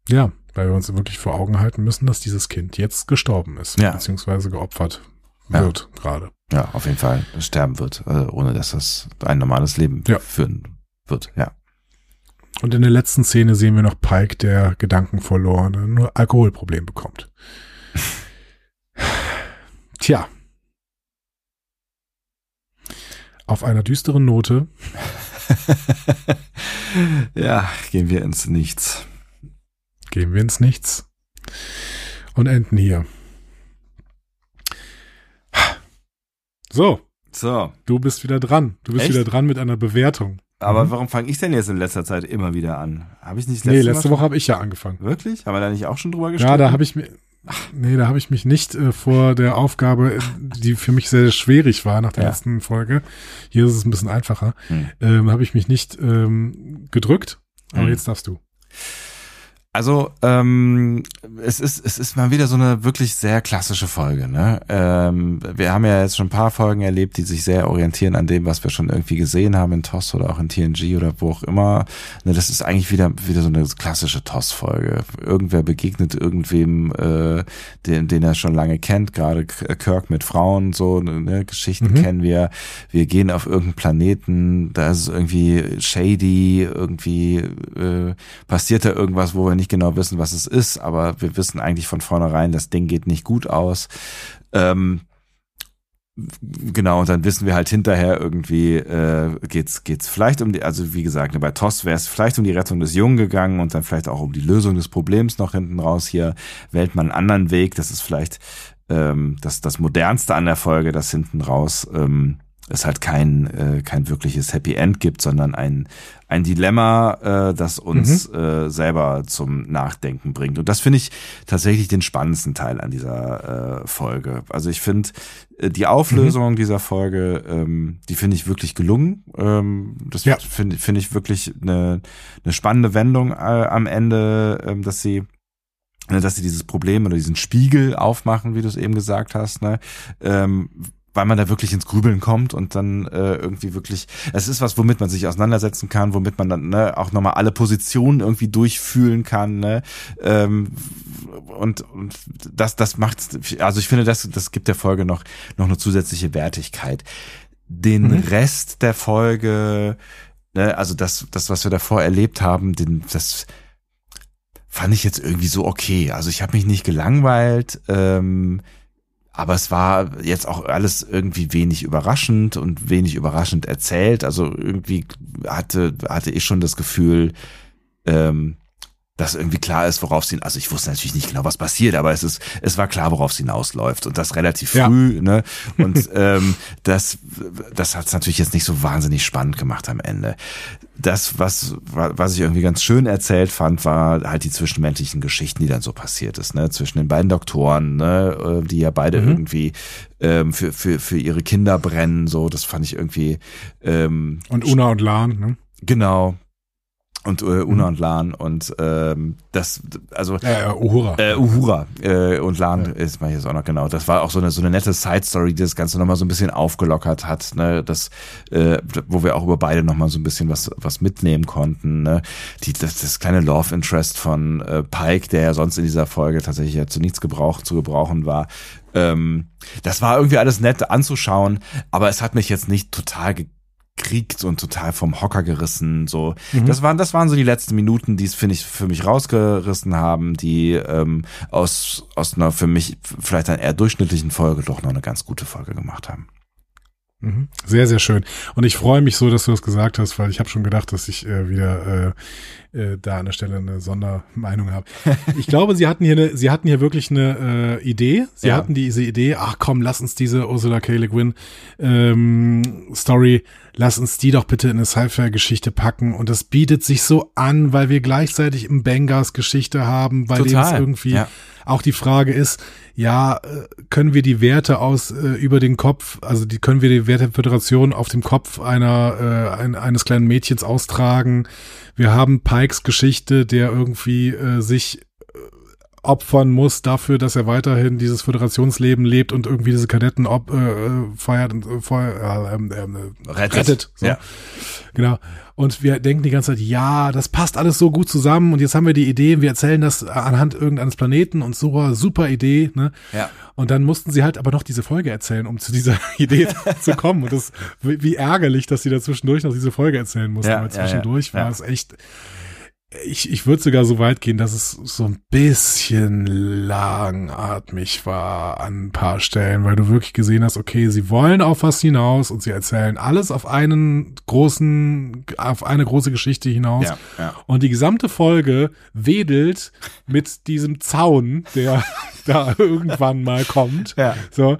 Ja, weil wir uns wirklich vor Augen halten müssen, dass dieses Kind jetzt gestorben ist, Ja. beziehungsweise geopfert Ja. wird gerade. Ja, auf jeden Fall sterben wird, äh, ohne dass das ein normales Leben Ja. führen wird, ja. Und in der letzten Szene sehen wir noch Pike, der Gedanken verloren, nur Alkoholproblem bekommt. Tja. Auf einer düsteren Note ja, gehen wir ins Nichts. gehen wir ins Nichts und enden hier. So, So, du bist wieder dran. Du bist Echt? wieder dran mit einer Bewertung. aber Mhm. warum fange ich denn jetzt in letzter Zeit immer wieder an? Habe ich nicht Nee, letzte, letzte Mal Woche habe ich ja angefangen. Wirklich? Haben wir da nicht auch schon drüber gesprochen? Ja, da habe ich mir, ach, nee, da habe ich mich nicht äh, vor der Aufgabe, äh, die für mich sehr schwierig war nach der Ja. letzten Folge. Hier ist es ein bisschen einfacher. Hm. Ähm, habe ich mich nicht ähm, gedrückt. Aber Hm. jetzt darfst du. Also, ähm, es ist, es ist mal wieder so eine wirklich sehr klassische Folge, ne? Ähm, wir haben ja jetzt schon ein paar Folgen erlebt, die sich sehr orientieren an dem, was wir schon irgendwie gesehen haben in TOS oder auch in TNG oder wo auch immer. Ne, das ist eigentlich wieder, wieder so eine klassische TOS-Folge. Irgendwer begegnet irgendwem, äh, den, den er schon lange kennt, gerade K- Kirk mit Frauen, so, ne, Geschichten Mhm. kennen wir. Wir gehen auf irgendeinen Planeten, da ist es irgendwie shady, irgendwie äh, passiert da irgendwas, wo wir nicht genau wissen, was es ist, aber wir wissen eigentlich von vornherein, das Ding geht nicht gut aus. Ähm, genau, und dann wissen wir halt hinterher irgendwie, äh, geht's, geht's vielleicht um die, also wie gesagt, ne, bei TOS wäre es vielleicht um die Rettung des Jungen gegangen und dann vielleicht auch um die Lösung des Problems noch hinten raus. Hier wählt man einen anderen Weg, das ist vielleicht ähm, das, das modernste an der Folge, das hinten raus ähm, es halt kein, äh, kein wirkliches Happy End gibt, sondern ein, ein Dilemma, äh, das uns mhm. äh, selber zum Nachdenken bringt. Und das finde ich tatsächlich den spannendsten Teil an dieser äh, Folge. Also ich finde äh, die Auflösung mhm. dieser Folge, ähm, die finde ich wirklich gelungen. Ähm, das ja. finde finde ich wirklich eine, eine spannende Wendung äh, am Ende, äh, dass sie ne, dass sie dieses Problem oder diesen Spiegel aufmachen, wie du es eben gesagt hast, ne? ähm, weil man da wirklich ins Grübeln kommt und dann äh, irgendwie wirklich, es ist was, womit man sich auseinandersetzen kann, womit man dann ne, auch nochmal alle Positionen irgendwie durchfühlen kann. Ne? Ähm, und, und das, das macht, also ich finde, das, das gibt der Folge noch, noch eine zusätzliche Wertigkeit. Den mhm. Rest der Folge, ne, also das, das, was wir davor erlebt haben, den, das fand ich jetzt irgendwie so okay. Also ich habe mich nicht gelangweilt. Ähm, aber es war jetzt auch alles irgendwie wenig überraschend und wenig überraschend erzählt. Also irgendwie hatte, hatte ich schon das Gefühl, ähm, dass irgendwie klar ist, worauf sie, also ich wusste natürlich nicht genau, was passiert, aber es ist, es war klar, worauf sie hinausläuft und das relativ früh, ja. ne? Und ähm, das, das hat es natürlich jetzt nicht so wahnsinnig spannend gemacht am Ende. Das, was, was ich irgendwie ganz schön erzählt fand, war halt die zwischenmenschlichen Geschichten, die dann so passiert ist, ne? Zwischen den beiden Doktoren, ne? Äh, die ja beide mhm. irgendwie ähm, für, für, für ihre Kinder brennen, so, das fand ich irgendwie. Ähm, und Una und Lan, ne? Genau, und äh, Una und Lan und ähm, das also äh, Uhura. äh, Uhura äh, und Lan ja. ist mal jetzt auch noch genau. Das war auch so eine so eine nette Side Story die das Ganze nochmal so ein bisschen aufgelockert hat ne? Das äh, wo wir auch über beide nochmal so ein bisschen was was mitnehmen konnten ne? Die das, das kleine Love Interest von äh, Pike der ja sonst in dieser Folge tatsächlich ja zu nichts gebraucht zu gebrauchen war. Ähm, das war irgendwie alles nett anzuschauen aber es hat mich jetzt nicht total gekriegt und total vom Hocker gerissen. So, mhm. das waren das waren so die letzten Minuten, die es finde ich für mich rausgerissen haben, die ähm, aus aus einer für mich vielleicht einer eher durchschnittlichen Folge doch noch eine ganz gute Folge gemacht haben. Mhm. Sehr, sehr schön. Und ich freue mich so, dass du das gesagt hast, weil ich habe schon gedacht, dass ich äh, wieder äh, äh, da an der Stelle eine Sondermeinung habe. Ich glaube, sie hatten hier eine, sie hatten hier wirklich eine äh, Idee. Sie ja. hatten diese Idee, ach komm, lass uns diese Ursula K. Le Guin ähm, Story, lass uns die doch bitte in eine Sci-Fi-Geschichte packen. Und das bietet sich so an, weil wir gleichzeitig im Bengals Geschichte haben, bei dem es irgendwie ja. auch die Frage ist, ja, äh, können wir die Werte aus äh, über den Kopf, also die können wir die Werteföderation auf dem Kopf einer äh, ein, eines kleinen Mädchens austragen. Wir haben Pikes Geschichte, der irgendwie äh, sich äh, opfern muss dafür, dass er weiterhin dieses Föderationsleben lebt und irgendwie diese Kadetten ob, äh, feiert und äh, feuer, äh, äh, rettet. rettet so. Ja. Genau. Und wir denken die ganze Zeit, ja, das passt alles so gut zusammen und jetzt haben wir die Idee, wir erzählen das anhand irgendeines Planeten und so, super Idee, ne? Ja. Und dann mussten sie halt aber noch diese Folge erzählen, um zu dieser Idee zu kommen. Und das, wie ärgerlich, dass sie da zwischendurch noch diese Folge erzählen mussten, ja, weil zwischendurch ja, ja. war es echt, ich, ich würde sogar so weit gehen, dass es so ein bisschen langatmig war an ein paar Stellen, weil du wirklich gesehen hast, okay, sie wollen auf was hinaus und sie erzählen alles auf einen großen, auf eine große Geschichte hinaus. Ja, ja. Und die gesamte Folge wedelt mit diesem Zaun, der da irgendwann mal kommt. Ja. So.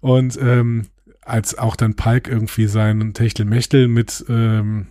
Und ähm, als auch dann Pike irgendwie seinen Techtelmechtel mit ähm,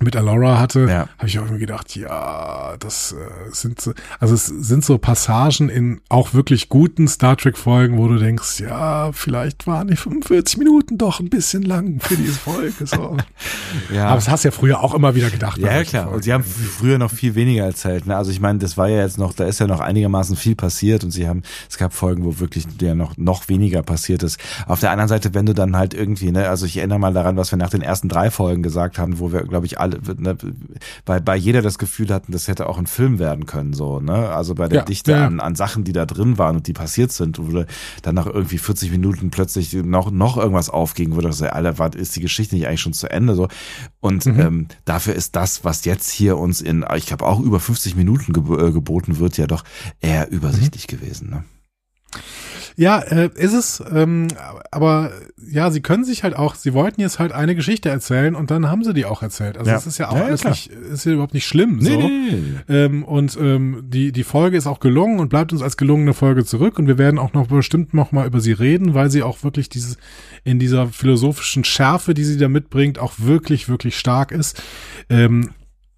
mit Alora hatte, ja. habe ich auch irgendwie gedacht, ja, das äh, sind so, also es sind so Passagen in auch wirklich guten Star Trek Folgen, wo du denkst, ja, vielleicht waren die 45 Minuten doch ein bisschen lang für diese Folge. So. ja. Aber das hast du ja früher auch immer wieder gedacht. Ja, klar. Folgen. Und sie haben früher noch viel weniger erzählt. Ne? Also ich meine, das war ja jetzt noch, da ist ja noch einigermaßen viel passiert und sie haben, es gab Folgen, wo wirklich ja noch noch weniger passiert ist. Auf der anderen Seite, wenn du dann halt irgendwie, ne, also ich erinnere mal daran, was wir nach den ersten drei Folgen gesagt haben, wo wir, glaube ich, alle ne, bei, bei jeder das Gefühl hatten, das hätte auch ein Film werden können, so, ne? Also bei der ja, Dichte ja. An, an Sachen, die da drin waren und die passiert sind, wo dann nach irgendwie 40 Minuten plötzlich noch, noch irgendwas aufging, wo du sagst, Alter, was ist die Geschichte nicht eigentlich schon zu Ende, so? Und mhm. ähm, dafür ist das, was jetzt hier uns in, ich glaube auch über 50 Minuten geb äh, geboten wird, ja doch eher übersichtlich mhm. gewesen, ne? Ja, äh, ist es, ähm, aber ja, sie können sich halt auch, sie wollten jetzt halt eine Geschichte erzählen und dann haben sie die auch erzählt. Also Ja. es ist ja auch Ja, ja, alles nicht, ist ja überhaupt nicht schlimm. so. Ähm, und ähm, die, die Folge ist auch gelungen und bleibt uns als gelungene Folge zurück. Und wir werden auch noch bestimmt noch mal über sie reden, weil sie auch wirklich dieses in dieser philosophischen Schärfe, die sie da mitbringt, auch wirklich, wirklich stark ist. Ähm,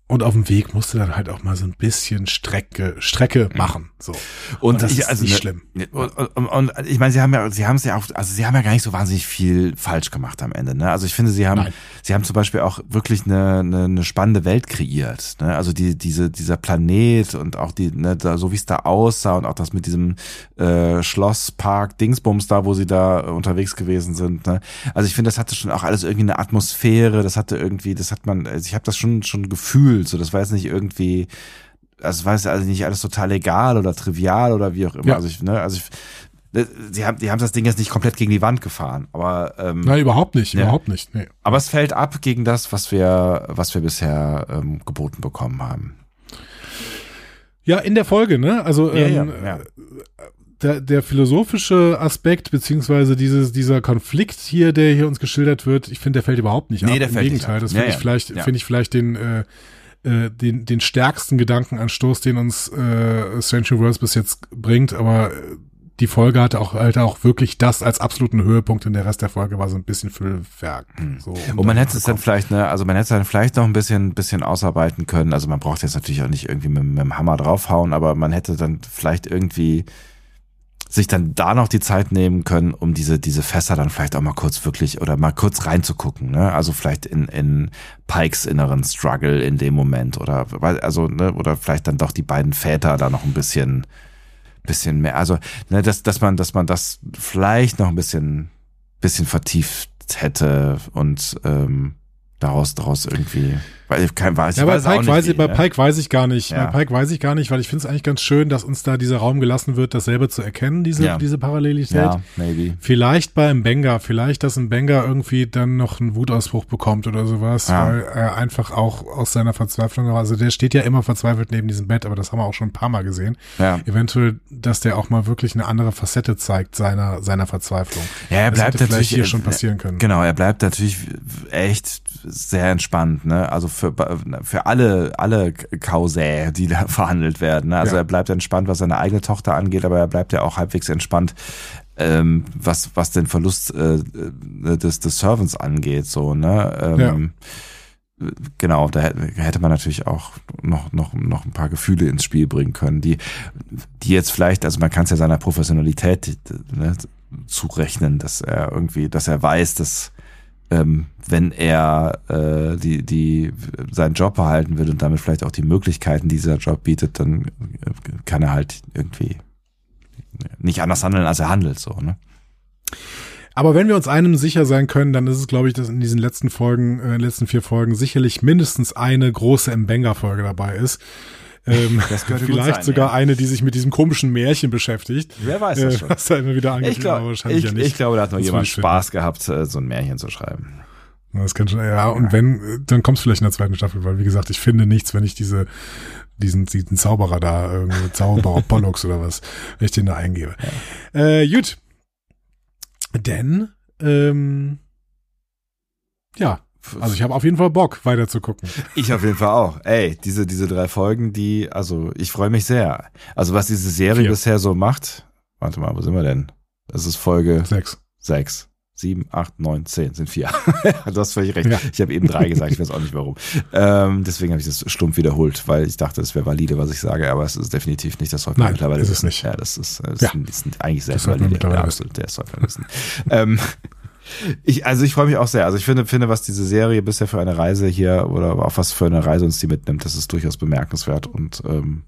und auf dem Weg musste dann halt auch mal so ein bisschen Strecke, Strecke machen. So. Und, das ich, ist also nicht ne- schlimm. ne- Und, und, und ich meine, sie haben ja, sie haben es ja auch, also sie haben ja gar nicht so wahnsinnig viel falsch gemacht am Ende. Ne? Also ich finde, sie haben, Nein. sie haben zum Beispiel auch wirklich eine, eine, eine spannende Welt kreiert. Ne? Also die, diese, dieser Planet und auch die, ne, da, so wie es da aussah und auch das mit diesem äh, Schlosspark Dingsbums da, wo sie da äh, unterwegs gewesen sind. Ne? Also ich finde, das hatte schon auch alles irgendwie eine Atmosphäre. Das hatte irgendwie, das hat man, also ich habe das schon schon gefühlt. So, das war jetzt nicht irgendwie also es war jetzt also nicht alles total egal oder trivial oder wie auch immer. Ja. Also ich, ne, also ich, sie haben, die haben das Ding jetzt nicht komplett gegen die Wand gefahren, aber ähm, Nein, überhaupt nicht, Ja. überhaupt nicht. Nee. aber es fällt ab gegen das, was wir, was wir bisher ähm, geboten bekommen haben. Ja, in der Folge, ne? Also Ja, ähm, ja. Der, der philosophische Aspekt, beziehungsweise dieses, dieser Konflikt hier, der hier uns geschildert wird, ich finde, der fällt überhaupt nicht Nee, ab. der Im fällt nicht Gegenteil, ab. das finde ich vielleicht, finde ich vielleicht den, äh, äh, den, den stärksten Gedankenanstoß, den uns äh, Strange New Worlds bis jetzt bringt, aber äh, die Folge hatte auch halt auch wirklich das als absoluten Höhepunkt und der Rest der Folge war so ein bisschen Füllwerk. So, um Und man hätte es dann vielleicht, ne, also man hätte es dann vielleicht noch ein bisschen, bisschen ausarbeiten können. Also man braucht jetzt natürlich auch nicht irgendwie mit, mit dem Hammer draufhauen, aber man hätte dann vielleicht irgendwie sich dann da noch die Zeit nehmen können, um diese, diese Fässer dann vielleicht auch mal kurz wirklich oder mal kurz reinzugucken, ne? Also vielleicht in, in Pikes inneren Struggle in dem Moment oder, weil- also, ne, oder vielleicht dann doch die beiden Väter da noch ein bisschen, bisschen mehr, also, ne, dass, dass man, dass man das vielleicht noch ein bisschen, bisschen vertieft hätte und, ähm, daraus, daraus irgendwie, weil ich kein, weiß, Ja, ich bei weiß Pike, weiß ich, wie, bei ne? Pike weiß ich gar nicht. Ja. Bei Pike weiß ich gar nicht, weil ich finde es eigentlich ganz schön, dass uns da dieser Raum gelassen wird, das selber zu erkennen, diese, Ja. diese Parallelität. Ja, maybe. Vielleicht bei Mbenga, vielleicht, dass Mbenga irgendwie dann noch einen Wutausbruch bekommt oder sowas, Ja. weil er einfach auch aus seiner Verzweiflung, also der steht ja immer verzweifelt neben diesem Bett, aber das haben wir auch schon ein paar Mal gesehen. Ja. Eventuell, dass der auch mal wirklich eine andere Facette zeigt seiner, seiner Verzweiflung. Ja, er bleibt natürlich hier schon passieren können. Genau, er bleibt natürlich echt sehr entspannt, ne? Also für für alle alle Kausä, die da verhandelt werden. Ne? Also Ja. er bleibt entspannt, was seine eigene Tochter angeht, aber er bleibt ja auch halbwegs entspannt, ähm, was was den Verlust äh, äh, des des Servants angeht, so ne. Ähm, Genau, da hätte- hätte man natürlich auch noch, noch, noch ein paar Gefühle ins Spiel bringen können, die, die jetzt vielleicht, also man kann es ja seiner Professionalität ne, zurechnen, dass er irgendwie, dass er weiß, dass ähm, wenn er äh, die, die seinen Job behalten will und damit vielleicht auch die Möglichkeiten, die dieser Job bietet, dann äh, kann er halt irgendwie nicht anders handeln, als er handelt, so, ne? Aber wenn wir uns einem sicher sein können, dann ist es, glaube ich, dass in diesen letzten Folgen, äh, letzten vier Folgen sicherlich mindestens eine große Mbenga-Folge dabei ist. Ähm, Das könnte gut vielleicht sogar ja. eine, die sich mit diesem komischen Märchen beschäftigt. Wer weiß Äh, das schon. was da immer wieder angeht, Ich, glaub, aber wahrscheinlich ich, ja nicht. ich glaube, da hat noch Das jemand Spaß gehabt, äh, so ein Märchen zu schreiben. Das kann schon, ja, und wenn, äh, dann kommt es vielleicht in der zweiten Staffel, weil wie gesagt, ich finde nichts, wenn ich diese, diesen, diesen Zauberer da, irgendwie Zauberer Pollux oder was, wenn ich den da eingebe. Äh, gut. Denn, ähm, ja, also ich habe auf jeden Fall Bock, weiter zu gucken. Ich auf jeden Fall auch. Ey, diese, diese drei Folgen, die, also ich freue mich sehr. Also was diese Serie Vier. bisher so macht, warte mal, wo sind wir denn? Das ist Folge Sechs. sechs, sieben, acht, neun, zehn, sind vier. du hast völlig recht. Ja. Ich habe eben drei gesagt, ich weiß auch nicht warum. Ähm, deswegen habe ich das stumpf wiederholt, weil ich dachte, es wäre valide, was ich sage, aber es ist definitiv nicht. Das Nein, mittlerweile ist es nicht. Ja, das ist, das Ja. ist, ist eigentlich sehr valide. Ja, absolut, der sollte man wissen. ähm, ich, also ich freue mich auch sehr. Also ich finde, finde, was diese Serie bisher für eine Reise hier oder auf was für eine Reise uns die mitnimmt, das ist durchaus bemerkenswert. Und ähm,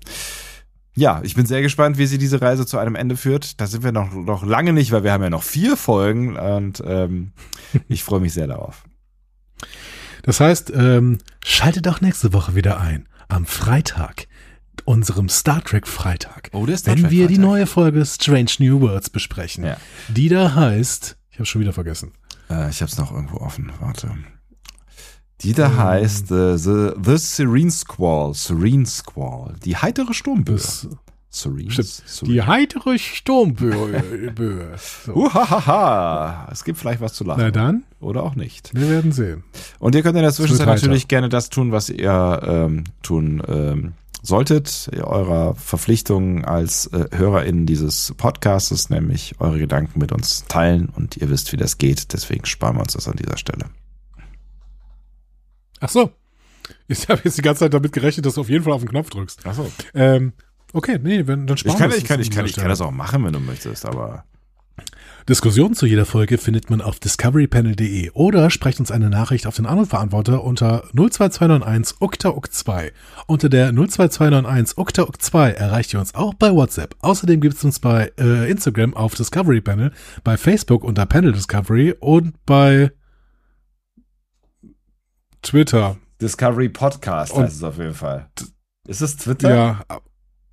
ja, ich bin sehr gespannt, wie sie diese Reise zu einem Ende führt. Da sind wir noch, noch lange nicht, weil wir haben ja noch vier Folgen und ähm, ich freue mich sehr darauf. Das heißt, ähm, schaltet auch nächste Woche wieder ein. Am Freitag, unserem Star Trek Freitag. Oh, der Star wenn Trek wir die Freitag. neue Folge Strange New Worlds besprechen. Ja. Die da heißt, ich habe schon wieder vergessen. Äh, ich habe es noch irgendwo offen. Warte. Die da heißt äh, the, the Serene Squall. Serene Squall. Die heitere Sturmböe. Serene. Stimmt. Die heitere Sturmböe. so. Uhahaha. Es gibt vielleicht was zu lachen. Na dann. Oder auch nicht. Wir werden sehen. Und ihr könnt in der Zwischenzeit natürlich gerne das tun, was ihr ähm, tun ähm, solltet, eurer Verpflichtung als äh, HörerInnen dieses Podcasts, nämlich eure Gedanken mit uns teilen und ihr wisst, wie das geht. Deswegen sparen wir uns das an dieser Stelle. Ach so. Ich habe jetzt die ganze Zeit damit gerechnet, dass du auf jeden Fall auf den Knopf drückst. Ach so. Ähm, okay, nee, wenn, dann sparen ich kann, wir ich kann, ich kann, ich kann das auch machen, wenn du möchtest, aber Diskussionen zu jeder Folge findet man auf discoverypanel.de oder sprecht uns eine Nachricht auf den Anrufverantworter unter 02291 ukta 2 Unter der 02291 ukta 2 erreicht ihr uns auch bei WhatsApp. Außerdem gibt es uns bei äh, Instagram auf Discovery Panel, bei Facebook unter Panel Discovery und bei Twitter. Discovery Podcast heißt es auf jeden Fall. Ist es Twitter? Ja,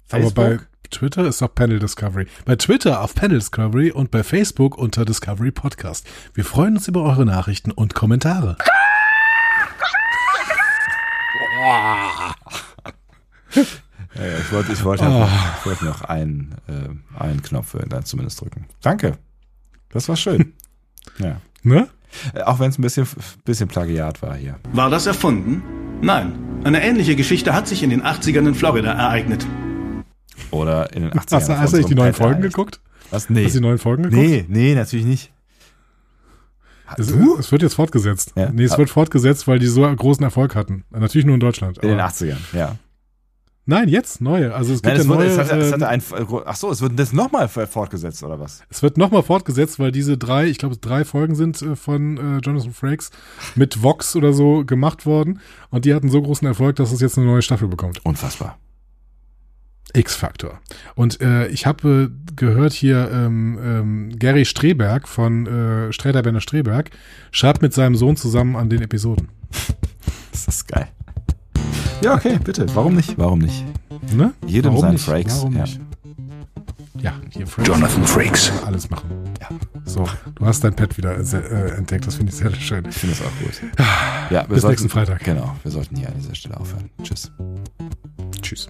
Facebook? aber bei Twitter ist auch Panel Discovery. Bei Twitter auf Panel Discovery und bei Facebook unter Discovery Podcast. Wir freuen uns über eure Nachrichten und Kommentare. Ja, ja, ich wollte ich wollte, oh. ich wollte noch einen, äh, einen Knopf dann zumindest drücken. Danke. Das war schön. ja. Ne? Äh, auch wenn es ein bisschen, bisschen Plagiat war hier. War das erfunden? Nein. Eine ähnliche Geschichte hat sich in den 80ern in Florida ereignet. Oder in den 80ern. Hast, hast du nicht die neuen Folgen geguckt? Was? Nee. Hast du die neuen Folgen geguckt? Nee, nee, natürlich nicht. Es, es, wird jetzt fortgesetzt. Ja? Nee, es wird fortgesetzt, weil die so großen Erfolg hatten. Natürlich nur in Deutschland. In den 80ern, ja. Nein, jetzt neue. Also es gibt Nein, es ja neue. es hatte, es hatte ein, ach so, es wird das nochmal fortgesetzt oder was? Es wird nochmal fortgesetzt, weil diese drei, ich glaube, drei Folgen sind äh, von äh, Jonathan Frakes mit Vox oder so gemacht worden und die hatten so großen Erfolg, dass es jetzt eine neue Staffel bekommt. Unfassbar. X-Factor. Und äh, ich habe äh, gehört hier, ähm, ähm, Gary Streberg von äh, Sträter Benner Streberg schreibt mit seinem Sohn zusammen an den Episoden. das ist geil. Ja, okay, bitte. Warum nicht? Warum nicht? Ne? Jedem Warum sein nicht? Frakes. Warum ja. nicht? Ja, hier Frakes. Jonathan Frakes. Alles machen. Ja. So, du hast dein Pad wieder äh, entdeckt. Das finde ich sehr schön. Ich finde es auch gut. Ja, wir Bis sollten, nächsten Freitag. Genau, wir sollten hier an dieser Stelle aufhören. Tschüss. Tschüss.